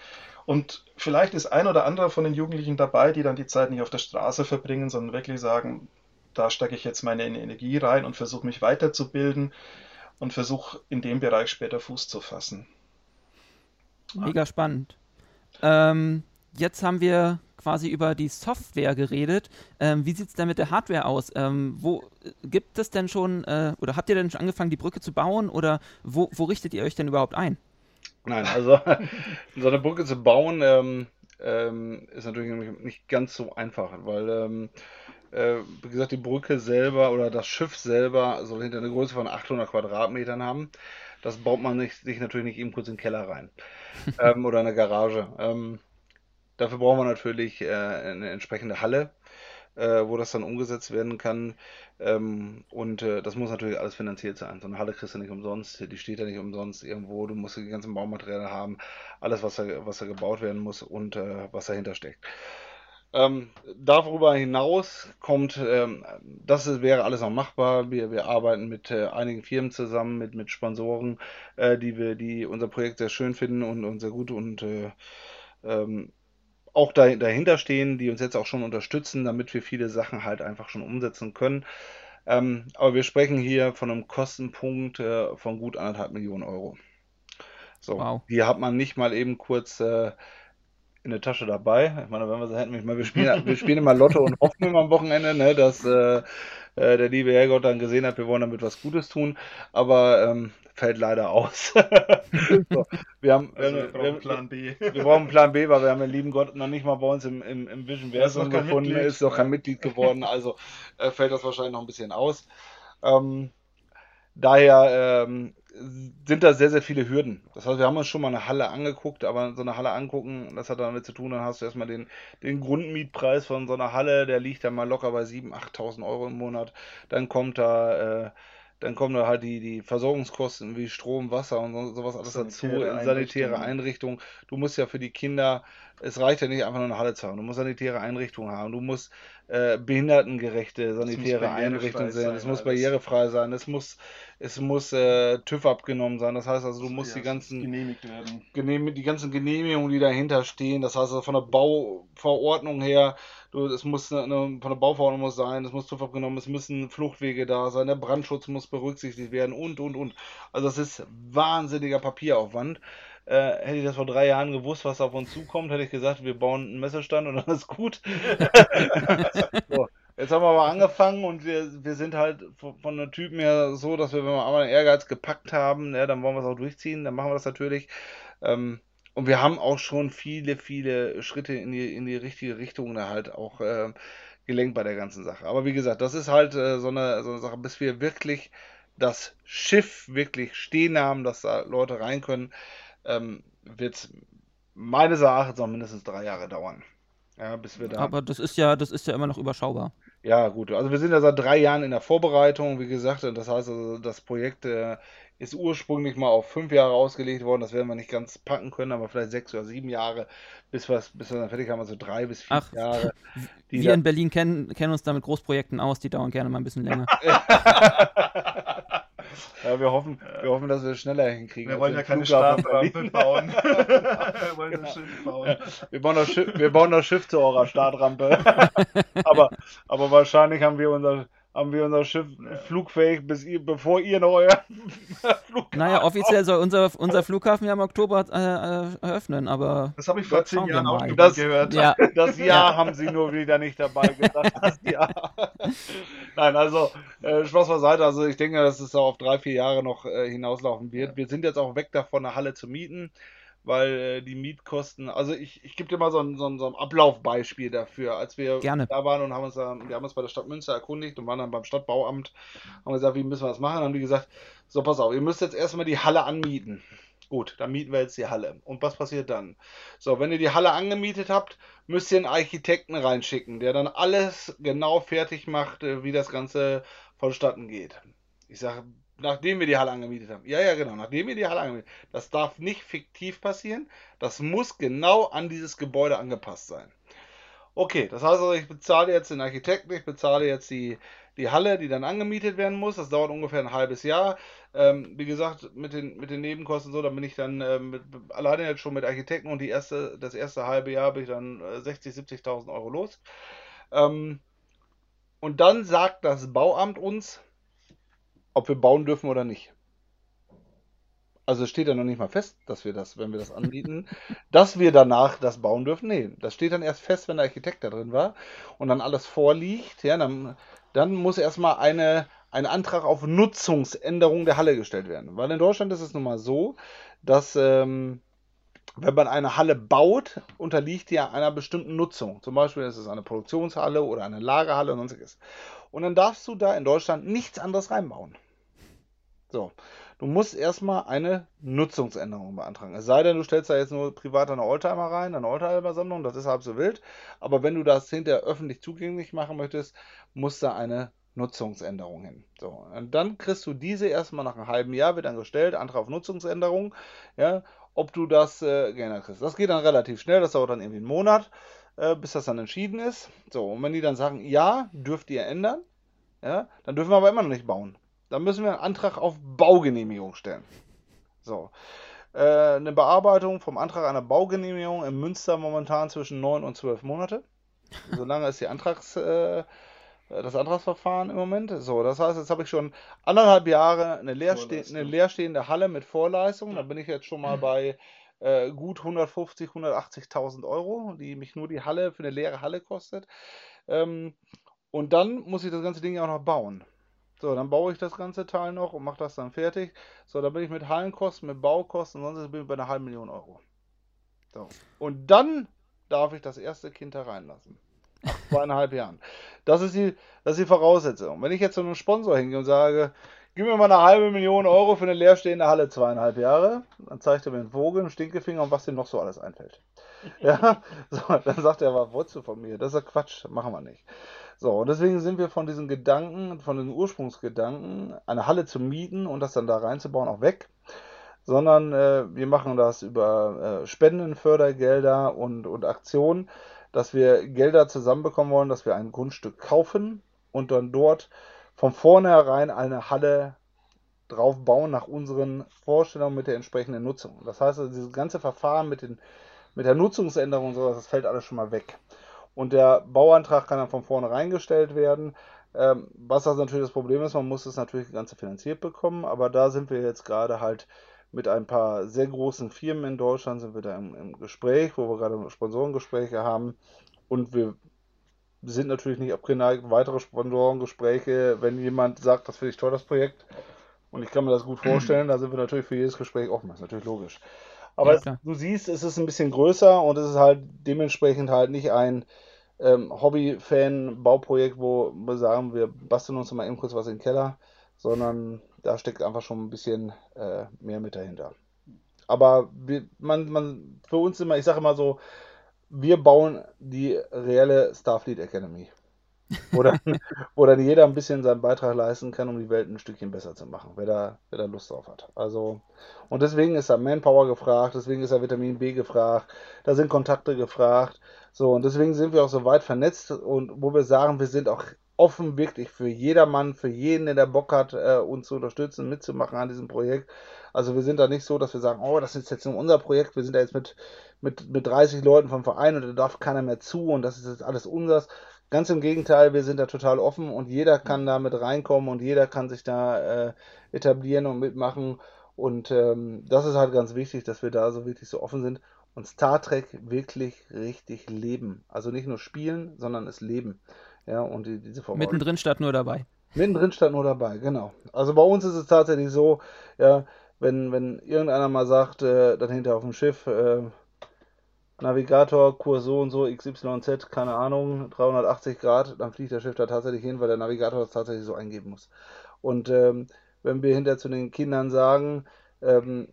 B: Und vielleicht ist ein oder andere von den Jugendlichen dabei, die dann die Zeit nicht auf der Straße verbringen, sondern wirklich sagen, da stecke ich jetzt meine Energie rein und versuche mich weiterzubilden und versuche in dem Bereich später Fuß zu fassen.
D: Mega spannend. Ähm, jetzt haben wir quasi über die Software geredet. Ähm, wie sieht es denn mit der Hardware aus? Ähm, wo gibt es denn schon, äh, oder habt ihr denn schon angefangen, die Brücke zu bauen oder wo, wo richtet ihr euch denn überhaupt ein?
A: Nein, also so eine Brücke zu bauen ähm, ähm, ist natürlich nicht ganz so einfach, weil, ähm, äh, wie gesagt, die Brücke selber oder das Schiff selber soll hinter eine Größe von 800 Quadratmetern haben. Das baut man nicht, sich natürlich nicht eben kurz in den Keller rein ähm, oder eine Garage. Ähm, dafür brauchen wir natürlich äh, eine entsprechende Halle, äh, wo das dann umgesetzt werden kann. Ähm, und äh, das muss natürlich alles finanziert sein. So eine Halle kriegst du nicht umsonst, die steht ja nicht umsonst irgendwo. Du musst die ganzen Baumaterialien haben, alles, was da, was da gebaut werden muss und äh, was dahinter steckt. Ähm, darüber hinaus kommt, ähm, das ist, wäre alles noch machbar. Wir, wir arbeiten mit äh, einigen Firmen zusammen, mit, mit Sponsoren, äh, die wir, die unser Projekt sehr schön finden und, und sehr gut und äh, ähm, auch da, dahinter stehen, die uns jetzt auch schon unterstützen, damit wir viele Sachen halt einfach schon umsetzen können. Ähm, aber wir sprechen hier von einem Kostenpunkt äh, von gut anderthalb Millionen Euro. So, wow. die hat man nicht mal eben kurz äh, in der Tasche dabei. Ich meine, wenn wir so hätten, ich meine, wir spielen, wir spielen immer Lotto und hoffen immer am Wochenende, ne, dass äh, äh, der liebe Herrgott dann gesehen hat, wir wollen damit was Gutes tun, aber ähm, fällt leider aus. so, wir haben, also wir, brauchen wir, Plan B. wir brauchen Plan B, weil wir haben den lieben Gott noch nicht mal bei uns im, im, im Vision Versum gefunden, Mitglied. ist noch kein Mitglied geworden, also äh, fällt das wahrscheinlich noch ein bisschen aus. Ähm, daher ähm, sind da sehr, sehr viele Hürden. Das heißt, wir haben uns schon mal eine Halle angeguckt, aber so eine Halle angucken, das hat damit zu tun, dann hast du erstmal den, den Grundmietpreis von so einer Halle, der liegt dann mal locker bei 7.000, 8.000 Euro im Monat. Dann kommt da, äh, dann kommen da halt die, die Versorgungskosten wie Strom, Wasser und sowas alles sanitäre dazu, in sanitäre Einrichtungen. Du musst ja für die Kinder, es reicht ja nicht einfach nur eine Halle zu haben, du musst sanitäre Einrichtungen haben, du musst äh, behindertengerechte sanitäre Einrichtungen sein, es muss barrierefrei sein, es muss es muss äh, TÜV abgenommen sein. Das heißt also, du musst ja, die ganzen
B: genehmigt werden.
A: Genehm, die ganzen Genehmigungen, die dahinter stehen. Das heißt also von der Bauverordnung her, du, es muss eine, von der Bauverordnung muss sein, es muss TÜV abgenommen, es müssen Fluchtwege da sein, der Brandschutz muss berücksichtigt werden und und und. Also das ist wahnsinniger Papieraufwand. Äh, hätte ich das vor drei Jahren gewusst, was auf uns zukommt, hätte ich gesagt, wir bauen einen Messestand und dann ist gut. so. Jetzt haben wir aber angefangen und wir, wir sind halt von der Typen her so, dass wir, wenn wir einmal den Ehrgeiz gepackt haben, ja, dann wollen wir es auch durchziehen, dann machen wir das natürlich. Ähm, und wir haben auch schon viele, viele Schritte in die, in die richtige Richtung da halt auch äh, gelenkt bei der ganzen Sache. Aber wie gesagt, das ist halt äh, so, eine, so eine Sache, bis wir wirklich das Schiff wirklich stehen haben, dass da Leute rein können, ähm, wird es meines Erachtens noch mindestens drei Jahre dauern. Ja, bis wir da.
D: Aber das ist ja, das ist ja immer noch überschaubar.
A: Ja, gut. Also wir sind ja seit drei Jahren in der Vorbereitung, wie gesagt, und das heißt also, das Projekt äh, ist ursprünglich mal auf fünf Jahre ausgelegt worden. Das werden wir nicht ganz packen können, aber vielleicht sechs oder sieben Jahre, bis, bis wir dann fertig haben, also drei bis vier Ach, Jahre.
D: Wir in Berlin kennen, kennen uns da mit Großprojekten aus, die dauern gerne mal ein bisschen länger.
A: Ja, wir hoffen, wir hoffen, dass wir es schneller hinkriegen.
B: Wir wollen ja keine Startrampe bauen. wir wollen
A: ein Schiff bauen. Wir bauen, das Schiff, wir bauen das Schiff zu eurer Startrampe. aber, aber wahrscheinlich haben wir unser haben wir unser Schiff ja. flugfähig, bis ihr, bevor ihr noch euer
D: Flughafen Naja, offiziell soll unser, unser Flughafen ja im Oktober äh, eröffnen, aber.
B: Das habe ich vor zehn Jahren auch
A: das, gehört. Ja. Das Jahr haben sie nur wieder nicht dabei gesagt. Das Jahr. Nein, also äh, Spaß beiseite. Also ich denke, dass es auch auf drei, vier Jahre noch äh, hinauslaufen wird. Ja. Wir sind jetzt auch weg davon, eine Halle zu mieten weil äh, die Mietkosten, also ich, ich gebe dir mal so ein, so, ein, so ein Ablaufbeispiel dafür, als wir
D: Gerne.
A: da waren und haben uns, da, wir haben uns bei der Stadt Münster erkundigt und waren dann beim Stadtbauamt, haben gesagt, wie müssen wir das machen, dann haben die gesagt, so pass auf, ihr müsst jetzt erstmal die Halle anmieten. Gut, dann mieten wir jetzt die Halle. Und was passiert dann? So, wenn ihr die Halle angemietet habt, müsst ihr einen Architekten reinschicken, der dann alles genau fertig macht, äh, wie das Ganze vonstatten geht. Ich sage, nachdem wir die Halle angemietet haben. Ja, ja, genau, nachdem wir die Halle angemietet haben. Das darf nicht fiktiv passieren. Das muss genau an dieses Gebäude angepasst sein. Okay, das heißt also, ich bezahle jetzt den Architekten, ich bezahle jetzt die, die Halle, die dann angemietet werden muss. Das dauert ungefähr ein halbes Jahr. Ähm, wie gesagt, mit den, mit den Nebenkosten so, da bin ich dann ähm, mit, alleine jetzt schon mit Architekten und die erste, das erste halbe Jahr bin ich dann äh, 60, 70.000 Euro los. Ähm, und dann sagt das Bauamt uns, ob wir bauen dürfen oder nicht. Also steht ja noch nicht mal fest, dass wir das, wenn wir das anbieten, dass wir danach das bauen dürfen. Nee, das steht dann erst fest, wenn der Architekt da drin war und dann alles vorliegt. Ja, dann, dann muss erstmal eine, ein Antrag auf Nutzungsänderung der Halle gestellt werden. Weil in Deutschland ist es nun mal so, dass ähm, wenn man eine Halle baut, unterliegt die ja einer bestimmten Nutzung. Zum Beispiel ist es eine Produktionshalle oder eine Lagerhalle und sonstiges. Und dann darfst du da in Deutschland nichts anderes reinbauen. So. Du musst erstmal eine Nutzungsänderung beantragen. Es sei denn, du stellst da jetzt nur privat eine Oldtimer rein, eine Oldtimer-Sammlung, das ist halb so wild. Aber wenn du das hinterher öffentlich zugänglich machen möchtest, muss da eine Nutzungsänderung hin. So, und dann kriegst du diese erstmal nach einem halben Jahr, wird dann gestellt, Antrag auf Nutzungsänderung, ja, ob du das äh, geändert kriegst. Das geht dann relativ schnell, das dauert dann irgendwie einen Monat, äh, bis das dann entschieden ist. So, und wenn die dann sagen, ja, dürft ihr ändern, ja, dann dürfen wir aber immer noch nicht bauen. Dann müssen wir einen Antrag auf Baugenehmigung stellen. So. Äh, eine Bearbeitung vom Antrag einer Baugenehmigung in Münster momentan zwischen 9 und 12 Monate. Solange ist die Antrags, äh, das Antragsverfahren im Moment. So, das heißt, jetzt habe ich schon anderthalb Jahre eine, leerste eine leerstehende Halle mit Vorleistung. Da bin ich jetzt schon mal bei äh, gut 150, 180.000 Euro, die mich nur die Halle für eine leere Halle kostet. Ähm, und dann muss ich das ganze Ding ja auch noch bauen. So, dann baue ich das ganze Teil noch und mache das dann fertig. So, dann bin ich mit Hallenkosten, mit Baukosten, sonst bin ich bei einer halben Million Euro. So. Und dann darf ich das erste Kind da reinlassen. Nach zweieinhalb Jahren. Das ist, die, das ist die Voraussetzung. Wenn ich jetzt zu einem Sponsor hingehe und sage, gib mir mal eine halbe Million Euro für eine leerstehende Halle zweieinhalb Jahre, dann zeigt er mir einen Vogel, einen Stinkefinger und was dem noch so alles einfällt. Ja, so, dann sagt er, was wolltest du von mir? Das ist ja Quatsch, machen wir nicht. So, und deswegen sind wir von diesen Gedanken, von den Ursprungsgedanken, eine Halle zu mieten und das dann da reinzubauen, auch weg. Sondern äh, wir machen das über äh, Spenden, Fördergelder und, und Aktionen, dass wir Gelder zusammenbekommen wollen, dass wir ein Grundstück kaufen und dann dort von vornherein eine Halle drauf bauen nach unseren Vorstellungen mit der entsprechenden Nutzung. Das heißt, also, dieses ganze Verfahren mit, den, mit der Nutzungsänderung und sowas, das fällt alles schon mal weg und der Bauantrag kann dann von vornherein gestellt werden. Ähm, was das natürlich das Problem ist, man muss es natürlich das Ganze finanziert bekommen, aber da sind wir jetzt gerade halt mit ein paar sehr großen Firmen in Deutschland sind wir da im, im Gespräch, wo wir gerade Sponsorengespräche haben. Und wir sind natürlich nicht abgeneigt, weitere Sponsorengespräche, wenn jemand sagt, das finde ich toll, das Projekt. Und ich kann mir das gut vorstellen, da sind wir natürlich für jedes Gespräch offen, das ist natürlich logisch. Aber ja, du siehst, es ist ein bisschen größer und es ist halt dementsprechend halt nicht ein ähm, Hobby-Fan-Bauprojekt, wo wir sagen, wir basteln uns mal eben kurz was in den Keller, sondern da steckt einfach schon ein bisschen äh, mehr mit dahinter. Aber wir, man, man, für uns immer, ich sage immer so, wir bauen die reelle Starfleet Academy. Oder, wo dann jeder ein bisschen seinen Beitrag leisten kann, um die Welt ein Stückchen besser zu machen, wer da, wer da Lust drauf hat. Also, und deswegen ist da Manpower gefragt, deswegen ist da Vitamin B gefragt, da sind Kontakte gefragt. So, und deswegen sind wir auch so weit vernetzt und wo wir sagen, wir sind auch offen wirklich für jedermann, für jeden, der Bock hat, äh, uns zu unterstützen, mitzumachen an diesem Projekt. Also wir sind da nicht so, dass wir sagen, oh, das ist jetzt nur unser Projekt, wir sind da jetzt mit, mit, mit 30 Leuten vom Verein und da darf keiner mehr zu und das ist jetzt alles unseres, Ganz im Gegenteil, wir sind da total offen und jeder kann da mit reinkommen und jeder kann sich da äh, etablieren und mitmachen. Und ähm, das ist halt ganz wichtig, dass wir da so wirklich so offen sind und Star Trek wirklich richtig leben. Also nicht nur spielen, sondern es leben. Ja, und die, diese
D: Form Mittendrin statt nur dabei.
A: Mittendrin statt nur dabei, genau. Also bei uns ist es tatsächlich so, ja, wenn, wenn irgendeiner mal sagt, äh, dann hinter auf dem Schiff, äh, Navigator, Kurs so und so, XYZ, keine Ahnung, 380 Grad, dann fliegt der Schiff da tatsächlich hin, weil der Navigator das tatsächlich so eingeben muss. Und ähm, wenn wir hinter zu den Kindern sagen, ähm,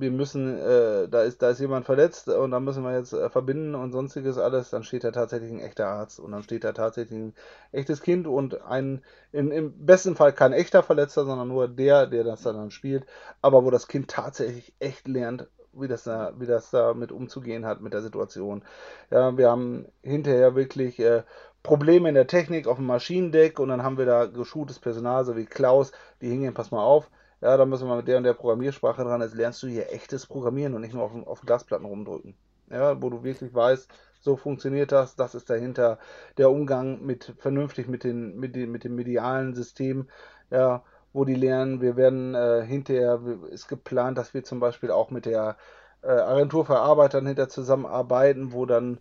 A: wir müssen, äh, da ist, da ist jemand verletzt und da müssen wir jetzt äh, verbinden und sonstiges alles, dann steht da tatsächlich ein echter Arzt und dann steht da tatsächlich ein echtes Kind und ein, in, im besten Fall kein echter Verletzter, sondern nur der, der das dann spielt, aber wo das Kind tatsächlich echt lernt, wie das da, wie das da mit umzugehen hat mit der Situation. Ja, wir haben hinterher wirklich äh, Probleme in der Technik auf dem Maschinendeck und dann haben wir da geschultes Personal, so wie Klaus, die hingen, pass mal auf, ja, da müssen wir mit der und der Programmiersprache dran, jetzt lernst du hier echtes Programmieren und nicht nur auf, auf Glasplatten rumdrücken. Ja, wo du wirklich weißt, so funktioniert das, das ist dahinter der Umgang mit vernünftig mit den, mit den, mit dem medialen System, ja, wo die lernen. Wir werden äh, hinterher, ist geplant, dass wir zum Beispiel auch mit der äh, Agentur für Arbeitern hinter zusammenarbeiten, wo dann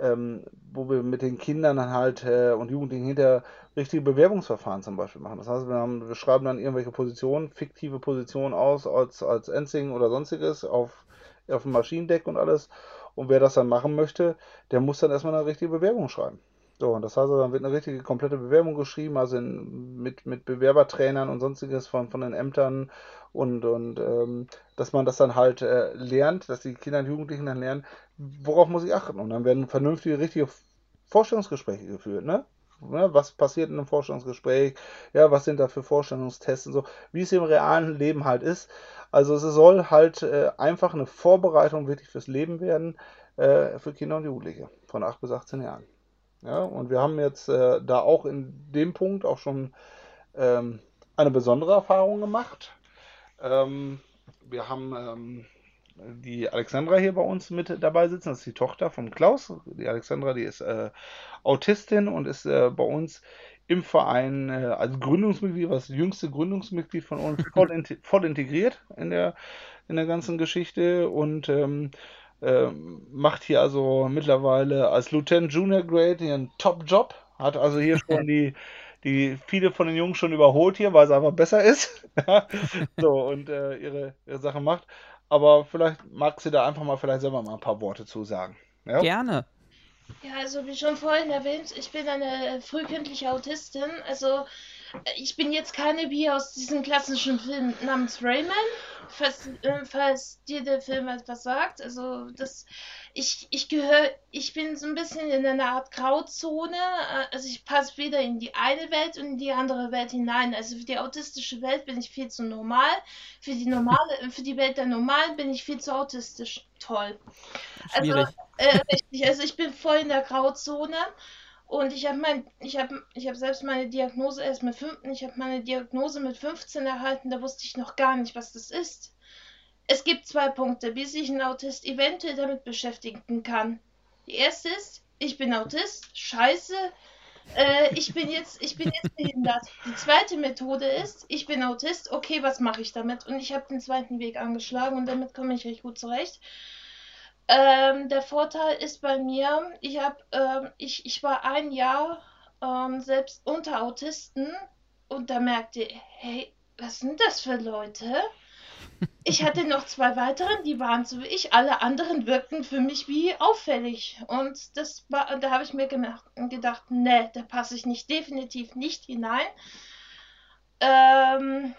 A: ähm, wo wir mit den Kindern dann halt äh, und Jugendlichen hinter richtige Bewerbungsverfahren zum Beispiel machen. Das heißt, wir, haben, wir schreiben dann irgendwelche Positionen, fiktive Positionen aus als, als Ensing oder sonstiges auf, auf dem Maschinendeck und alles. Und wer das dann machen möchte, der muss dann erstmal eine richtige Bewerbung schreiben. So, und das heißt, dann wird eine richtige komplette Bewerbung geschrieben, also in, mit, mit Bewerbertrainern und sonstiges von, von den Ämtern und, und ähm, dass man das dann halt äh, lernt, dass die Kinder und Jugendlichen dann lernen, worauf muss ich achten. Und dann werden vernünftige, richtige Vorstellungsgespräche geführt, ne? ne? Was passiert in einem Vorstellungsgespräch? Ja, was sind da für Vorstellungstests und so, wie es im realen Leben halt ist. Also es soll halt äh, einfach eine Vorbereitung wirklich fürs Leben werden äh, für Kinder und Jugendliche von 8 bis 18 Jahren. Ja, und wir haben jetzt äh, da auch in dem Punkt auch schon ähm, eine besondere Erfahrung gemacht. Ähm, wir haben ähm, die Alexandra hier bei uns mit dabei sitzen. Das ist die Tochter von Klaus. Die Alexandra, die ist äh, Autistin und ist äh, bei uns im Verein äh, als Gründungsmitglied, das jüngste Gründungsmitglied von uns, voll, in, voll integriert in der, in der ganzen Geschichte und ähm, äh, macht hier also mittlerweile als Lieutenant Junior Grade einen Top-Job. Hat also hier schon die, die viele von den Jungs schon überholt hier, weil es einfach besser ist. so, und äh, ihre, ihre Sache macht. Aber vielleicht mag sie da einfach mal vielleicht selber mal ein paar Worte zu sagen.
D: Ja? Gerne.
C: Ja, also wie schon vorhin erwähnt, ich bin eine frühkindliche Autistin. Also ich bin jetzt keine wie aus diesem klassischen Film namens Rayman, falls, äh, falls dir der Film etwas sagt. Also das, ich, ich gehöre, ich bin so ein bisschen in einer Art Grauzone. Äh, also ich passe weder in die eine Welt und in die andere Welt hinein. Also für die autistische Welt bin ich viel zu normal. Für die normale, für die Welt der Normalen bin ich viel zu autistisch. Toll. Also, Schwierig. Also, äh, richtig, also ich bin voll in der Grauzone. Und ich habe mein, ich habe, ich habe selbst meine Diagnose erst mit 15, ich habe meine Diagnose mit 15 erhalten, da wusste ich noch gar nicht, was das ist. Es gibt zwei Punkte, wie sich ein Autist eventuell damit beschäftigen kann. Die erste ist, ich bin Autist, scheiße, äh, ich bin jetzt, ich bin jetzt behindert. Die zweite Methode ist, ich bin Autist, okay, was mache ich damit? Und ich habe den zweiten Weg angeschlagen und damit komme ich recht gut zurecht. Ähm, der Vorteil ist bei mir, ich habe, ähm, ich, ich war ein Jahr ähm, selbst unter Autisten und da merkte ich, hey, was sind das für Leute? Ich hatte noch zwei weitere, die waren so wie ich. Alle anderen wirkten für mich wie auffällig. Und das war, da habe ich mir gemacht, gedacht, nee, da passe ich nicht, definitiv nicht hinein. Ähm,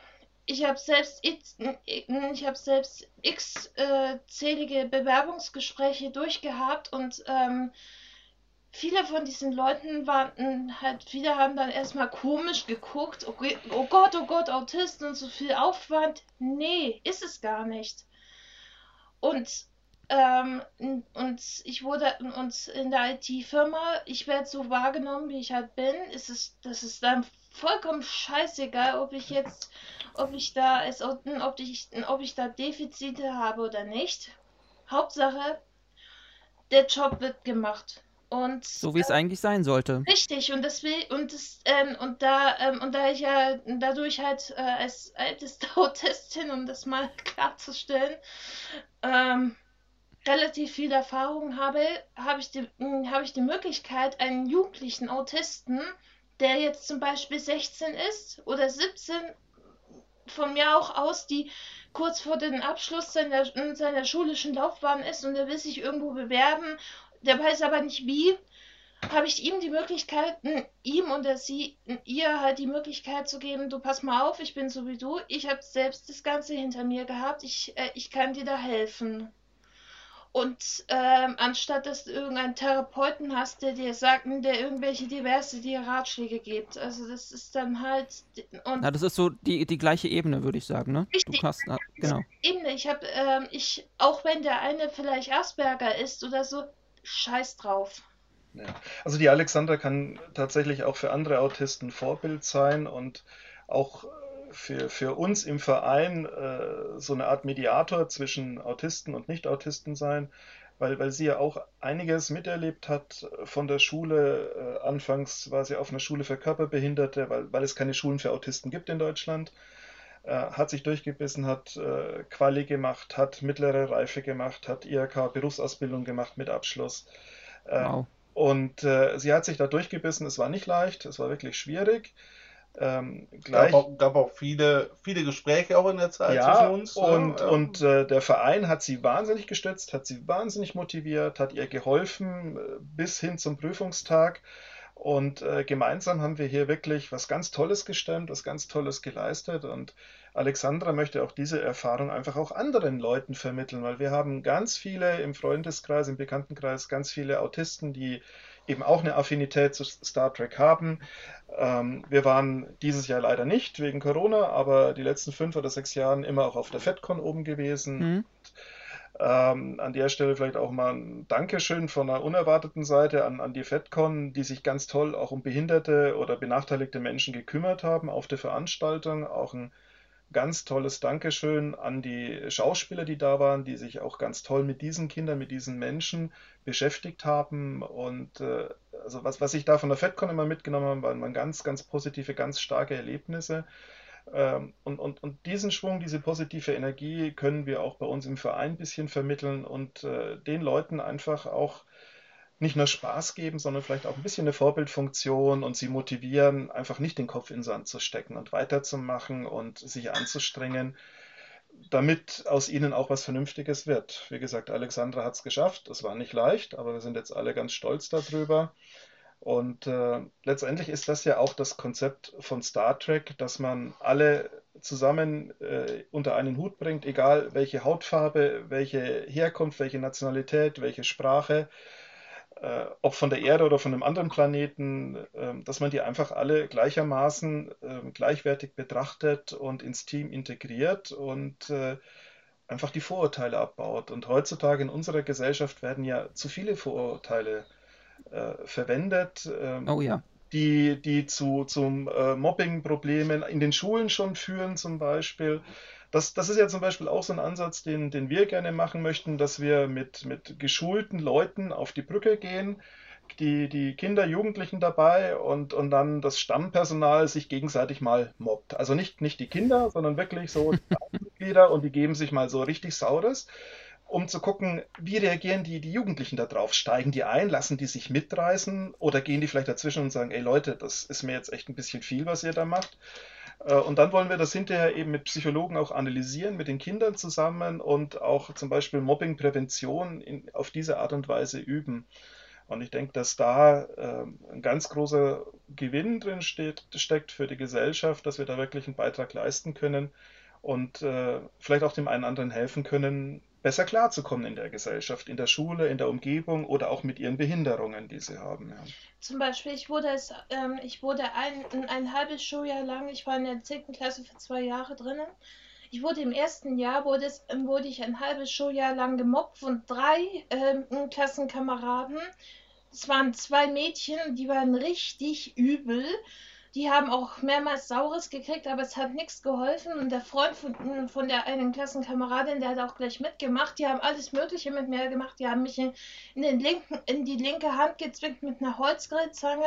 C: ich habe selbst x, ich habe selbst x äh, Bewerbungsgespräche durchgehabt und ähm, viele von diesen Leuten waren halt, viele haben dann erstmal komisch geguckt, okay, oh Gott, oh Gott, Autisten und so viel Aufwand. Nee, ist es gar nicht. Und ähm, und ich wurde und in der IT-Firma, ich werde so wahrgenommen, wie ich halt bin. Ist es, das ist dann vollkommen scheißegal, ob ich jetzt, ob ich da es, ob ich, ob ich da Defizite habe oder nicht. Hauptsache, der Job wird gemacht. Und,
D: so wie es äh, eigentlich sein sollte.
C: Richtig, und das will, und das, ähm, und da, ähm, und da ich ja dadurch halt äh, als älteste Autistin, um das mal klarzustellen, ähm, relativ viel Erfahrung habe, habe ich, die, habe ich die Möglichkeit, einen jugendlichen Autisten der jetzt zum Beispiel 16 ist oder 17, von mir auch aus, die kurz vor dem Abschluss seiner, seiner schulischen Laufbahn ist und der will sich irgendwo bewerben, der weiß aber nicht wie, habe ich ihm die Möglichkeit, ihm und sie, ihr halt die Möglichkeit zu geben, du pass mal auf, ich bin so wie du, ich habe selbst das Ganze hinter mir gehabt, ich, äh, ich kann dir da helfen. Und ähm, anstatt dass du irgendeinen Therapeuten hast, der dir sagt, der irgendwelche diverse dir Ratschläge gibt. Also das ist dann halt.
D: Und Na, das ist so die, die gleiche Ebene, würde ich sagen, ne?
C: Richtig.
D: Du hast, na, genau.
C: Ebene. Ich habe, ähm, ich, auch wenn der eine vielleicht Asperger ist oder so, scheiß drauf.
B: Ja. Also die Alexander kann tatsächlich auch für andere Autisten Vorbild sein und auch für, für uns im Verein äh, so eine Art Mediator zwischen Autisten und Nicht-Autisten sein. weil, weil sie ja auch einiges miterlebt hat von der Schule. Äh, anfangs war sie auf einer Schule für Körperbehinderte, weil, weil es keine Schulen für Autisten gibt in Deutschland. Äh, hat sich durchgebissen, hat äh, Quali gemacht, hat mittlere Reife gemacht, hat IHK Berufsausbildung gemacht mit Abschluss. Äh, wow. Und äh, sie hat sich da durchgebissen. Es war nicht leicht, es war wirklich schwierig.
A: Ähm, gleich, gab, auch, gab auch viele, viele Gespräche auch in der Zeit
B: ja, zwischen uns. Und, ähm, und äh, der Verein hat sie wahnsinnig gestützt, hat sie wahnsinnig motiviert, hat ihr geholfen äh, bis hin zum Prüfungstag. Und äh, gemeinsam haben wir hier wirklich was ganz Tolles gestemmt, was ganz Tolles geleistet. Und Alexandra möchte auch diese Erfahrung einfach auch anderen Leuten vermitteln, weil wir haben ganz viele im Freundeskreis, im Bekanntenkreis, ganz viele Autisten, die eben auch eine Affinität zu Star Trek haben. Ähm, wir waren dieses Jahr leider nicht wegen Corona, aber die letzten fünf oder sechs Jahre immer auch auf der FedCon oben gewesen. Mhm. Ähm, an der Stelle vielleicht auch mal ein Dankeschön von einer unerwarteten Seite an, an die FedCon, die sich ganz toll auch um behinderte oder benachteiligte Menschen gekümmert haben auf der Veranstaltung. Auch ein ganz tolles Dankeschön an die Schauspieler, die da waren, die sich auch ganz toll mit diesen Kindern, mit diesen Menschen beschäftigt haben. Und äh, also was, was ich da von der FedCon immer mitgenommen habe, waren, ganz, ganz positive, ganz starke Erlebnisse. Ähm, und, und, und diesen Schwung, diese positive Energie können wir auch bei uns im Verein ein bisschen vermitteln und äh, den Leuten einfach auch nicht nur Spaß geben, sondern vielleicht auch ein bisschen eine Vorbildfunktion und sie motivieren, einfach nicht den Kopf in den Sand zu stecken und weiterzumachen und sich anzustrengen, damit aus ihnen auch was Vernünftiges wird. Wie gesagt, Alexandra hat es geschafft. Es war nicht leicht, aber wir sind jetzt alle ganz stolz darüber. Und äh, letztendlich ist das ja auch das Konzept von Star Trek, dass man alle zusammen äh, unter einen Hut bringt, egal welche Hautfarbe, welche Herkunft, welche Nationalität, welche Sprache äh, ob von der Erde oder von einem anderen Planeten, äh, dass man die einfach alle gleichermaßen äh, gleichwertig betrachtet und ins Team integriert und äh, einfach die Vorurteile abbaut. Und heutzutage in unserer Gesellschaft werden ja zu viele Vorurteile äh, verwendet.
D: Ähm, oh ja.
B: Die, die zu zum äh, Mobbing-Problemen in den Schulen schon führen, zum Beispiel. Das, das ist ja zum Beispiel auch so ein Ansatz, den, den wir gerne machen möchten, dass wir mit, mit geschulten Leuten auf die Brücke gehen, die, die Kinder, Jugendlichen dabei und, und dann das Stammpersonal sich gegenseitig mal mobbt. Also nicht, nicht die Kinder, sondern wirklich so die Mitglieder und die geben sich mal so richtig Saures, um zu gucken, wie reagieren die, die Jugendlichen da drauf? Steigen die ein, lassen die sich mitreißen oder gehen die vielleicht dazwischen und sagen, ey Leute, das ist mir jetzt echt ein bisschen viel, was ihr da macht? Äh, und dann wollen wir das hinterher eben mit Psychologen auch analysieren, mit den Kindern zusammen und auch zum Beispiel Mobbingprävention in, auf diese Art und Weise üben. Und ich denke, dass da äh, ein ganz großer Gewinn drin steht, steckt für die Gesellschaft, dass wir da wirklich einen Beitrag leisten können und äh, vielleicht auch dem einen anderen helfen können, besser klarzukommen in der Gesellschaft, in der Schule, in der Umgebung oder auch mit ihren Behinderungen, die sie haben. Ja.
C: Zum Beispiel, ich wurde, es, ähm, ich wurde ein, ein halbes Schuljahr lang, ich war in der 10. Klasse für zwei Jahre drinnen. Ich wurde im ersten Jahr, wurde, es, wurde ich ein halbes Schuljahr lang gemobbt von drei ähm, Klassenkameraden. Es waren zwei Mädchen, die waren richtig übel. Die haben auch mehrmals Saures gekriegt, aber es hat nichts geholfen. Und der Freund von, von der einen Klassenkameradin, der hat auch gleich mitgemacht. Die haben alles Mögliche mit mir gemacht. Die haben mich in, in, den linken, in die linke Hand gezwickt mit einer Holzgrillzange.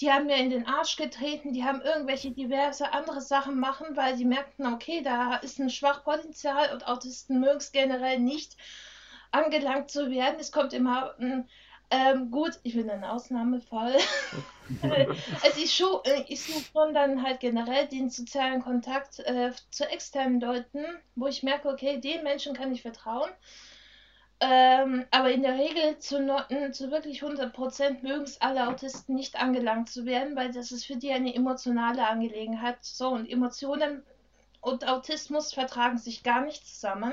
C: Die haben mir in den Arsch getreten. Die haben irgendwelche diverse andere Sachen machen, weil sie merkten, okay, da ist ein Schwachpotenzial und Autisten mögen es generell nicht angelangt zu werden. Es kommt immer ein ähm, gut, ich bin ein Ausnahmefall. also ich, äh, ich suche schon dann halt generell den sozialen Kontakt äh, zu externen Leuten, wo ich merke, okay, den Menschen kann ich vertrauen. Ähm, aber in der Regel zu, zu wirklich 100% mögen es alle Autisten nicht angelangt zu werden, weil das ist für die eine emotionale Angelegenheit. So, und Emotionen und Autismus vertragen sich gar nicht zusammen.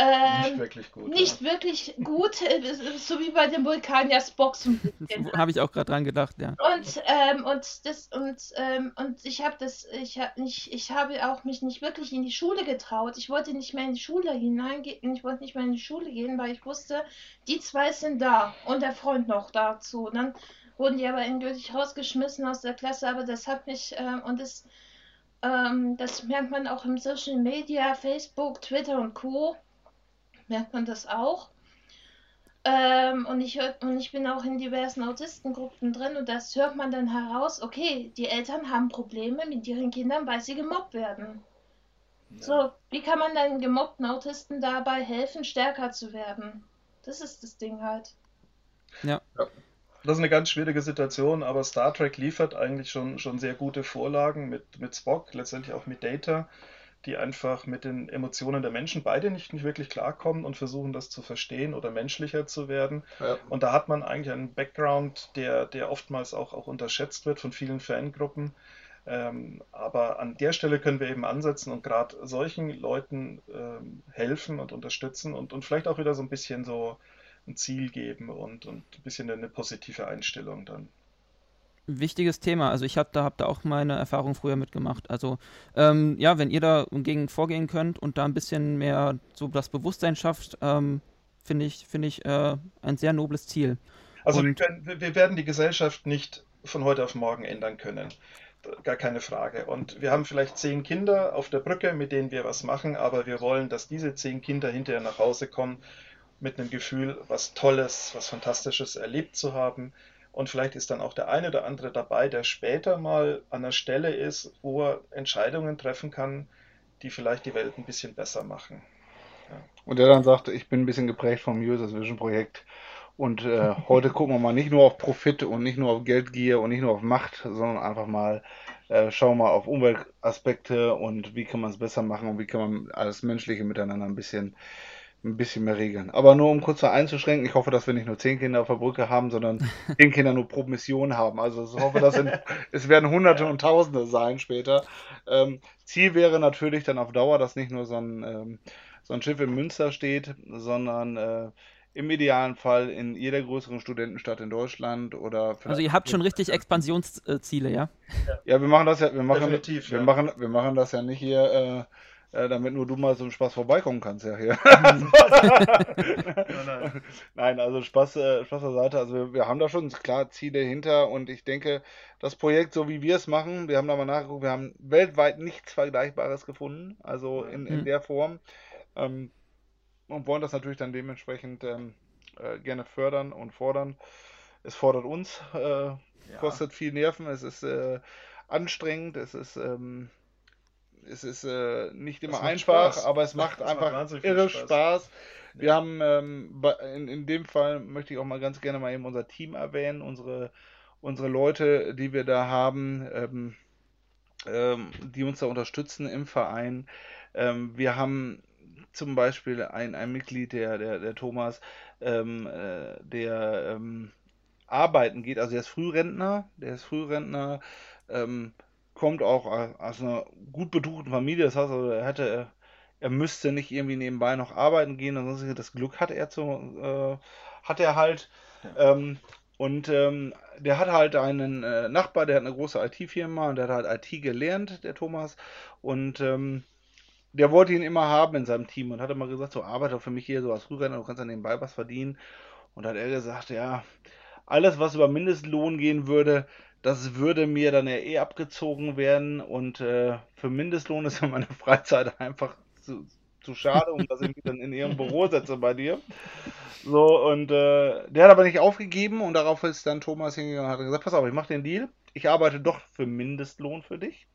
C: Ähm, nicht wirklich gut. Nicht ja. wirklich gut, so wie bei dem Vulkaniers Boxen.
D: habe ich auch gerade dran gedacht, ja.
C: Und, ähm, und, das, und, ähm, und ich habe das, ich, hab nicht, ich habe auch mich nicht wirklich in die Schule getraut. Ich wollte nicht mehr in die Schule hineingehen, ich wollte nicht mehr in die Schule gehen, weil ich wusste, die zwei sind da und der Freund noch dazu. Und dann wurden die aber endgültig rausgeschmissen aus der Klasse, aber das hat mich, äh, und das, ähm, das merkt man auch im Social Media, Facebook, Twitter und Co merkt man das auch. Ähm, und, ich hör, und ich bin auch in diversen Autistengruppen drin und das hört man dann heraus, okay, die Eltern haben Probleme mit ihren Kindern, weil sie gemobbt werden. Ja. So, wie kann man dann gemobbten Autisten dabei helfen, stärker zu werden? Das ist das Ding halt.
B: Ja. ja. Das ist eine ganz schwierige Situation, aber Star Trek liefert eigentlich schon, schon sehr gute Vorlagen mit, mit Spock, letztendlich auch mit Data die einfach mit den Emotionen der Menschen beide nicht, nicht wirklich klarkommen und versuchen, das zu verstehen oder menschlicher zu werden. Ja. Und da hat man eigentlich einen Background, der, der oftmals auch, auch unterschätzt wird von vielen Fangruppen. Ähm, aber an der Stelle können wir eben ansetzen und gerade solchen Leuten ähm, helfen und unterstützen und, und vielleicht auch wieder so ein bisschen so ein Ziel geben und, und ein bisschen eine positive Einstellung dann
D: wichtiges Thema. Also ich habe da, hab da auch meine Erfahrung früher mitgemacht. Also ähm, ja, wenn ihr da gegen vorgehen könnt und da ein bisschen mehr so das Bewusstsein schafft, ähm, finde ich, find ich äh, ein sehr nobles Ziel.
B: Also wir, wir, werden die Gesellschaft nicht von heute auf morgen ändern können. Gar keine Frage. Und wir haben vielleicht zehn Kinder auf der Brücke, mit denen wir was machen, aber wir wollen, dass diese zehn Kinder hinterher nach Hause kommen mit einem Gefühl, was Tolles, was Fantastisches erlebt zu haben und vielleicht ist dann auch der eine oder andere dabei, der später mal an der Stelle ist, wo er Entscheidungen treffen kann, die vielleicht die Welt ein bisschen besser machen.
A: Ja. Und der dann sagte, ich bin ein bisschen geprägt vom Users Vision Projekt. Und äh, heute gucken wir mal nicht nur auf Profit und nicht nur auf Geldgier und nicht nur auf Macht, sondern einfach mal äh, schauen mal auf Umweltaspekte und wie kann man es besser machen und wie kann man alles Menschliche miteinander ein bisschen ein bisschen mehr regeln. Aber nur um kurz einzuschränken, ich hoffe, dass wir nicht nur zehn Kinder auf der Brücke haben, sondern zehn Kinder nur pro Mission haben. Also ich hoffe, dass in, es werden Hunderte und Tausende sein später. Ähm, Ziel wäre natürlich dann auf Dauer, dass nicht nur so ein, ähm, so ein Schiff in Münster steht, sondern äh, im idealen Fall in jeder größeren Studentenstadt in Deutschland oder
D: Also ihr habt schon richtig Expansionsziele, ja?
A: Ja, wir machen das ja, wir machen, wir ja. machen, wir machen das ja nicht hier äh, äh, damit nur du mal so einen Spaß vorbeikommen kannst, ja hier. nein, nein. also Spaß, äh, Spaß beiseite. Also wir, wir, haben da schon klar Ziele hinter und ich denke, das Projekt, so wie wir es machen, wir haben da mal nachgeguckt, wir haben weltweit nichts Vergleichbares gefunden, also in, in mhm. der Form. Ähm, und wollen das natürlich dann dementsprechend ähm, äh, gerne fördern und fordern. Es fordert uns, äh, ja. kostet viel Nerven, es ist äh, anstrengend, es ist ähm, es ist äh, nicht immer einfach, Spaß. aber es macht das einfach macht irre Spaß. Spaß. Wir ja. haben ähm, in, in dem Fall möchte ich auch mal ganz gerne mal eben unser Team erwähnen, unsere, unsere Leute, die wir da haben, ähm, ähm, die uns da unterstützen im Verein. Ähm, wir haben zum Beispiel ein, ein Mitglied, der, der, der Thomas, ähm, äh, der ähm, arbeiten geht, also der ist Frührentner, der ist Frührentner, ähm, kommt auch aus einer gut betuchten Familie. Das heißt, also, er hätte, er müsste nicht irgendwie nebenbei noch arbeiten gehen. Ansonsten das Glück hat er zu, äh, hat er halt. Ja. Ähm, und ähm, der hat halt einen äh, Nachbar, der hat eine große IT-Firma und der hat halt IT gelernt, der Thomas. Und ähm, der wollte ihn immer haben in seinem Team und hat immer gesagt, so arbeite für mich hier so als Frührenner, du kannst dann nebenbei was verdienen. Und hat er gesagt, ja, alles, was über Mindestlohn gehen würde, das würde mir dann ja eh abgezogen werden und äh, für Mindestlohn ist ja meine Freizeit einfach zu, zu schade, um dass ich mich dann in ihrem Büro setze bei dir. So, und äh, der hat aber nicht aufgegeben und darauf ist dann Thomas hingegangen und hat gesagt, pass auf, ich mache den Deal, ich arbeite doch für Mindestlohn für dich,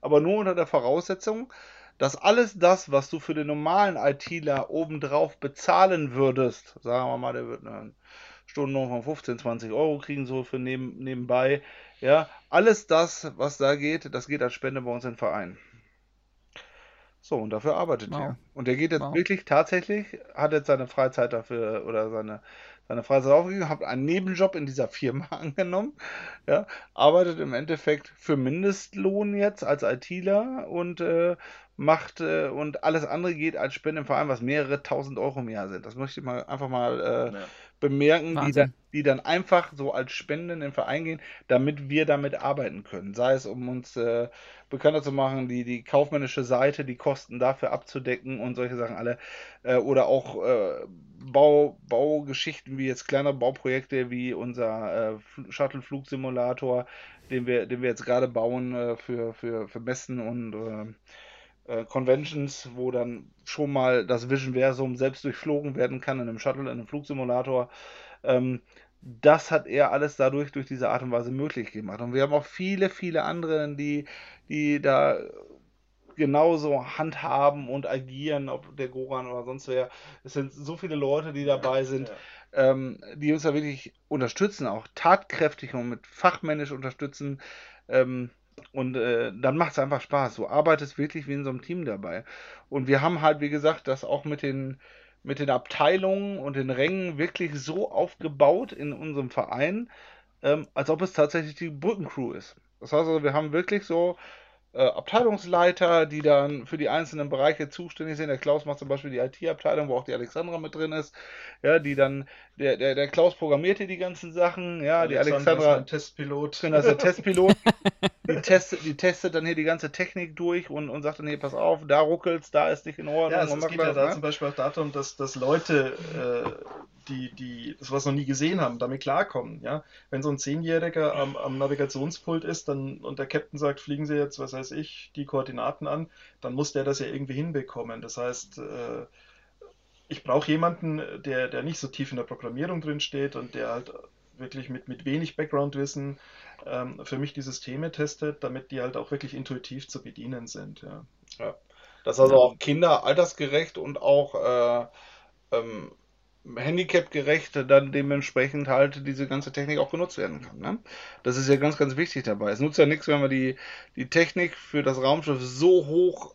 A: aber nur unter der Voraussetzung, dass alles das, was du für den normalen ITler obendrauf bezahlen würdest, sagen wir mal, der wird einen Stundenlohn von 15, 20 Euro kriegen, so für neben, nebenbei. Ja, alles das, was da geht, das geht als Spende bei uns im Verein. So, und dafür arbeitet wow. er. Und er geht jetzt wow. wirklich tatsächlich, hat jetzt seine Freizeit dafür oder seine, seine Freizeit aufgegeben, hat einen Nebenjob in dieser Firma angenommen, ja, arbeitet im Endeffekt für Mindestlohn jetzt als ITler und äh, macht äh, und alles andere geht als Spende im Verein, was mehrere tausend Euro im Jahr sind. Das möchte ich mal einfach mal äh, ja. Bemerken, die dann, die dann einfach so als Spenden im Verein gehen, damit wir damit arbeiten können. Sei es, um uns äh, bekannter zu machen, die, die kaufmännische Seite, die Kosten dafür abzudecken und solche Sachen alle. Äh, oder auch äh, Bau, Baugeschichten wie jetzt kleine Bauprojekte wie unser äh, Shuttle-Flugsimulator, den wir, den wir jetzt gerade bauen äh, für, für, für Messen und äh, Conventions, wo dann schon mal das Vision-Versum selbst durchflogen werden kann in einem Shuttle, in einem Flugsimulator. Ähm, das hat er alles dadurch durch diese Art und Weise möglich gemacht. Und wir haben auch viele, viele andere, die, die da genauso handhaben und agieren, ob der Goran oder sonst wer. Es sind so viele Leute, die dabei sind, ja. ähm, die uns da wirklich unterstützen, auch tatkräftig und mit fachmännisch unterstützen. Ähm, und äh, dann macht es einfach Spaß. Du arbeitest wirklich wie in so einem Team dabei. Und wir haben halt, wie gesagt, das auch mit den, mit den Abteilungen und den Rängen wirklich so aufgebaut in unserem Verein, ähm, als ob es tatsächlich die Brückencrew ist. Das heißt also, wir haben wirklich so äh, Abteilungsleiter, die dann für die einzelnen Bereiche zuständig sind. Der Klaus macht zum Beispiel die IT-Abteilung, wo auch die Alexandra mit drin ist. Ja, die dann, der, der, der Klaus programmiert hier die ganzen Sachen. Ja, Alexandra, die Alexandra. Ist ein
B: Testpilot.
A: Genau, ist der Testpilot. die, testet, die testet dann hier die ganze Technik durch und, und sagt dann, hier, pass auf, da ruckelt's, da ist nicht in Ordnung.
B: Ja, also es geht ja da ne? zum Beispiel auch darum, dass, dass Leute, äh, die, die das was noch nie gesehen haben, damit klarkommen. Ja? Wenn so ein Zehnjähriger am, am Navigationspult ist dann, und der Captain sagt, fliegen Sie jetzt, was weiß ich, die Koordinaten an, dann muss der das ja irgendwie hinbekommen. Das heißt, äh, ich brauche jemanden, der, der nicht so tief in der Programmierung drin steht und der halt wirklich mit, mit wenig Background-Wissen ähm, für mich die Systeme testet, damit die halt auch wirklich intuitiv zu bedienen sind. Ja.
A: ja. Dass also auch Kinder altersgerecht und auch äh, ähm, handicapgerecht dann dementsprechend halt diese ganze Technik auch genutzt werden kann. Ne? Das ist ja ganz, ganz wichtig dabei. Es nutzt ja nichts, wenn wir die, die Technik für das Raumschiff so hoch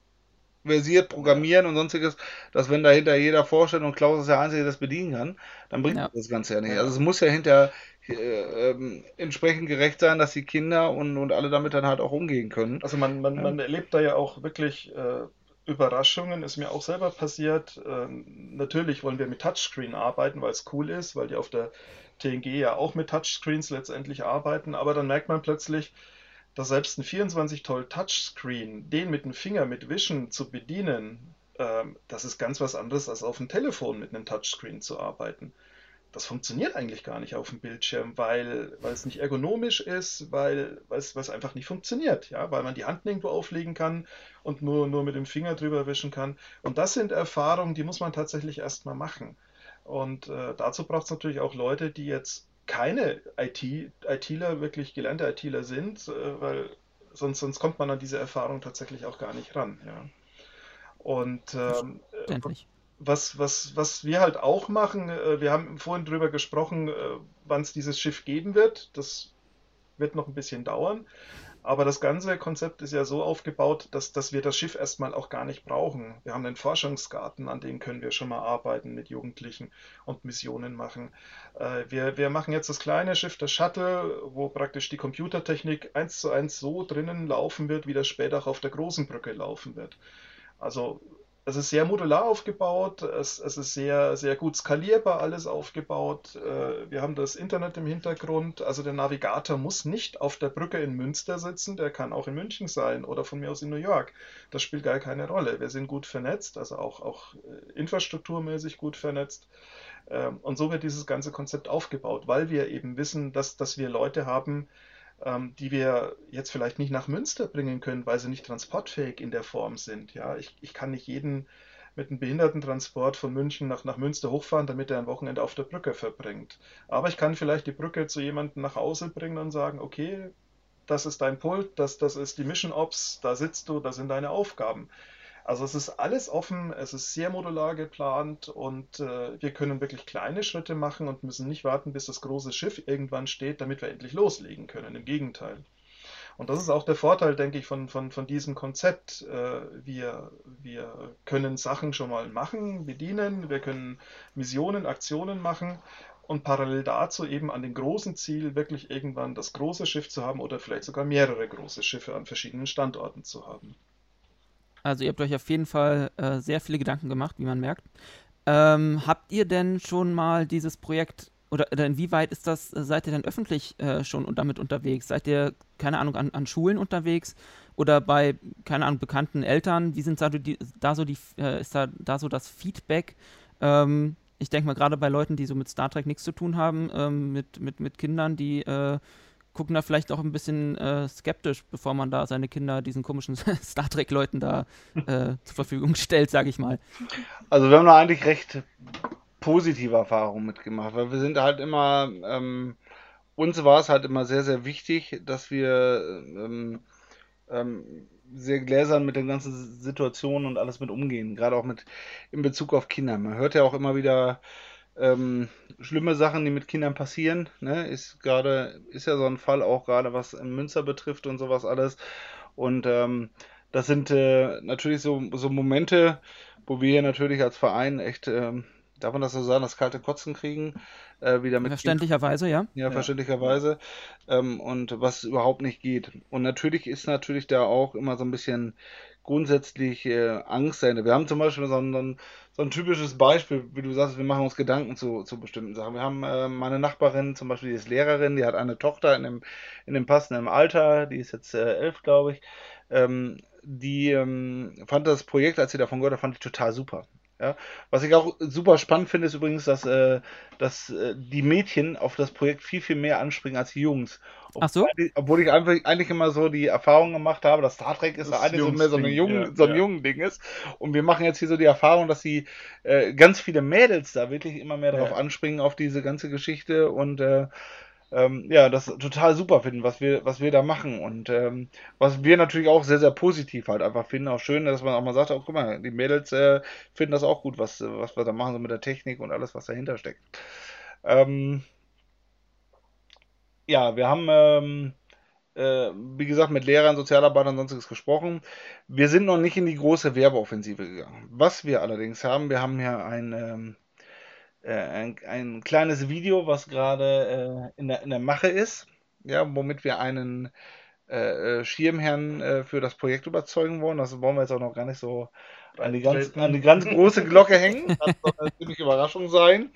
A: versiert programmieren und sonstiges, dass wenn dahinter jeder vorstellt und Klaus ist der Einzige, der das bedienen kann, dann bringt ja. das Ganze ja nicht. Also es muss ja hinter äh, ähm, entsprechend gerecht sein, dass die Kinder und, und alle damit dann halt auch umgehen können.
B: Also man, man, man erlebt da ja auch wirklich äh, Überraschungen, ist mir auch selber passiert. Äh, natürlich wollen wir mit Touchscreen arbeiten, weil es cool ist, weil die auf der TNG ja auch mit Touchscreens letztendlich arbeiten, aber dann merkt man plötzlich, dass selbst ein 24 Toll Touchscreen, den mit dem Finger mit Vision zu bedienen, ähm, das ist ganz was anderes als auf dem Telefon mit einem Touchscreen zu arbeiten das funktioniert eigentlich gar nicht auf dem Bildschirm, weil, weil es nicht ergonomisch ist, weil, weil, es, weil es einfach nicht funktioniert, ja, weil man die Hand nirgendwo auflegen kann und nur, nur mit dem Finger drüber wischen kann. Und das sind Erfahrungen, die muss man tatsächlich erstmal machen. Und äh, dazu braucht es natürlich auch Leute, die jetzt keine IT, ITler, wirklich gelernte ITler sind, äh, weil sonst, sonst kommt man an diese Erfahrung tatsächlich auch gar nicht ran. Ja. Und ähm, was, was, was wir halt auch machen, äh, wir haben vorhin drüber gesprochen, äh, wann es dieses Schiff geben wird. Das wird noch ein bisschen dauern. Aber das ganze Konzept ist ja so aufgebaut, dass, dass wir das Schiff erstmal auch gar nicht brauchen. Wir haben einen Forschungsgarten, an dem können wir schon mal arbeiten mit Jugendlichen und Missionen machen. Äh, wir, wir machen jetzt das kleine Schiff, das Shuttle, wo praktisch die Computertechnik eins zu eins so drinnen laufen wird, wie das später auch auf der großen Brücke laufen wird. Also es ist sehr modular aufgebaut, es, es ist sehr, sehr gut skalierbar alles aufgebaut. Äh, wir haben das Internet im Hintergrund, also der Navigator muss nicht auf der Brücke in Münster sitzen, der kann auch in München sein oder von mir aus in New York. Das spielt gar keine Rolle. Wir sind gut vernetzt, also auch, auch äh, infrastrukturmäßig gut vernetzt. Ähm, und so wird dieses ganze Konzept aufgebaut, weil wir eben wissen, dass, dass wir Leute haben, ähm, die wir jetzt vielleicht nicht nach Münster bringen können, weil sie nicht transportfähig in der Form sind. Ja, ich, ich kann nicht jeden mit einem Behindertentransport von München nach, nach Münster hochfahren, damit er ein Wochenende auf der Brücke verbringt. Aber ich kann vielleicht die Brücke zu jemandem nach Hause bringen und sagen, okay, das ist dein Pult, das, das ist die Mission Ops, da sitzt du, das sind deine Aufgaben. Also es ist alles offen, es ist sehr modular geplant und äh, wir können wirklich kleine Schritte machen und müssen nicht warten, bis das große Schiff irgendwann steht, damit wir endlich loslegen können. Im Gegenteil. Und das ist auch der Vorteil, denke ich, von, von, von diesem Konzept. Äh, wir, wir können Sachen schon mal machen, bedienen, wir können Missionen, Aktionen machen und parallel dazu eben an dem großen Ziel wirklich irgendwann das große Schiff zu haben oder vielleicht sogar mehrere große Schiffe an verschiedenen Standorten zu haben.
D: Also ihr habt euch auf jeden Fall äh, sehr viele Gedanken gemacht, wie man merkt. Ähm, habt ihr denn schon mal dieses Projekt oder, oder inwieweit ist das, äh, seid ihr denn öffentlich äh, schon damit unterwegs? Seid ihr, keine Ahnung, an, an, Schulen unterwegs oder bei, keine Ahnung, bekannten Eltern? Wie sind da, die, da so die, äh, ist da, da so das Feedback? Ähm, ich denke mal, gerade bei Leuten, die so mit Star Trek nichts zu tun haben, ähm, mit, mit, mit Kindern, die äh, gucken da vielleicht auch ein bisschen äh, skeptisch, bevor man da seine Kinder diesen komischen Star Trek-Leuten da äh, zur Verfügung stellt, sage ich mal.
A: Also wir haben da eigentlich recht positive Erfahrungen mitgemacht, weil wir sind halt immer, ähm, uns war es halt immer sehr, sehr wichtig, dass wir ähm, ähm, sehr gläsern mit den ganzen Situationen und alles mit umgehen, gerade auch mit in Bezug auf Kinder. Man hört ja auch immer wieder ähm, schlimme Sachen, die mit Kindern passieren. Ne? Ist gerade, ist ja so ein Fall auch gerade, was Münster betrifft und sowas alles. Und ähm, das sind äh, natürlich so, so Momente, wo wir hier natürlich als Verein echt, ähm, darf man das so sagen, das kalte Kotzen kriegen, äh, wieder mit
D: Verständlicherweise, ja.
A: Ja, verständlicherweise. Ähm, und was überhaupt nicht geht. Und natürlich ist natürlich da auch immer so ein bisschen grundsätzlich äh, Angst dahinter. Wir haben zum Beispiel so ein, so ein typisches Beispiel, wie du sagst, wir machen uns Gedanken zu, zu bestimmten Sachen. Wir haben äh, meine Nachbarin, zum Beispiel, die ist Lehrerin, die hat eine Tochter in dem, in dem passenden Alter, die ist jetzt äh, elf, glaube ich. Ähm, die ähm, fand das Projekt, als sie davon gehört hat, fand ich total super. Ja, was ich auch super spannend finde, ist übrigens, dass, äh, dass äh, die Mädchen auf das Projekt viel, viel mehr anspringen als die Jungs.
D: Ach so?
A: Obwohl ich einfach, eigentlich immer so die Erfahrung gemacht habe, dass Star Trek ist
B: Das
A: eigentlich so mehr so, eine
B: Jungsding,
A: jungen,
B: ja,
A: so ein
B: ja.
A: jungen Ding ist. Und wir machen jetzt hier so die Erfahrung, dass sie äh, ganz viele Mädels da wirklich immer mehr darauf
B: Ja.
A: anspringen, auf diese ganze Geschichte und äh, ähm, ja, das total super finden, was wir, was wir da machen. Und ähm, was wir natürlich auch sehr, sehr positiv halt einfach finden, auch schön, dass man auch mal sagt, oh, guck mal, die Mädels äh, finden das auch gut, was, was wir da machen, so mit der Technik und alles, was dahinter steckt. Ähm, ja, wir haben, ähm, äh, wie gesagt, mit Lehrern, Sozialarbeitern und sonstiges gesprochen. Wir sind noch nicht in die große Werbeoffensive gegangen. Was wir allerdings haben, wir haben hier ein, ähm, äh, ein, ein kleines Video, was gerade äh, in der, in der Mache ist, ja, womit wir einen äh, äh, Schirmherrn äh, für das Projekt überzeugen wollen. Das wollen wir jetzt auch noch gar nicht so an die ganz, die ganz große Glocke hängen. Das soll eine ziemliche Überraschung sein.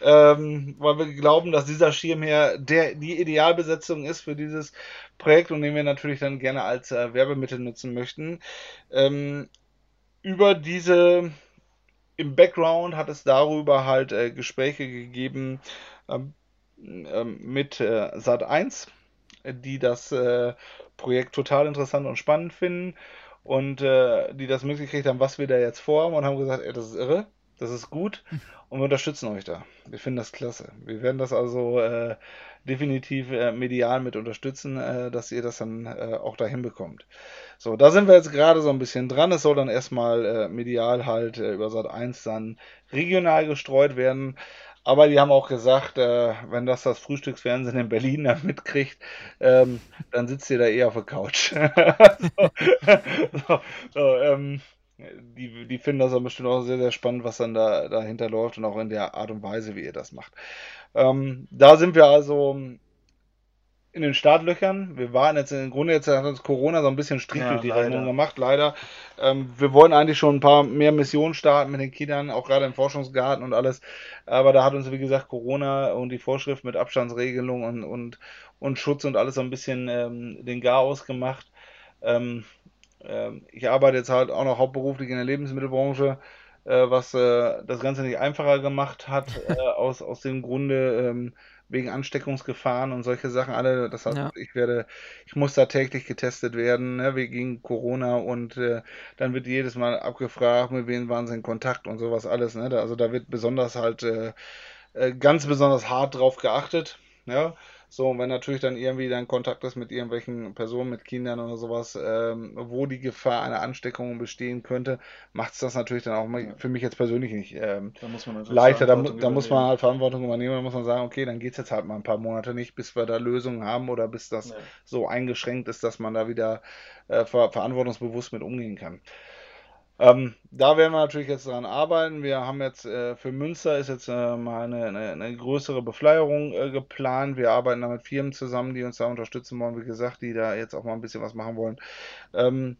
A: Ähm, weil wir glauben, dass dieser Schirmherr der, die Idealbesetzung ist für dieses Projekt und den wir natürlich dann gerne als äh, Werbemittel nutzen möchten. Ähm, über diese, im Background hat es darüber halt äh, Gespräche gegeben ähm, ähm, mit äh, Sat1, die das äh, Projekt total interessant und spannend finden und äh, die das mitgekriegt haben, was wir da jetzt vorhaben und haben gesagt, ey, das ist irre, das ist gut und wir unterstützen euch da. Wir finden das klasse. Wir werden das also äh, definitiv äh, medial mit unterstützen, äh, dass ihr das dann äh, auch dahin bekommt. So, da sind wir jetzt gerade so ein bisschen dran. Es soll dann erstmal äh, medial halt äh, über Sat 1 dann regional gestreut werden. Aber die haben auch gesagt, äh, wenn das das Frühstücksfernsehen in Berlin dann mitkriegt, ähm, dann sitzt ihr da eher auf der Couch. so, so, ähm, die, die finden das dann bestimmt auch sehr, sehr spannend, was dann da dahinter läuft und auch in der Art und Weise, wie ihr das macht. Ähm, da sind wir also in den Startlöchern. Wir waren jetzt im Grunde, jetzt hat uns Corona so ein bisschen Strich
B: Ja,
A: durch die
B: leider.
A: Rechnung gemacht, leider. Ähm, wir wollten eigentlich schon ein paar mehr Missionen starten mit den Kindern, auch gerade im Forschungsgarten und alles. Aber da hat uns, wie gesagt, Corona und die Vorschrift mit Abstandsregelung und, und, und Schutz und alles so ein bisschen ähm, den Garaus gemacht. Ähm, ähm, ich arbeite jetzt halt auch noch hauptberuflich in der Lebensmittelbranche, äh, was äh, das Ganze nicht einfacher gemacht hat, äh, aus, aus dem Grunde ähm, wegen Ansteckungsgefahren und solche Sachen alle. Das heißt,
D: Ja.
A: ich werde, ich muss da täglich getestet werden, ne, wegen Corona und äh, dann wird jedes Mal abgefragt, mit wem waren sie in Kontakt und sowas alles. Ne? Da, also da wird besonders halt äh, äh, ganz besonders hart drauf geachtet. Ja, so, und wenn natürlich dann irgendwie dein Kontakt ist mit irgendwelchen Personen, mit Kindern oder sowas, ähm, wo die Gefahr einer Ansteckung bestehen könnte, macht es das natürlich dann auch
B: Ja.
A: für mich jetzt persönlich nicht ähm,
B: Da muss man
A: leichter. Da, da muss man halt Verantwortung übernehmen. Da muss man sagen, okay, dann geht es jetzt halt mal ein paar Monate nicht, bis wir da Lösungen haben oder bis das
B: Ja.
A: so eingeschränkt ist, dass man da wieder äh, ver verantwortungsbewusst mit umgehen kann. Ähm, da werden wir natürlich jetzt dran arbeiten. Wir haben jetzt äh, für Münster ist jetzt äh, mal eine, eine, eine größere Befleierung äh, geplant. Wir arbeiten da mit Firmen zusammen, die uns da unterstützen wollen, wie gesagt, die da jetzt auch mal ein bisschen was machen wollen. Ähm,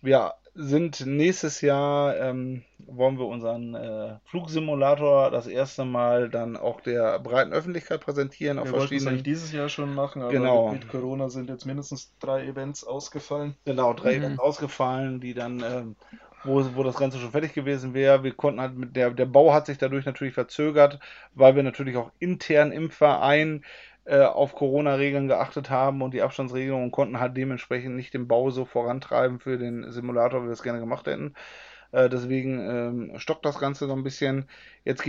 A: wir sind nächstes Jahr, ähm, wollen wir unseren äh, Flugsimulator das erste Mal dann auch der breiten Öffentlichkeit präsentieren auf
B: Wir wollten es eigentlich dieses Jahr schon machen, aber
A: Genau.
B: mit Corona sind jetzt mindestens drei Events ausgefallen.
A: Genau, drei
D: Mhm.
A: Events ausgefallen, die dann, ähm, wo, wo das Ganze schon fertig gewesen wäre. Wir konnten halt mit der, der Bau hat sich dadurch natürlich verzögert, weil wir natürlich auch intern im Verein äh, auf Corona-Regeln geachtet haben und die Abstandsregelungen konnten halt dementsprechend nicht den Bau so vorantreiben für den Simulator, wie wir es gerne gemacht hätten. Äh, deswegen ähm, stockt das Ganze so ein bisschen. Jetzt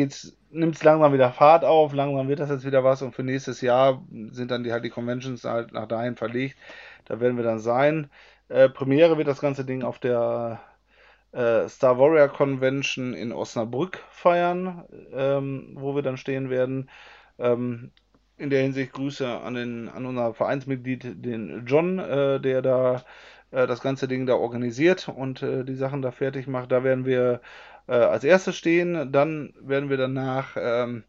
A: nimmt es langsam wieder Fahrt auf, langsam wird das jetzt wieder was und für nächstes Jahr sind dann die halt die Conventions halt nach dahin verlegt. Da werden wir dann sein. Äh, Premiere wird das ganze Ding auf der äh, Star Warrior Convention in Osnabrück feiern, ähm, wo wir dann stehen werden. Ähm, in der Hinsicht Grüße an, den, an unser Vereinsmitglied, den John, äh, der da äh, das ganze Ding da organisiert und äh, die Sachen da fertig macht. Da werden wir äh, als erstes stehen. Dann werden wir danach ähm,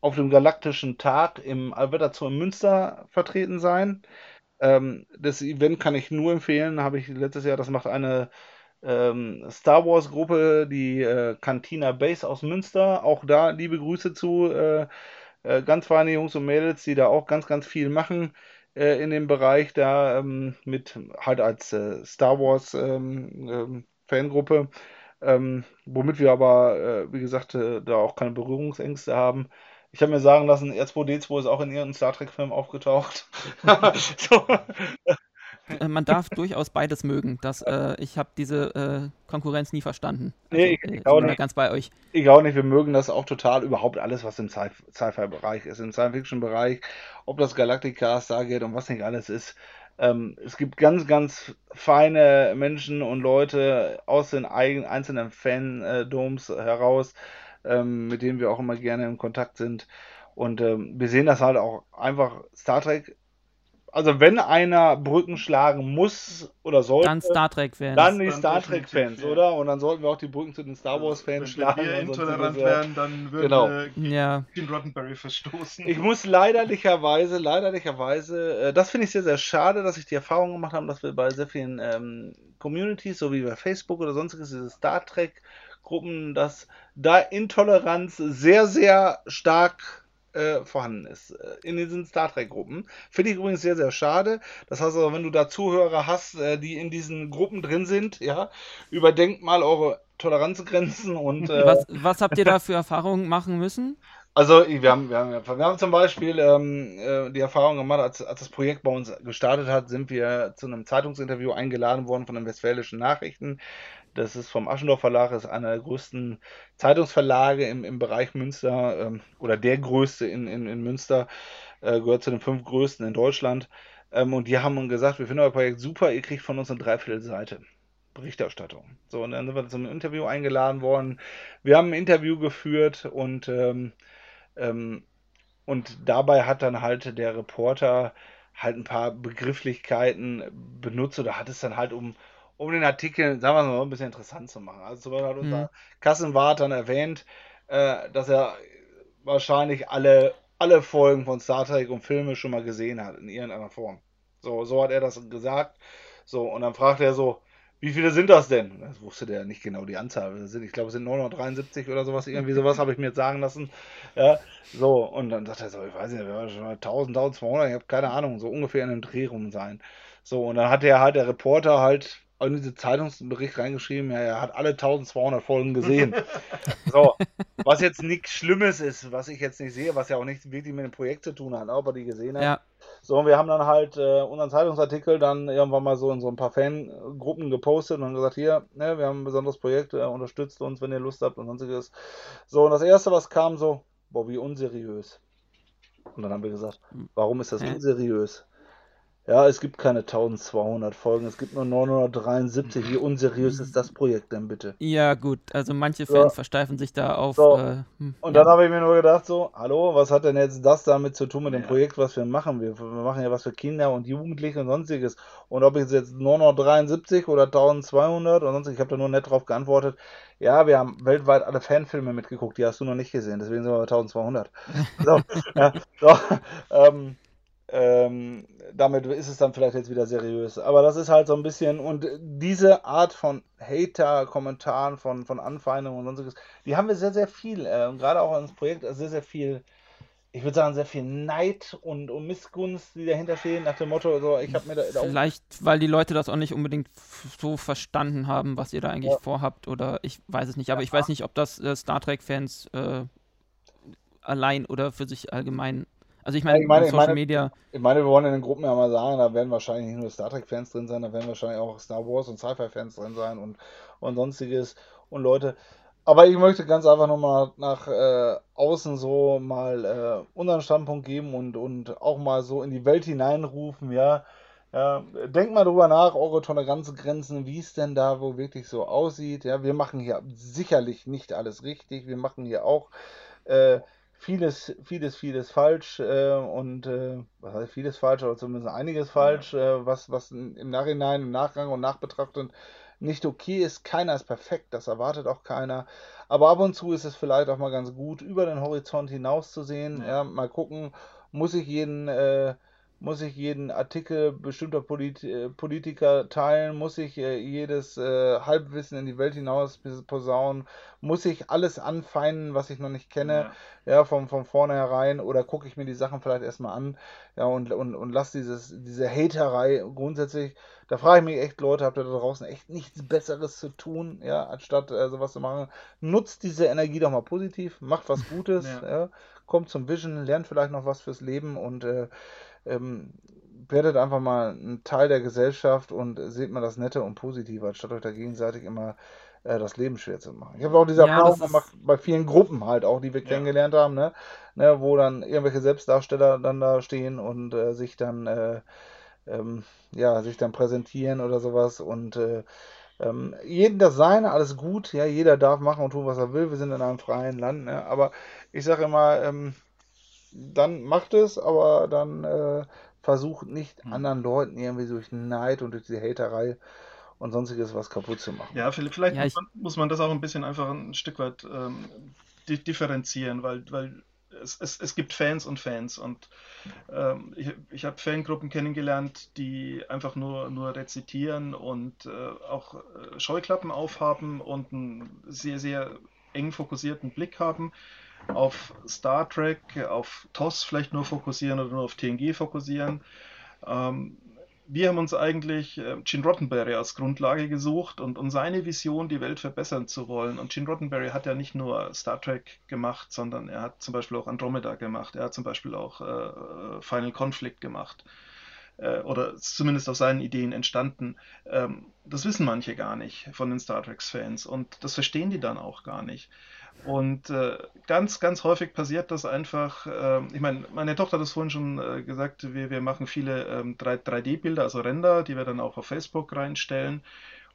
A: auf dem Galaktischen Tag im Alberta in Münster vertreten sein. Ähm, das Event kann ich nur empfehlen, habe ich letztes Jahr, das macht eine ähm, Star Wars Gruppe, die äh, Cantina Base aus Münster. Auch da liebe Grüße zu. Äh, äh, ganz feine Jungs und Mädels, die da auch ganz, ganz viel machen äh, in dem Bereich da ähm, mit halt als äh, Star Wars ähm, ähm Fangruppe, ähm, womit wir aber, äh, wie gesagt, da auch keine Berührungsängste haben. Ich habe mir sagen lassen, R2D2 ist auch in irgendeinem Star Trek-Film aufgetaucht. so.
D: Äh, man darf durchaus beides mögen. Das, äh, ich habe diese äh, Konkurrenz nie verstanden.
A: Also, nee, ich,
D: ich,
A: ich auch
D: nicht. ganz bei euch.
A: Ich auch nicht. Wir mögen das auch total, überhaupt alles, was im Sci-Fi-Bereich ist, im Science-Fiction-Bereich, ob das Galactica, Stargate und was nicht alles ist. Ähm, es gibt ganz, ganz feine Menschen und Leute aus den eigenen, einzelnen Fandoms heraus, ähm, mit denen wir auch immer gerne in Kontakt sind. Und ähm, wir sehen das halt auch einfach. Star Trek also wenn einer Brücken schlagen muss oder sollte,
D: dann Star Trek-Fans.
A: Dann die Star Trek-Fans, oder? Und dann sollten wir auch die Brücken zu den Star Wars-Fans schlagen. Wenn
B: wir intolerant wären, dann würden
A: genau.
B: wir
D: ja.
B: den Roddenberry verstoßen.
A: Ich muss leiderlicherweise, leiderlicherweise, äh, das finde ich sehr, sehr schade, dass ich die Erfahrung gemacht habe, dass wir bei sehr vielen ähm, Communities, so wie bei Facebook oder sonstiges, diese Star Trek-Gruppen, dass da Intoleranz sehr, sehr stark äh, vorhanden ist äh, in diesen Star Trek-Gruppen. Finde ich übrigens sehr, sehr schade. Das heißt also, wenn du da Zuhörer hast, äh, die in diesen Gruppen drin sind, ja, überdenkt mal eure Toleranzgrenzen und.
D: Äh, was, was habt ihr da für Erfahrungen machen müssen?
A: Also, wir haben, wir haben, wir haben zum Beispiel ähm, äh, die Erfahrung gemacht, als, als das Projekt bei uns gestartet hat, sind wir zu einem Zeitungsinterview eingeladen worden von den Westfälischen Nachrichten. Das ist vom Aschendorf Verlag, ist einer der größten Zeitungsverlage im, im Bereich Münster ähm, oder der größte in, in, in Münster, äh, gehört zu den fünf größten in Deutschland. Ähm, und die haben gesagt, wir finden euer Projekt super, ihr kriegt von uns eine Dreiviertelseite. Berichterstattung. So, und dann sind wir zum Interview eingeladen worden. Wir haben ein Interview geführt und, ähm, ähm, und dabei hat dann halt der Reporter halt ein paar Begrifflichkeiten benutzt oder hat es dann halt um, um den Artikel, sagen wir mal, ein bisschen interessant zu machen. Also zum Beispiel hat unser mhm. Kassenwart dann erwähnt, äh, dass er wahrscheinlich alle, alle Folgen von Star Trek und Filme schon mal gesehen hat, in irgendeiner Form. So, so hat er das gesagt. So, und dann fragt er so, wie viele sind das denn? Das wusste der nicht genau die Anzahl. Ich glaube, es sind 973 oder sowas. Irgendwie sowas habe ich mir jetzt sagen lassen. Ja, so, und dann sagt er so, ich weiß nicht, wir waren schon 1000, 1200, ich habe keine Ahnung, so ungefähr in einem Dreh rum sein. So, und dann hat er halt, der Reporter halt in diese Zeitungsbericht reingeschrieben, ja, er hat alle 1200 Folgen gesehen. so, was jetzt nichts Schlimmes ist, was ich jetzt nicht sehe, was ja auch nichts wirklich mit dem Projekt zu tun hat, ob er die gesehen hat. Ja. So, und wir haben dann halt äh, unseren Zeitungsartikel dann irgendwann mal so in so ein paar Fangruppen gepostet und gesagt, hier, ne, wir haben ein besonderes Projekt, äh, unterstützt uns, wenn ihr Lust habt und sonstiges. So, und das erste, was kam, so, boah, wie unseriös. Und dann haben wir gesagt, warum ist das unseriös? Ja, es gibt keine 1200 Folgen, es gibt nur 973. Wie unseriös ist das Projekt denn bitte?
D: Ja, gut, also manche Fans so. versteifen sich da auf.
A: So. Äh, hm, und dann habe ich mir nur gedacht, so, hallo, was hat denn jetzt das damit zu tun mit dem ja. Projekt, was wir machen? Wir, wir, machen ja was für Kinder und Jugendliche und sonstiges. Und ob ich jetzt 973 oder 1200 und sonstiges, ich habe da nur nett drauf geantwortet. Ja, wir haben weltweit alle Fanfilme mitgeguckt, die hast du noch nicht gesehen, deswegen sind wir bei 1200. so, ja, so, ähm, ähm, damit ist es dann vielleicht jetzt wieder seriös. Aber das ist halt so ein bisschen, und diese Art von Hater-Kommentaren, von, von Anfeindungen und sonstiges, die haben wir sehr, sehr viel. Äh, und gerade auch ins Projekt sehr, sehr viel, ich würde sagen, sehr viel Neid und, und Missgunst, die dahinter stehen, nach dem Motto, so, ich habe mir da.
D: Vielleicht, weil die Leute das auch nicht unbedingt so verstanden haben, was ihr da eigentlich ja. vorhabt, oder ich weiß es nicht. Aber ja. ich weiß nicht, ob das äh, Star Trek-Fans äh, allein oder für sich allgemein Also ich meine,
A: ich meine,
D: Social
A: ich meine,
D: Media.
A: Ich meine, wir wollen in den Gruppen ja mal sagen, da werden wahrscheinlich nicht nur Star Trek-Fans drin sein, da werden wahrscheinlich auch Star Wars und Sci-Fi-Fans drin sein und, und sonstiges. Und Leute, aber ich möchte ganz einfach nochmal nach äh, außen so mal äh, unseren Standpunkt geben und, und auch mal so in die Welt hineinrufen, ja. Ja, denkt mal drüber nach, eure Toleranzgrenzen, wie es denn da wo wirklich so aussieht. Ja, wir machen hier sicherlich nicht alles richtig. Wir machen hier auch äh, vieles, vieles, vieles falsch äh, und äh, was heißt vieles falsch, aber zumindest einiges falsch, äh, was, was im Nachhinein, im Nachgang und Nachbetrachten nicht okay ist. Keiner ist perfekt, das erwartet auch keiner. Aber ab und zu ist es vielleicht auch mal ganz gut, über den Horizont hinaus zu sehen. Ja. ja mal gucken, muss ich jeden äh, muss ich jeden Artikel bestimmter Polit äh, Politiker teilen, muss ich äh, jedes äh, Halbwissen in die Welt hinaus posaunen, muss ich alles anfeinden, was ich noch nicht kenne, ja, ja von, von vornherein, oder gucke ich mir die Sachen vielleicht erstmal an, ja, und, und, und lass dieses, diese Haterei grundsätzlich, da frage ich mich echt, Leute, habt ihr da draußen echt nichts Besseres zu tun, ja, anstatt äh, sowas zu machen, nutzt diese Energie doch mal positiv, macht was Gutes, ja. ja kommt zum Vision, lernt vielleicht noch was fürs Leben und äh, ähm, werdet einfach mal ein Teil der Gesellschaft und seht mal das Nette und Positive, anstatt euch da gegenseitig immer äh, das Leben schwer zu machen. Ich habe auch diese ja, Erfahrung gemacht bei vielen Gruppen halt auch, die wir ja. kennengelernt haben, ne? ne? wo dann irgendwelche Selbstdarsteller dann da stehen und äh, sich dann äh, ähm, ja, sich dann präsentieren oder sowas und äh, ähm, jeden das Seine, alles gut, ja, jeder darf machen und tun, was er will, wir sind in einem freien Land, ne? aber ich sage immer, ähm, dann macht es, aber dann äh, versucht nicht hm. anderen Leuten irgendwie durch Neid und durch die Haterei und sonstiges was kaputt zu machen.
B: Ja, vielleicht ja, muss, man, muss, man, das auch ein bisschen einfach ein Stück weit ähm, differenzieren, weil, weil es, es, es, gibt Fans und Fans und ähm, ich, ich habe Fangruppen kennengelernt, die einfach nur, nur rezitieren und äh, auch äh, Scheuklappen aufhaben und einen sehr, sehr eng fokussierten Blick haben auf Star Trek, auf TOS vielleicht nur fokussieren oder nur auf TNG fokussieren. Ähm, wir haben uns eigentlich äh, Gene Roddenberry als Grundlage gesucht und, und seine Vision, die Welt verbessern zu wollen. Und Gene Roddenberry hat ja nicht nur Star Trek gemacht, sondern er hat zum Beispiel auch Andromeda gemacht. Er hat zum Beispiel auch äh, Final Conflict gemacht. Äh, oder zumindest aus seinen Ideen entstanden. Ähm, das wissen manche gar nicht von den Star Trek-Fans und das verstehen die dann auch gar nicht. Und äh, ganz, ganz häufig passiert das einfach. Äh, ich meine, meine Tochter hat es vorhin schon äh, gesagt, wir, wir machen viele ähm, 3D-Bilder, also Render, die wir dann auch auf Facebook reinstellen.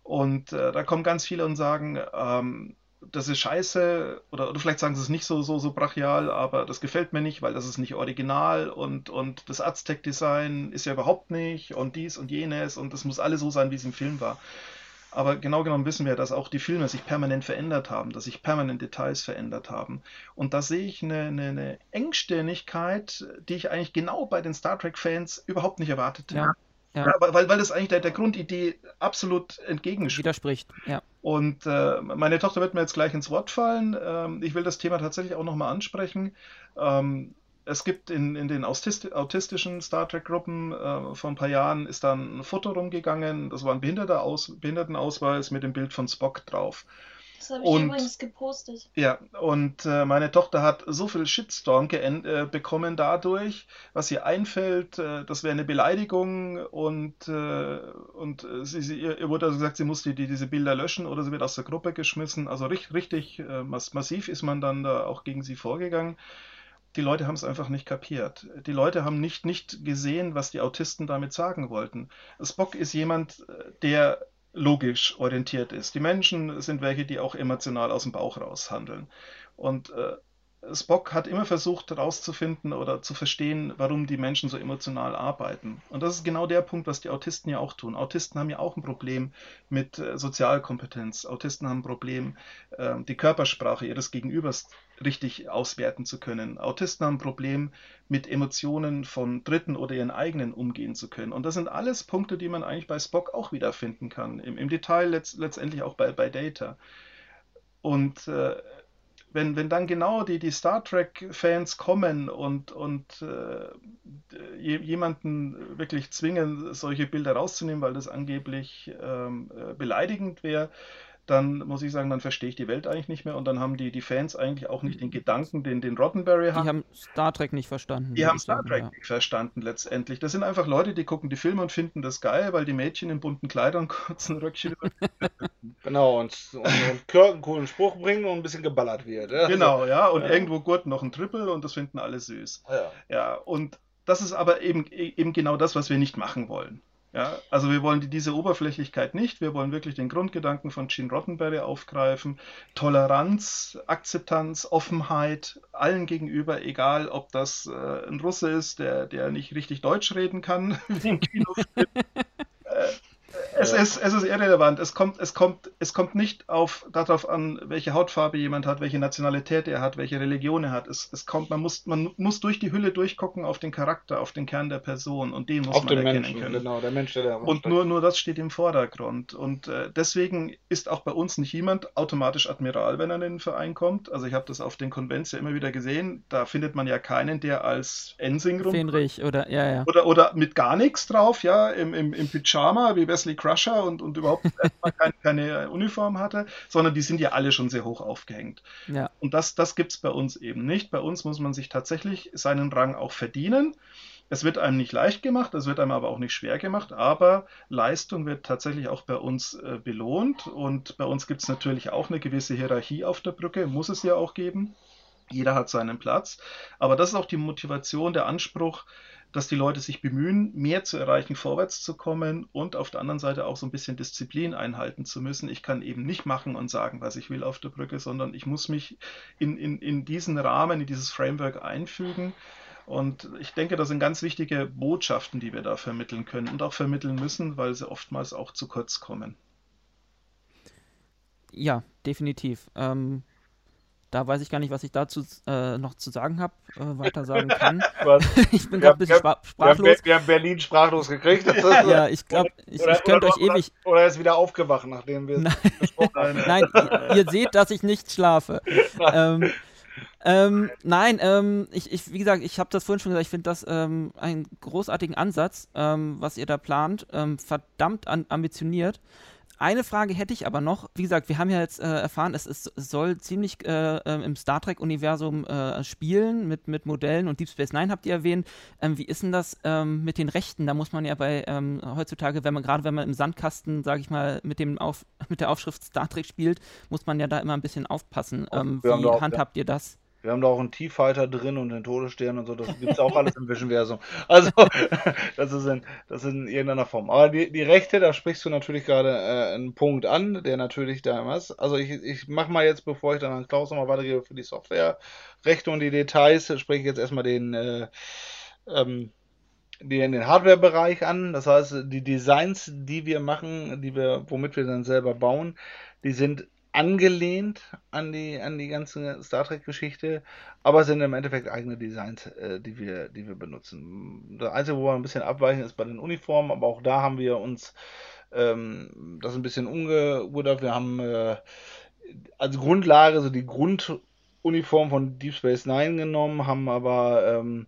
B: Und äh, da kommen ganz viele und sagen, ähm, das ist scheiße, oder, oder vielleicht sagen sie es nicht so, so, so brachial, aber das gefällt mir nicht, weil das ist nicht original und, und das Aztec-Design ist ja überhaupt nicht und dies und jenes und das muss alles so sein, wie es im Film war. Aber genau genommen wissen wir, dass auch die Filme sich permanent verändert haben, dass sich permanent Details verändert haben. Und da sehe ich eine, eine, eine Engstirnigkeit, die ich eigentlich genau bei den Star Trek-Fans überhaupt nicht erwartet habe. Ja. Ja. weil, weil das eigentlich der, der Grundidee absolut entgegenspricht.
D: Widerspricht, ja.
B: Und äh, meine Tochter wird mir jetzt gleich ins Wort fallen. Ähm, ich will das Thema tatsächlich auch nochmal ansprechen. Ähm, es gibt in, in den autistischen Star Trek-Gruppen äh, vor ein paar Jahren ist dann ein Foto rumgegangen, das war ein Behindertenaus Behindertenausweis mit dem Bild von Spock drauf.
C: Das habe ich und, übrigens gepostet.
B: Ja, und äh, meine Tochter hat so viel Shitstorm äh, bekommen dadurch, was ihr einfällt, äh, das wäre eine Beleidigung und, äh, und sie, sie, ihr, wurde also gesagt, sie musste die, diese Bilder löschen oder sie wird aus der Gruppe geschmissen. Also richtig, richtig äh, massiv ist man dann da auch gegen sie vorgegangen die Leute haben es einfach nicht kapiert. Die Leute haben nicht, nicht gesehen, was die Autisten damit sagen wollten. Spock ist jemand, der logisch orientiert ist. Die Menschen sind welche, die auch emotional aus dem Bauch raus handeln. Und äh, Spock hat immer versucht herauszufinden oder zu verstehen, warum die Menschen so emotional arbeiten. Und das ist genau der Punkt, was die Autisten ja auch tun. Autisten haben ja auch ein Problem mit äh, Sozialkompetenz. Autisten haben ein Problem, äh, die Körpersprache ihres Gegenübers richtig auswerten zu können. Autisten haben ein Problem, mit Emotionen von Dritten oder ihren eigenen umgehen zu können. Und das sind alles Punkte, die man eigentlich bei Spock auch wiederfinden kann. Im, im Detail letzt, letztendlich auch bei, bei Data. Und äh, wenn, wenn dann genau die, die Star Trek-Fans kommen und, und äh, jemanden wirklich zwingen, solche Bilder rauszunehmen, weil das angeblich ähm, äh, beleidigend wäre, dann muss ich sagen, dann verstehe ich die Welt eigentlich nicht mehr und dann haben die, die Fans eigentlich auch nicht den Gedanken, den, den Roddenberry hat.
D: Die haben Star Trek nicht verstanden.
B: Die haben Star
D: sagen,
B: Trek
D: ja.
B: nicht verstanden letztendlich. Das sind einfach Leute, die gucken die Filme und finden das geil, weil die Mädchen in bunten Kleidern kurzen Röckchen über
A: Genau, und, und, und Kirk einen coolen Spruch bringen und ein bisschen geballert wird. Ja?
B: Genau, ja, und
A: Ja.
B: irgendwo Gurt noch ein Triple und das finden alle süß.
A: Ja.
B: Ja, und das ist aber eben, eben genau das, was wir nicht machen wollen. Ja, also wir wollen die, diese Oberflächlichkeit nicht, wir wollen wirklich den Grundgedanken von Gene Roddenberry aufgreifen. Toleranz, Akzeptanz, Offenheit allen gegenüber, egal ob das äh, ein Russe ist, der, der nicht richtig Deutsch reden kann, wie im Kinofilm. Es,
A: Ja.
B: ist, es ist irrelevant. Es kommt, es kommt, es kommt nicht auf, darauf an, welche Hautfarbe jemand hat, welche Nationalität er hat, welche Religion er hat. Es, es kommt, man muss, man muss durch die Hülle durchgucken auf den Charakter, auf den Kern der Person und den muss
A: Auf
B: man
A: den
B: erkennen
A: Menschen,
B: können.
A: genau, der Mensch, der da
B: Und nur, nur das steht im Vordergrund. Und äh, deswegen ist auch bei uns nicht jemand automatisch Admiral, wenn er in den Verein kommt. Also ich habe das auf den Konvents ja immer wieder gesehen. Da findet man ja keinen, der als Ensing rum
D: Fenrich oder, ja, ja.
B: oder, oder mit gar nichts drauf, ja, im, im, im Pyjama wie Wesley Crusher und, und überhaupt keine, keine Uniform hatte, sondern die sind ja alle schon sehr hoch aufgehängt.
D: ja.
B: Und das, das gibt es bei uns eben nicht. Bei uns muss man sich tatsächlich seinen Rang auch verdienen. Es wird einem nicht leicht gemacht, es wird einem aber auch nicht schwer gemacht, aber Leistung wird tatsächlich auch bei uns äh, belohnt. Und bei uns gibt es natürlich auch eine gewisse Hierarchie auf der Brücke, muss es ja auch geben. Jeder hat seinen Platz. Aber das ist auch die Motivation, der Anspruch, dass die Leute sich bemühen, mehr zu erreichen, vorwärts zu kommen und auf der anderen Seite auch so ein bisschen Disziplin einhalten zu müssen. Ich kann eben nicht machen und sagen, was ich will auf der Brücke, sondern ich muss mich in, in, in diesen Rahmen, in dieses Framework einfügen. Und ich denke, das sind ganz wichtige Botschaften, die wir da vermitteln können und auch vermitteln müssen, weil sie oftmals auch zu kurz kommen.
D: Ja, definitiv. Ähm, da weiß ich gar nicht, was ich dazu äh, noch zu sagen habe, äh, weiter sagen kann. Ich bin gerade ein bisschen spra
A: Wir haben,
D: sprachlos.
A: Be- wir haben Berlin sprachlos gekriegt.
D: Ja, ich glaube, ich,
A: oder,
D: ich könnte
A: oder,
D: euch ewig.
A: Oder, er ist wieder aufgewacht, nachdem wir
D: Nein.
A: gesprochen haben.
D: Nein, ihr, ihr seht, dass ich nicht schlafe. ähm, ähm, nein, ähm, ich, ich, wie gesagt, ich habe das vorhin schon gesagt, ich finde das ähm, einen großartigen Ansatz, ähm, was ihr da plant, ähm, verdammt ambitioniert. Eine Frage hätte ich aber noch. Wie gesagt, wir haben ja jetzt äh, erfahren, es, es soll ziemlich äh, ähm, im Star Trek-Universum äh, spielen mit, mit Modellen und Deep Space Nine habt ihr erwähnt. Ähm, wie ist denn das ähm, mit den Rechten? Da muss man ja bei ähm, heutzutage, wenn man gerade wenn man im Sandkasten, sage ich mal, mit dem auf, mit der Aufschrift Star Trek spielt, muss man ja da immer ein bisschen aufpassen. Ähm, wie
A: auch-
D: handhabt ihr das?
A: Wir haben da auch einen T-Fighter drin und den Todesstern und so. Das gibt es auch alles im Visionversum. Also, das ist, in, das ist in irgendeiner Form. Aber die, die Rechte, da sprichst du natürlich gerade äh, einen Punkt an, der natürlich da ist. Also, ich, ich mache mal jetzt, bevor ich dann an Klaus nochmal weitergebe für die Software-Rechte und die Details, spreche ich jetzt erstmal den, äh, ähm, den, den Hardware-Bereich an. Das heißt, die Designs, die wir machen, die wir, womit wir dann selber bauen, die sind angelehnt an die, an die ganze Star Trek-Geschichte, aber sind im Endeffekt eigene Designs, äh, die wir, die wir benutzen. Das Einzige, wo wir ein bisschen abweichen, ist bei den Uniformen, aber auch da haben wir uns ähm, das ein bisschen umgerudert. Wir haben äh, als Grundlage so die Grunduniform von Deep Space Nine genommen, haben aber ähm,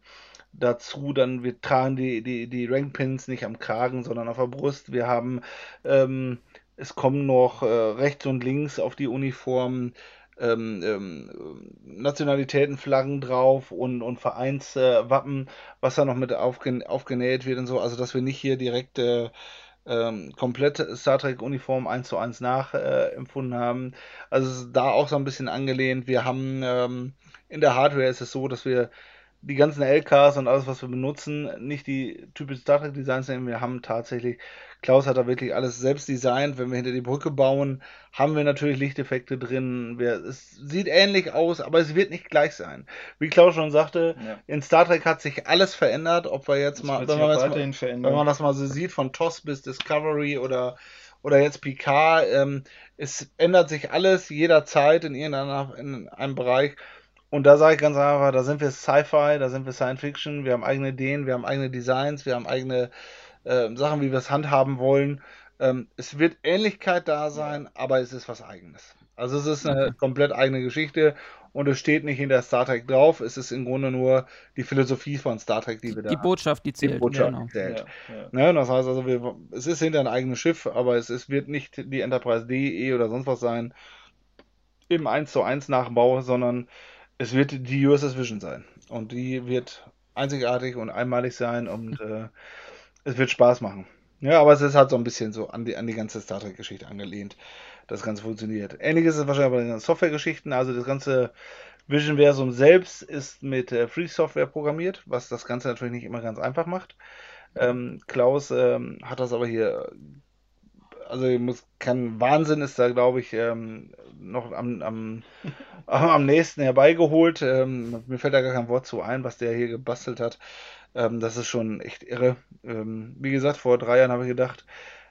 A: dazu dann, wir tragen die, die, die Rankpins nicht am Kragen, sondern auf der Brust. Wir haben ähm, es kommen noch äh, rechts und links auf die Uniformen ähm, ähm, Nationalitätenflaggen drauf und, und Vereinswappen, was da noch mit aufgen aufgenäht wird und so. Also, dass wir nicht hier direkt äh, ähm, komplett Star Trek-Uniform 1 zu 1 nachempfunden haben. Also, da auch so ein bisschen angelehnt. Wir haben ähm, in der Hardware ist es so, dass wir die ganzen LKs und alles, was wir benutzen, nicht die typischen Star Trek Designs nehmen. Wir haben tatsächlich, Klaus hat da wirklich alles selbst designt. Wenn wir hinter die Brücke bauen, haben wir natürlich Lichteffekte drin. Wir, es sieht ähnlich aus, aber es wird nicht gleich sein. Wie Klaus schon sagte,
B: Ja.
A: in Star Trek hat sich alles verändert. Ob wir jetzt
B: Das
A: mal, wenn man jetzt mal, wenn man das mal so sieht, von TOS bis Discovery oder, oder jetzt Picard, ähm, es ändert sich alles jederzeit in irgendeiner, in einem Bereich. Und da sage ich ganz einfach, da sind wir Sci-Fi, da sind wir Science Fiction, wir haben eigene Ideen, wir haben eigene Designs, wir haben eigene äh, Sachen, wie wir es handhaben wollen. Ähm, es wird Ähnlichkeit da sein, aber es ist was Eigenes. Also es ist eine okay. komplett eigene Geschichte und es steht nicht in der Star Trek drauf. Es ist im Grunde nur die Philosophie von Star Trek, die wir da
D: Die Botschaft, die zählt.
A: Die Botschaft, genau. die zählt. Ja, ja. Ne, das heißt also, wir, es ist hinter ein eigenes Schiff, aber es ist, wird nicht die Enterprise D, E oder sonst was sein im 1 zu 1 Nachbau, sondern es wird die USS Vision sein. Und die wird einzigartig und einmalig sein und äh, es wird Spaß machen. Ja, aber es ist halt so ein bisschen so an die, an die ganze Star Trek-Geschichte angelehnt das Ganze funktioniert. Ähnliches ist wahrscheinlich bei den Software-Geschichten. Also das ganze Vision-Versum selbst ist mit äh, Free Software programmiert, was das Ganze natürlich nicht immer ganz einfach macht. Ähm, Klaus ähm, hat das aber hier, also muss, kein Wahnsinn ist da, glaube ich, ähm, noch am, am, am nächsten herbeigeholt. Ähm, mir fällt da gar kein Wort zu ein, was der hier gebastelt hat. Ähm, das ist schon echt irre. Ähm, wie gesagt, vor drei Jahren habe ich gedacht,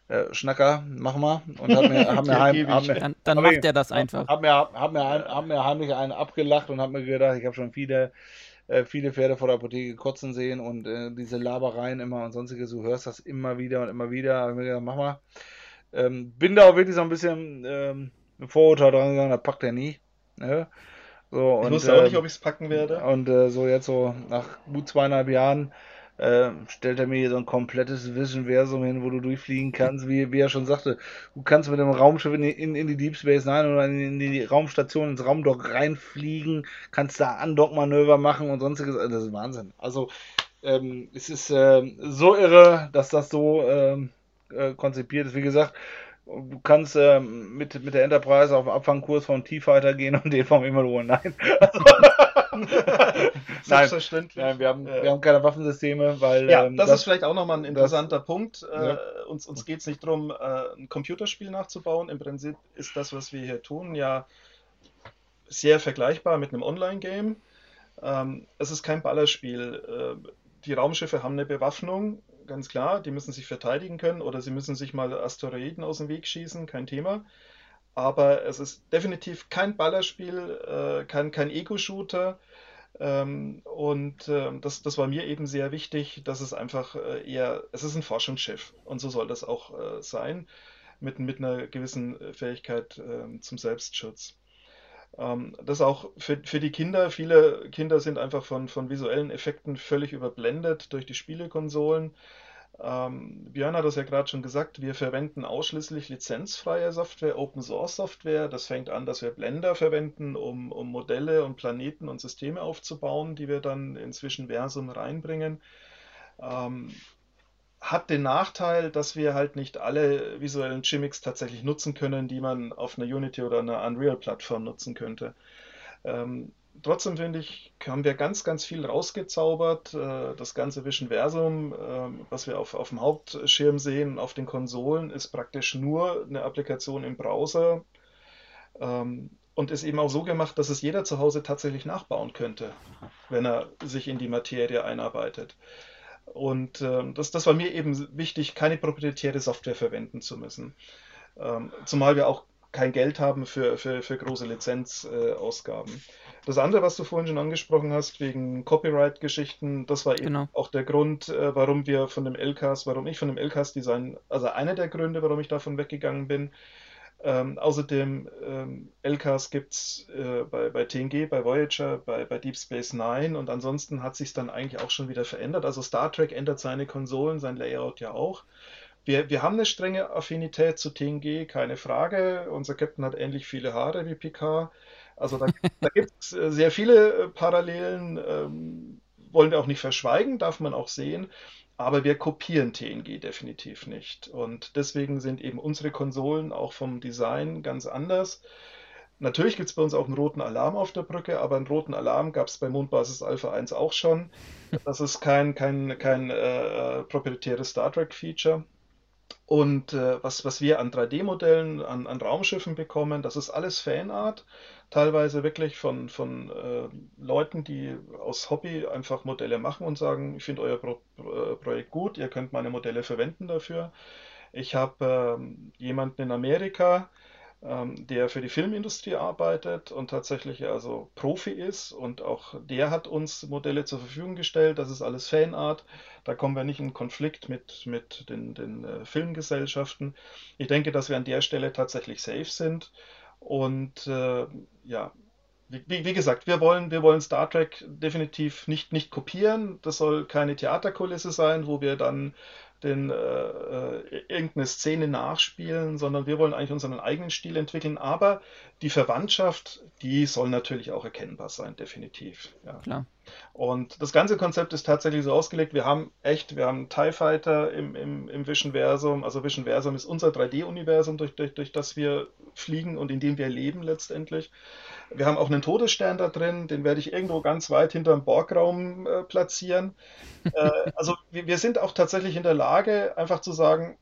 A: äh, Schnacker, mach mal. Und hab mir, hab mir, heim,
D: hab mir, dann, dann macht er das einfach.
A: Hab mir, hab mir, hab mir heimlich einen abgelacht und hab mir gedacht, ich habe schon viele, äh, viele Pferde vor der Apotheke kotzen sehen und äh, diese Labereien immer und sonstiges, du hörst das immer wieder und immer wieder. Hab mir gedacht, mach mal. Ähm, bin da auch wirklich so ein bisschen ähm, ein Vorurteil dran gegangen, das packt er nie. Ne?
B: So, ich und, wusste auch nicht, ähm, ob ich es packen werde.
A: Und äh, so jetzt so nach gut zweieinhalb Jahren äh, stellt er mir hier so ein komplettes Vision-Versum hin, wo du durchfliegen kannst, wie, wie er schon sagte. Du kannst mit dem Raumschiff in die, in, in die Deep Space Nine oder in, in die Raumstation ins Raumdock reinfliegen, kannst da Andock-Manöver machen und sonstiges. Also das ist Wahnsinn. Also, ähm, es ist äh, so irre, dass das so ähm, äh, konzipiert ist. Wie gesagt, du kannst äh, mit, mit der Enterprise auf Abfangkurs von T-Fighter gehen und den vom Himmel holen. Nein. Also, Selbstverständlich. Nein, wir, haben, äh, wir haben keine Waffensysteme, weil.
B: Ja, ähm, das, das, ist vielleicht auch nochmal ein interessanter das, Punkt. Äh, ja. Uns, uns geht es nicht darum, äh, ein Computerspiel nachzubauen. Im Prinzip ist das, was wir hier tun, ja sehr vergleichbar mit einem Online-Game. Ähm, es ist kein Ballerspiel. Äh, die Raumschiffe haben eine Bewaffnung, ganz klar. Die müssen sich verteidigen können oder sie müssen sich mal Asteroiden aus dem Weg schießen, kein Thema aber es ist definitiv kein Ballerspiel, äh, kein, kein Ego-Shooter. Ähm, und äh, das, das war mir eben sehr wichtig, dass es einfach äh, eher, es ist ein Forschungsschiff und so soll das auch äh, sein, mit, mit einer gewissen Fähigkeit ähm, zum Selbstschutz. Ähm, das auch für, für die Kinder, viele Kinder sind einfach von, von visuellen Effekten völlig überblendet durch die Spielekonsolen. Ähm, Björn hat das ja gerade schon gesagt, wir verwenden ausschließlich lizenzfreie Software, Open Source Software. Das fängt an, dass wir Blender verwenden, um, um Modelle und Planeten und Systeme aufzubauen, die wir dann ins Zwischenversum reinbringen. Ähm, hat den Nachteil, dass wir halt nicht alle visuellen Gimmicks tatsächlich nutzen können, die man auf einer Unity oder einer Unreal-Plattform nutzen könnte. Ähm, trotzdem finde ich, haben wir ganz, ganz viel rausgezaubert. Äh, das ganze Visionversum, ähm, was wir auf, auf dem Hauptschirm sehen, auf den Konsolen, ist praktisch nur eine Applikation im Browser ähm, und ist eben auch so gemacht, dass es jeder zu Hause tatsächlich nachbauen könnte, wenn er sich in die Materie einarbeitet. Und ähm, das, das war mir eben wichtig, keine proprietäre Software verwenden zu müssen. zumal wir auch kein Geld haben für, für, für große Lizenzausgaben. Äh, das andere, was du vorhin schon angesprochen hast, wegen Copyright-Geschichten, das war eben genau. auch der Grund, äh, warum wir von dem LKs, warum ich von dem LKs-Design, also einer der Gründe, warum ich davon weggegangen bin. Ähm, außerdem ähm, LKs gibt es äh, bei, bei TNG, bei Voyager, bei, bei Deep Space Nine und ansonsten hat sich dann eigentlich auch schon wieder verändert. Also Star Trek ändert seine Konsolen, sein Layout ja auch. Wir, wir haben eine strenge Affinität zu TNG, keine Frage. Unser Captain hat ähnlich viele Haare wie Picard. Also da, da gibt es äh, sehr viele äh, Parallelen, ähm, wollen wir auch nicht verschweigen, darf man auch sehen. Aber wir kopieren TNG definitiv nicht. Und deswegen sind eben unsere Konsolen auch vom Design ganz anders. Natürlich gibt es bei uns auch einen roten Alarm auf der Brücke, aber einen roten Alarm gab es bei Mondbasis Alpha 1 auch schon. Das ist kein, kein, kein äh, proprietäres Star Trek-Feature. Und äh, was, was wir an 3D-Modellen, an, an Raumschiffen bekommen, das ist alles Fanart teilweise wirklich von, von äh, Leuten, die aus Hobby einfach Modelle machen und sagen, ich finde euer Pro Pro Projekt gut, ihr könnt meine Modelle verwenden dafür. Ich habe ähm, jemanden in Amerika, ähm, der für die Filmindustrie arbeitet und tatsächlich also Profi ist und auch der hat uns Modelle zur Verfügung gestellt. Das ist alles Fanart. Da kommen wir nicht in Konflikt mit, mit den, den äh, Filmgesellschaften. Ich denke, dass wir an der Stelle tatsächlich safe sind. Und äh, ja, wie, wie, gesagt, wir wollen, wir wollen Star Trek definitiv nicht, nicht kopieren. Das soll keine Theaterkulisse sein, wo wir dann den, äh, äh, irgendeine Szene nachspielen, sondern wir wollen eigentlich unseren eigenen Stil entwickeln. Aber die Verwandtschaft, die soll natürlich auch erkennbar sein, definitiv. Ja.
D: Klar.
B: Und das ganze Konzept ist tatsächlich so ausgelegt, wir haben echt, wir haben TIE Fighter im, im, im Visionversum, also Visionversum ist unser 3D-Universum, durch, durch, durch das wir fliegen und in dem wir leben letztendlich. Wir haben auch einen Todesstern da drin, den werde ich irgendwo ganz weit hinter dem Borgraum äh, platzieren. äh, also wir, wir, sind auch tatsächlich in der Lage, einfach zu sagen,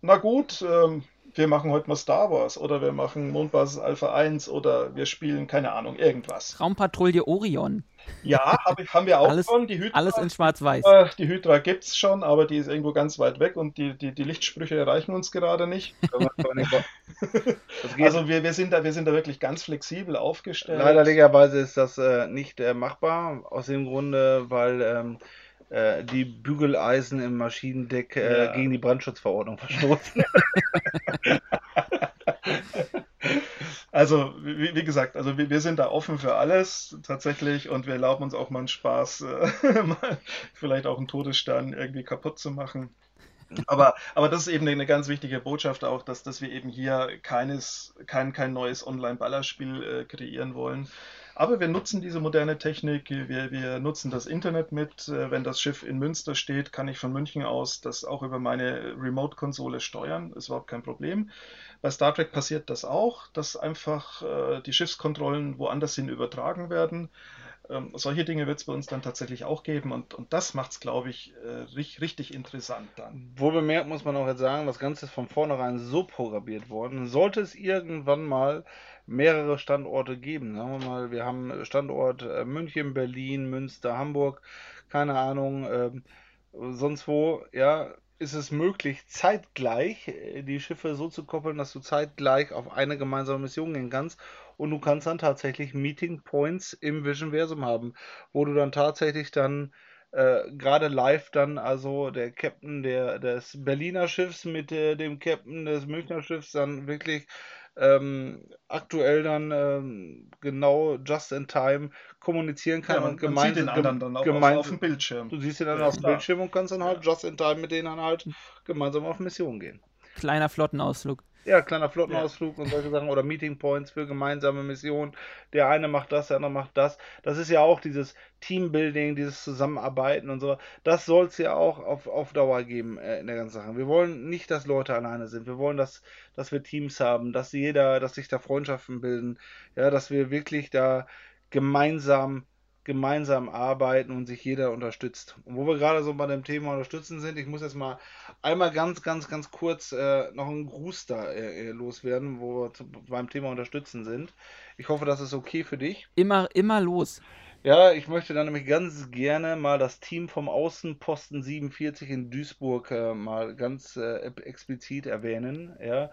B: na gut, ähm, wir machen heute mal Star Wars oder wir machen Mondbasis Alpha 1 oder wir spielen, keine Ahnung, irgendwas.
D: Raumpatrouille Orion.
B: Ja, hab, haben wir auch
D: alles,
B: schon.
D: Die Hydra, alles in schwarz-weiß.
B: Äh, die Hydra gibt es schon, aber die ist irgendwo ganz weit weg und die, die, die Lichtsprüche erreichen uns gerade nicht. also wir, wir, sind da, wir sind da wirklich ganz flexibel aufgestellt.
A: Leiderlicherweise ist das äh, nicht äh, machbar, aus dem Grunde, weil ähm, äh, die Bügeleisen im Maschinendeck äh, ja. gegen die Brandschutzverordnung verstoßen.
B: Also, wie, wie, gesagt, also wir, wir, sind da offen für alles tatsächlich und wir erlauben uns auch mal einen Spaß, äh, mal vielleicht auch einen Todesstern irgendwie kaputt zu machen. Aber, aber das ist eben eine ganz wichtige Botschaft auch, dass, dass wir eben hier keines, kein, kein neues Online-Ballerspiel äh, kreieren wollen. Aber wir nutzen diese moderne Technik, wir, wir nutzen das Internet mit. Äh, wenn das Schiff in Münster steht, kann ich von München aus das auch über meine Remote-Konsole steuern. Ist überhaupt kein Problem. Bei Star Trek passiert das auch, dass einfach äh, die Schiffskontrollen woanders hin übertragen werden. Ähm, solche Dinge wird es bei uns dann tatsächlich auch geben und, und das macht es, glaube ich, äh, richtig, richtig interessant dann.
A: Wohl bemerkt muss man auch jetzt sagen, das Ganze ist von vornherein so programmiert worden. Sollte es irgendwann mal mehrere Standorte geben, sagen wir mal, wir haben Standort äh, München, Berlin, Münster, Hamburg, keine Ahnung, äh, sonst wo, ja, ist es möglich, zeitgleich äh, die Schiffe so zu koppeln, dass du zeitgleich auf eine gemeinsame Mission gehen kannst. Und du kannst dann tatsächlich Meeting Points im Visionversum haben, wo du dann tatsächlich dann äh, gerade live dann also der Captain der, des Berliner Schiffs mit äh, dem Captain des Münchner Schiffs dann wirklich ähm, aktuell dann ähm, genau just in time kommunizieren kann
B: ja,
A: und
B: gemeinsam den anderen dann auch
A: gemein,
B: auf, auf, dem Bildschirm.
A: Du siehst ihn dann ja, auf dem Bildschirm und kannst dann halt ja. just in time mit denen dann halt gemeinsam auf Mission gehen.
D: Kleiner Flottenausflug.
A: Ja, kleiner Flottenausflug ja. und solche Sachen oder Meeting Points für gemeinsame Missionen. Der eine macht das, der andere macht das. Das ist ja auch dieses Teambuilding, dieses Zusammenarbeiten und so. Das soll es ja auch auf, auf Dauer geben äh, in der ganzen Sache. Wir wollen nicht, dass Leute alleine sind. Wir wollen, dass, dass wir Teams haben, dass jeder, dass sich da Freundschaften bilden. Ja, dass wir wirklich da gemeinsam gemeinsam arbeiten und sich jeder unterstützt. Und wo wir gerade so bei dem Thema unterstützen sind, ich muss jetzt mal einmal ganz, ganz, ganz kurz äh, noch einen Gruß da äh, loswerden, wo wir zu, beim Thema unterstützen sind. Ich hoffe, das ist okay für dich.
D: Immer, immer los.
A: Ja, ich möchte dann nämlich ganz gerne mal das Team vom Außenposten 47 in Duisburg äh, mal ganz äh, explizit erwähnen. Ja,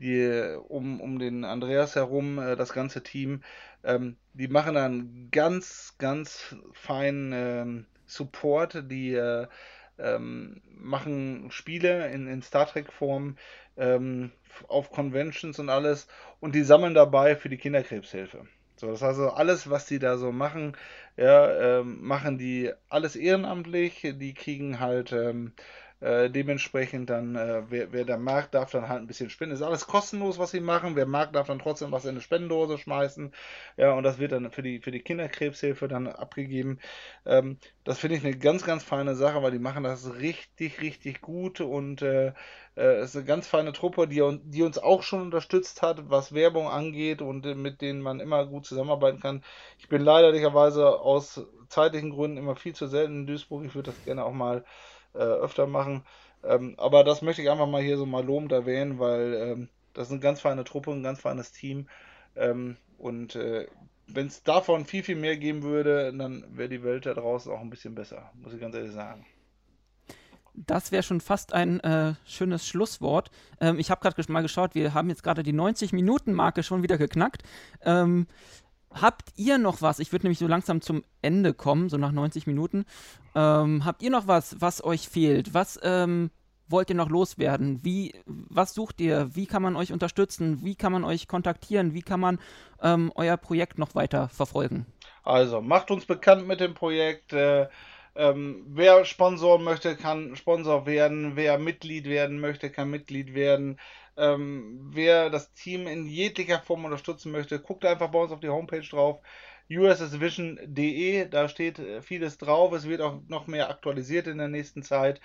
A: die, um, um den Andreas herum, äh, das ganze Team, ähm, die machen dann ganz, ganz feinen ähm, Support, die äh, ähm, machen Spiele in, in Star Trek-Form ähm, auf Conventions und alles und die sammeln dabei für die Kinderkrebshilfe. So, das heißt also alles, was die da so machen, ja, ähm, machen die alles ehrenamtlich. Die kriegen halt ähm, äh, dementsprechend dann, äh, wer, wer da mag, darf dann halt ein bisschen spenden. Ist alles kostenlos, was sie machen. Wer mag, darf dann trotzdem was in eine Spendendose schmeißen. Ja, und das wird dann für die, für die Kinderkrebshilfe dann abgegeben. Ähm, das finde ich eine ganz, ganz feine Sache, weil die machen das richtig, richtig gut und äh, äh, es ist eine ganz feine Truppe, die, die uns auch schon unterstützt hat, was Werbung angeht und mit denen man immer gut zusammenarbeiten kann. Ich bin leiderlicherweise aus zeitlichen Gründen immer viel zu selten in Duisburg. Ich würde das gerne auch mal äh, öfter machen. Ähm, aber das möchte ich einfach mal hier so mal lobend erwähnen, weil ähm, das ist eine ganz feine Truppe, ein ganz feines Team. Ähm, und äh, wenn es davon viel, viel mehr geben würde, dann wäre die Welt da draußen auch ein bisschen besser, muss ich ganz ehrlich sagen.
D: Das wäre schon fast ein äh, schönes Schlusswort. Ähm, ich habe gerade mal geschaut, wir haben jetzt gerade die 90-Minuten-Marke schon wieder geknackt. Ähm, Habt ihr noch was? Ich würde nämlich so langsam zum Ende kommen, so nach 90 Minuten. Ähm, habt ihr noch was, was euch fehlt? Was ähm, wollt ihr noch loswerden? Wie, was sucht ihr? Wie kann man euch unterstützen? Wie kann man euch kontaktieren? Wie kann man ähm, euer Projekt noch weiter verfolgen?
A: Also, macht uns bekannt mit dem Projekt. Äh, ähm, wer Sponsor möchte, kann Sponsor werden. Wer Mitglied werden möchte, kann Mitglied werden. Ähm, wer das Team in jeglicher Form unterstützen möchte, guckt einfach bei uns auf die Homepage drauf ussvision.de, da steht äh, vieles drauf, es wird auch noch mehr aktualisiert in der nächsten Zeit.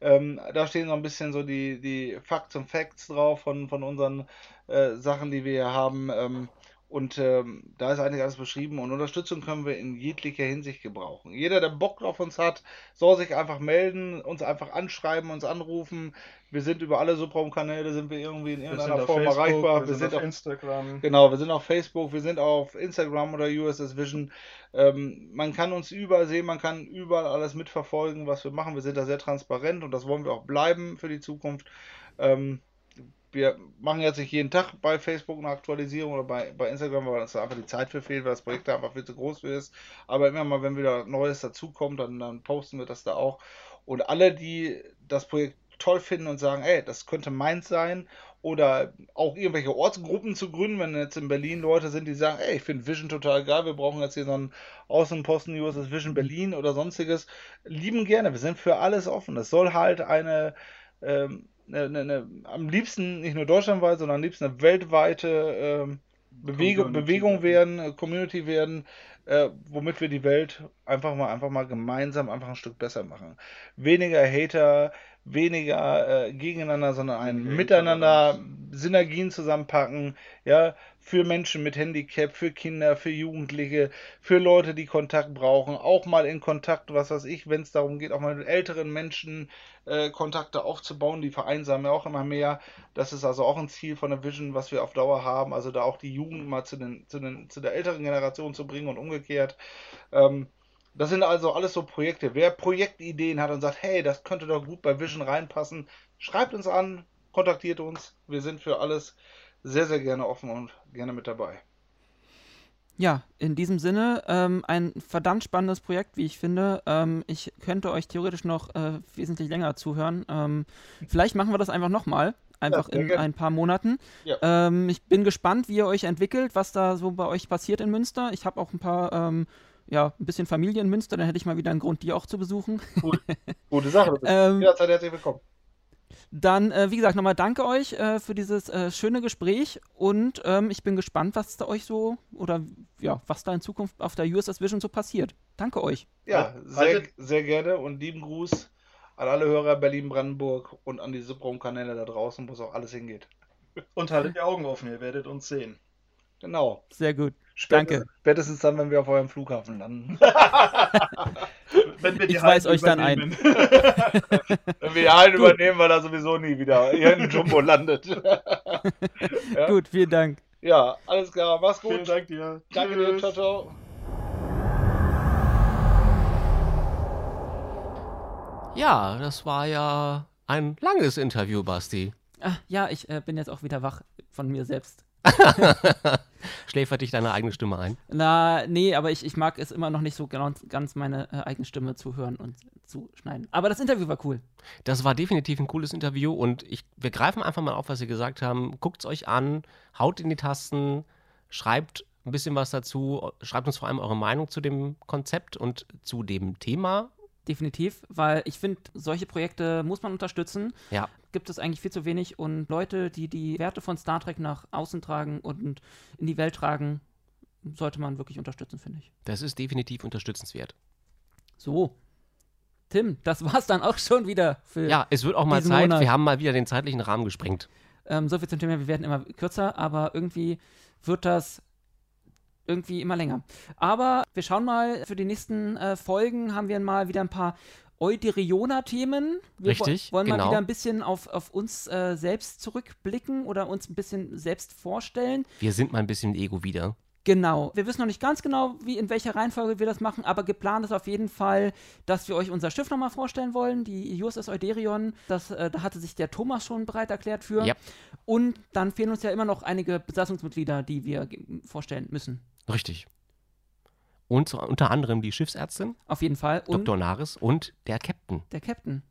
A: Ähm, da stehen so ein bisschen so die, die Facts und Facts drauf von, von unseren äh, Sachen, die wir hier haben. Ähm, und ähm, da ist eigentlich alles beschrieben und Unterstützung können wir in jeglicher Hinsicht gebrauchen. Jeder, der Bock auf uns hat, soll sich einfach melden, uns einfach anschreiben, uns anrufen. Wir sind über alle Subraum-Kanäle, sind wir irgendwie in irgendeiner Form Facebook, erreichbar.
B: Wir, wir sind, sind, auf Instagram.
A: Genau, wir sind auf Facebook, wir sind auf Instagram oder USS Vision. Ähm, man kann uns überall sehen, man kann überall alles mitverfolgen, was wir machen. Wir sind da sehr transparent und das wollen wir auch bleiben für die Zukunft. Ähm, wir machen jetzt nicht jeden Tag bei Facebook eine Aktualisierung oder bei, bei Instagram, weil uns da einfach die Zeit für fehlt, weil das Projekt da einfach viel zu groß für ist. Aber immer mal, wenn wieder Neues dazukommt, dann, dann posten wir das da auch. Und alle, die das Projekt toll finden und sagen, ey, das könnte meins sein, oder auch irgendwelche Ortsgruppen zu gründen, wenn jetzt in Berlin Leute sind, die sagen, ey, ich finde Vision total geil, wir brauchen jetzt hier so einen Außenposten USS Vision Berlin oder sonstiges, lieben gerne, wir sind für alles offen. Es soll halt eine ähm, eine, eine, am liebsten nicht nur deutschlandweit, sondern am liebsten eine weltweite äh, Bewegung, Bewegung werden, äh, Community werden, äh, womit wir die Welt einfach mal, einfach mal gemeinsam einfach ein Stück besser machen. Weniger Hater, weniger äh, gegeneinander, sondern ein okay, Miteinander, Synergien zusammenpacken, ja, für Menschen mit Handicap, für Kinder, für Jugendliche, für Leute, die Kontakt brauchen, auch mal in Kontakt, was weiß ich, wenn es darum geht, auch mal mit älteren Menschen äh, Kontakte aufzubauen, die vereinsamen ja auch immer mehr. Das ist also auch ein Ziel von der Vision, was wir auf Dauer haben, also da auch die Jugend mal zu, den, zu, den, zu der älteren Generation zu bringen und umgekehrt. Ähm, das sind also alles so Projekte. Wer Projektideen hat und sagt, hey, das könnte doch gut bei Vision reinpassen, schreibt uns an, kontaktiert uns. Wir sind für alles sehr, sehr gerne offen und gerne mit dabei.
D: Ja, in diesem Sinne ähm, ein verdammt spannendes Projekt, wie ich finde. Ähm, ich könnte euch theoretisch noch äh, wesentlich länger zuhören. Ähm, vielleicht machen wir das einfach nochmal, einfach ja, in ein paar Monaten. Ja. Ähm, ich bin gespannt, wie ihr euch entwickelt, was da so bei euch passiert in Münster. Ich habe auch ein paar, ähm, ja, ein bisschen Familie in Münster, dann hätte ich mal wieder einen Grund, die auch zu besuchen.
A: Cool. Gute Sache. Ähm, Jederzeit herzlich willkommen.
D: Dann, äh, wie gesagt, nochmal danke euch äh, für dieses äh, schöne Gespräch und ähm, ich bin gespannt, was da euch so oder ja, was da in Zukunft auf der USS Vision so passiert. Danke euch.
A: Ja, sehr, sehr gerne und lieben Gruß an alle Hörer Berlin-Brandenburg und an die Subraumkanäle da draußen, wo es auch alles hingeht.
B: Und haltet die Augen offen, ihr werdet uns sehen.
A: Genau.
D: Sehr gut.
A: Danke. Spätestens dann, wenn wir auf eurem Flughafen landen.
D: wenn wir die ich weiß euch dann ein.
A: wenn wir die Hallen übernehmen, weil er sowieso nie wieder hier in Jumbo landet.
D: ja? Gut, vielen Dank.
A: Ja, alles klar. Mach's gut.
B: Vielen Dank dir.
A: Danke Tschüss. dir. Ciao, ciao.
E: Ja, das war ja ein langes Interview, Basti.
D: Ach, ja, ich äh, bin jetzt auch wieder wach von mir selbst.
E: Schläfert dich deine eigene Stimme ein?
D: Na, nee, aber ich, ich mag es immer noch nicht so ganz, ganz meine äh, eigene Stimme zu hören und zu schneiden. Aber das Interview war cool.
E: Das war definitiv ein cooles Interview und ich, wir greifen einfach mal auf, was Sie gesagt haben. Guckt es euch an, haut in die Tasten, schreibt ein bisschen was dazu, schreibt uns vor allem eure Meinung zu dem Konzept und zu dem Thema
D: definitiv, weil ich finde, solche Projekte muss man unterstützen.
E: Ja.
D: Gibt es eigentlich viel zu wenig und Leute, die die Werte von Star Trek nach außen tragen und in die Welt tragen, sollte man wirklich unterstützen, finde ich.
E: Das ist definitiv unterstützenswert.
D: So. Tim, das war's dann auch schon wieder für.
E: Ja, es wird auch mal Zeit. Monat. Wir haben mal wieder den zeitlichen Rahmen gesprengt.
D: Ähm, so viel zum Thema, wir werden immer kürzer, aber irgendwie wird das irgendwie immer länger. Aber wir schauen mal, für die nächsten äh, Folgen haben wir mal wieder ein paar Euderioner-Themen. Wir
E: Richtig,
D: wollen
E: genau.
D: mal wieder ein bisschen auf, auf uns äh, selbst zurückblicken oder uns ein bisschen selbst vorstellen.
E: Wir sind mal ein bisschen Ego wieder.
D: Genau. Wir wissen noch nicht ganz genau, wie in welcher Reihenfolge wir das machen, aber geplant ist auf jeden Fall, dass wir euch unser Schiff nochmal vorstellen wollen, die USS Euderion. Das, äh, da hatte sich der Thomas schon bereit erklärt für.
E: Ja.
D: Und dann fehlen uns ja immer noch einige Besatzungsmitglieder, die wir vorstellen müssen.
E: Richtig. Und unter anderem die Schiffsärztin.
D: Auf jeden Fall.
E: Und Dr. Naris und der Captain.
D: Der Captain.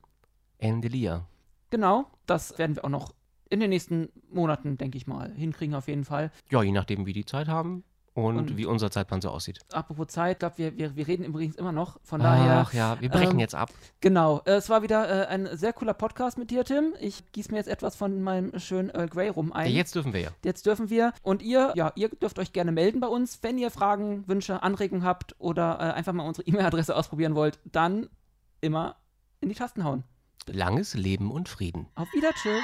E: Endelia.
D: genau, das werden wir auch noch in den nächsten Monaten, denke ich mal, hinkriegen auf jeden Fall.
E: Ja, je nachdem, wie die Zeit haben und,
D: Und-
E: wie unser Zeitplan so aussieht.
D: Apropos Zeit, glaube wir, wir, wir reden übrigens immer noch. Von daher,
E: Ach ja, wir brechen
D: ähm,
E: jetzt ab.
D: genau. äh, Es war wieder äh, ein sehr cooler Podcast mit dir, Tim. Ich gieße mir jetzt etwas von meinem schönen Earl Grey rum ein.
E: Ja, jetzt dürfen wir ja.
D: Jetzt dürfen wir. Und ihr, ja, ihr dürft euch gerne melden bei uns, wenn ihr Fragen, Wünsche, Anregungen habt oder äh, einfach mal unsere E-Mail-Adresse ausprobieren wollt, dann immer in die Tasten hauen.
E: Langes Leben und Frieden.
D: Auf Wieder, tschüss.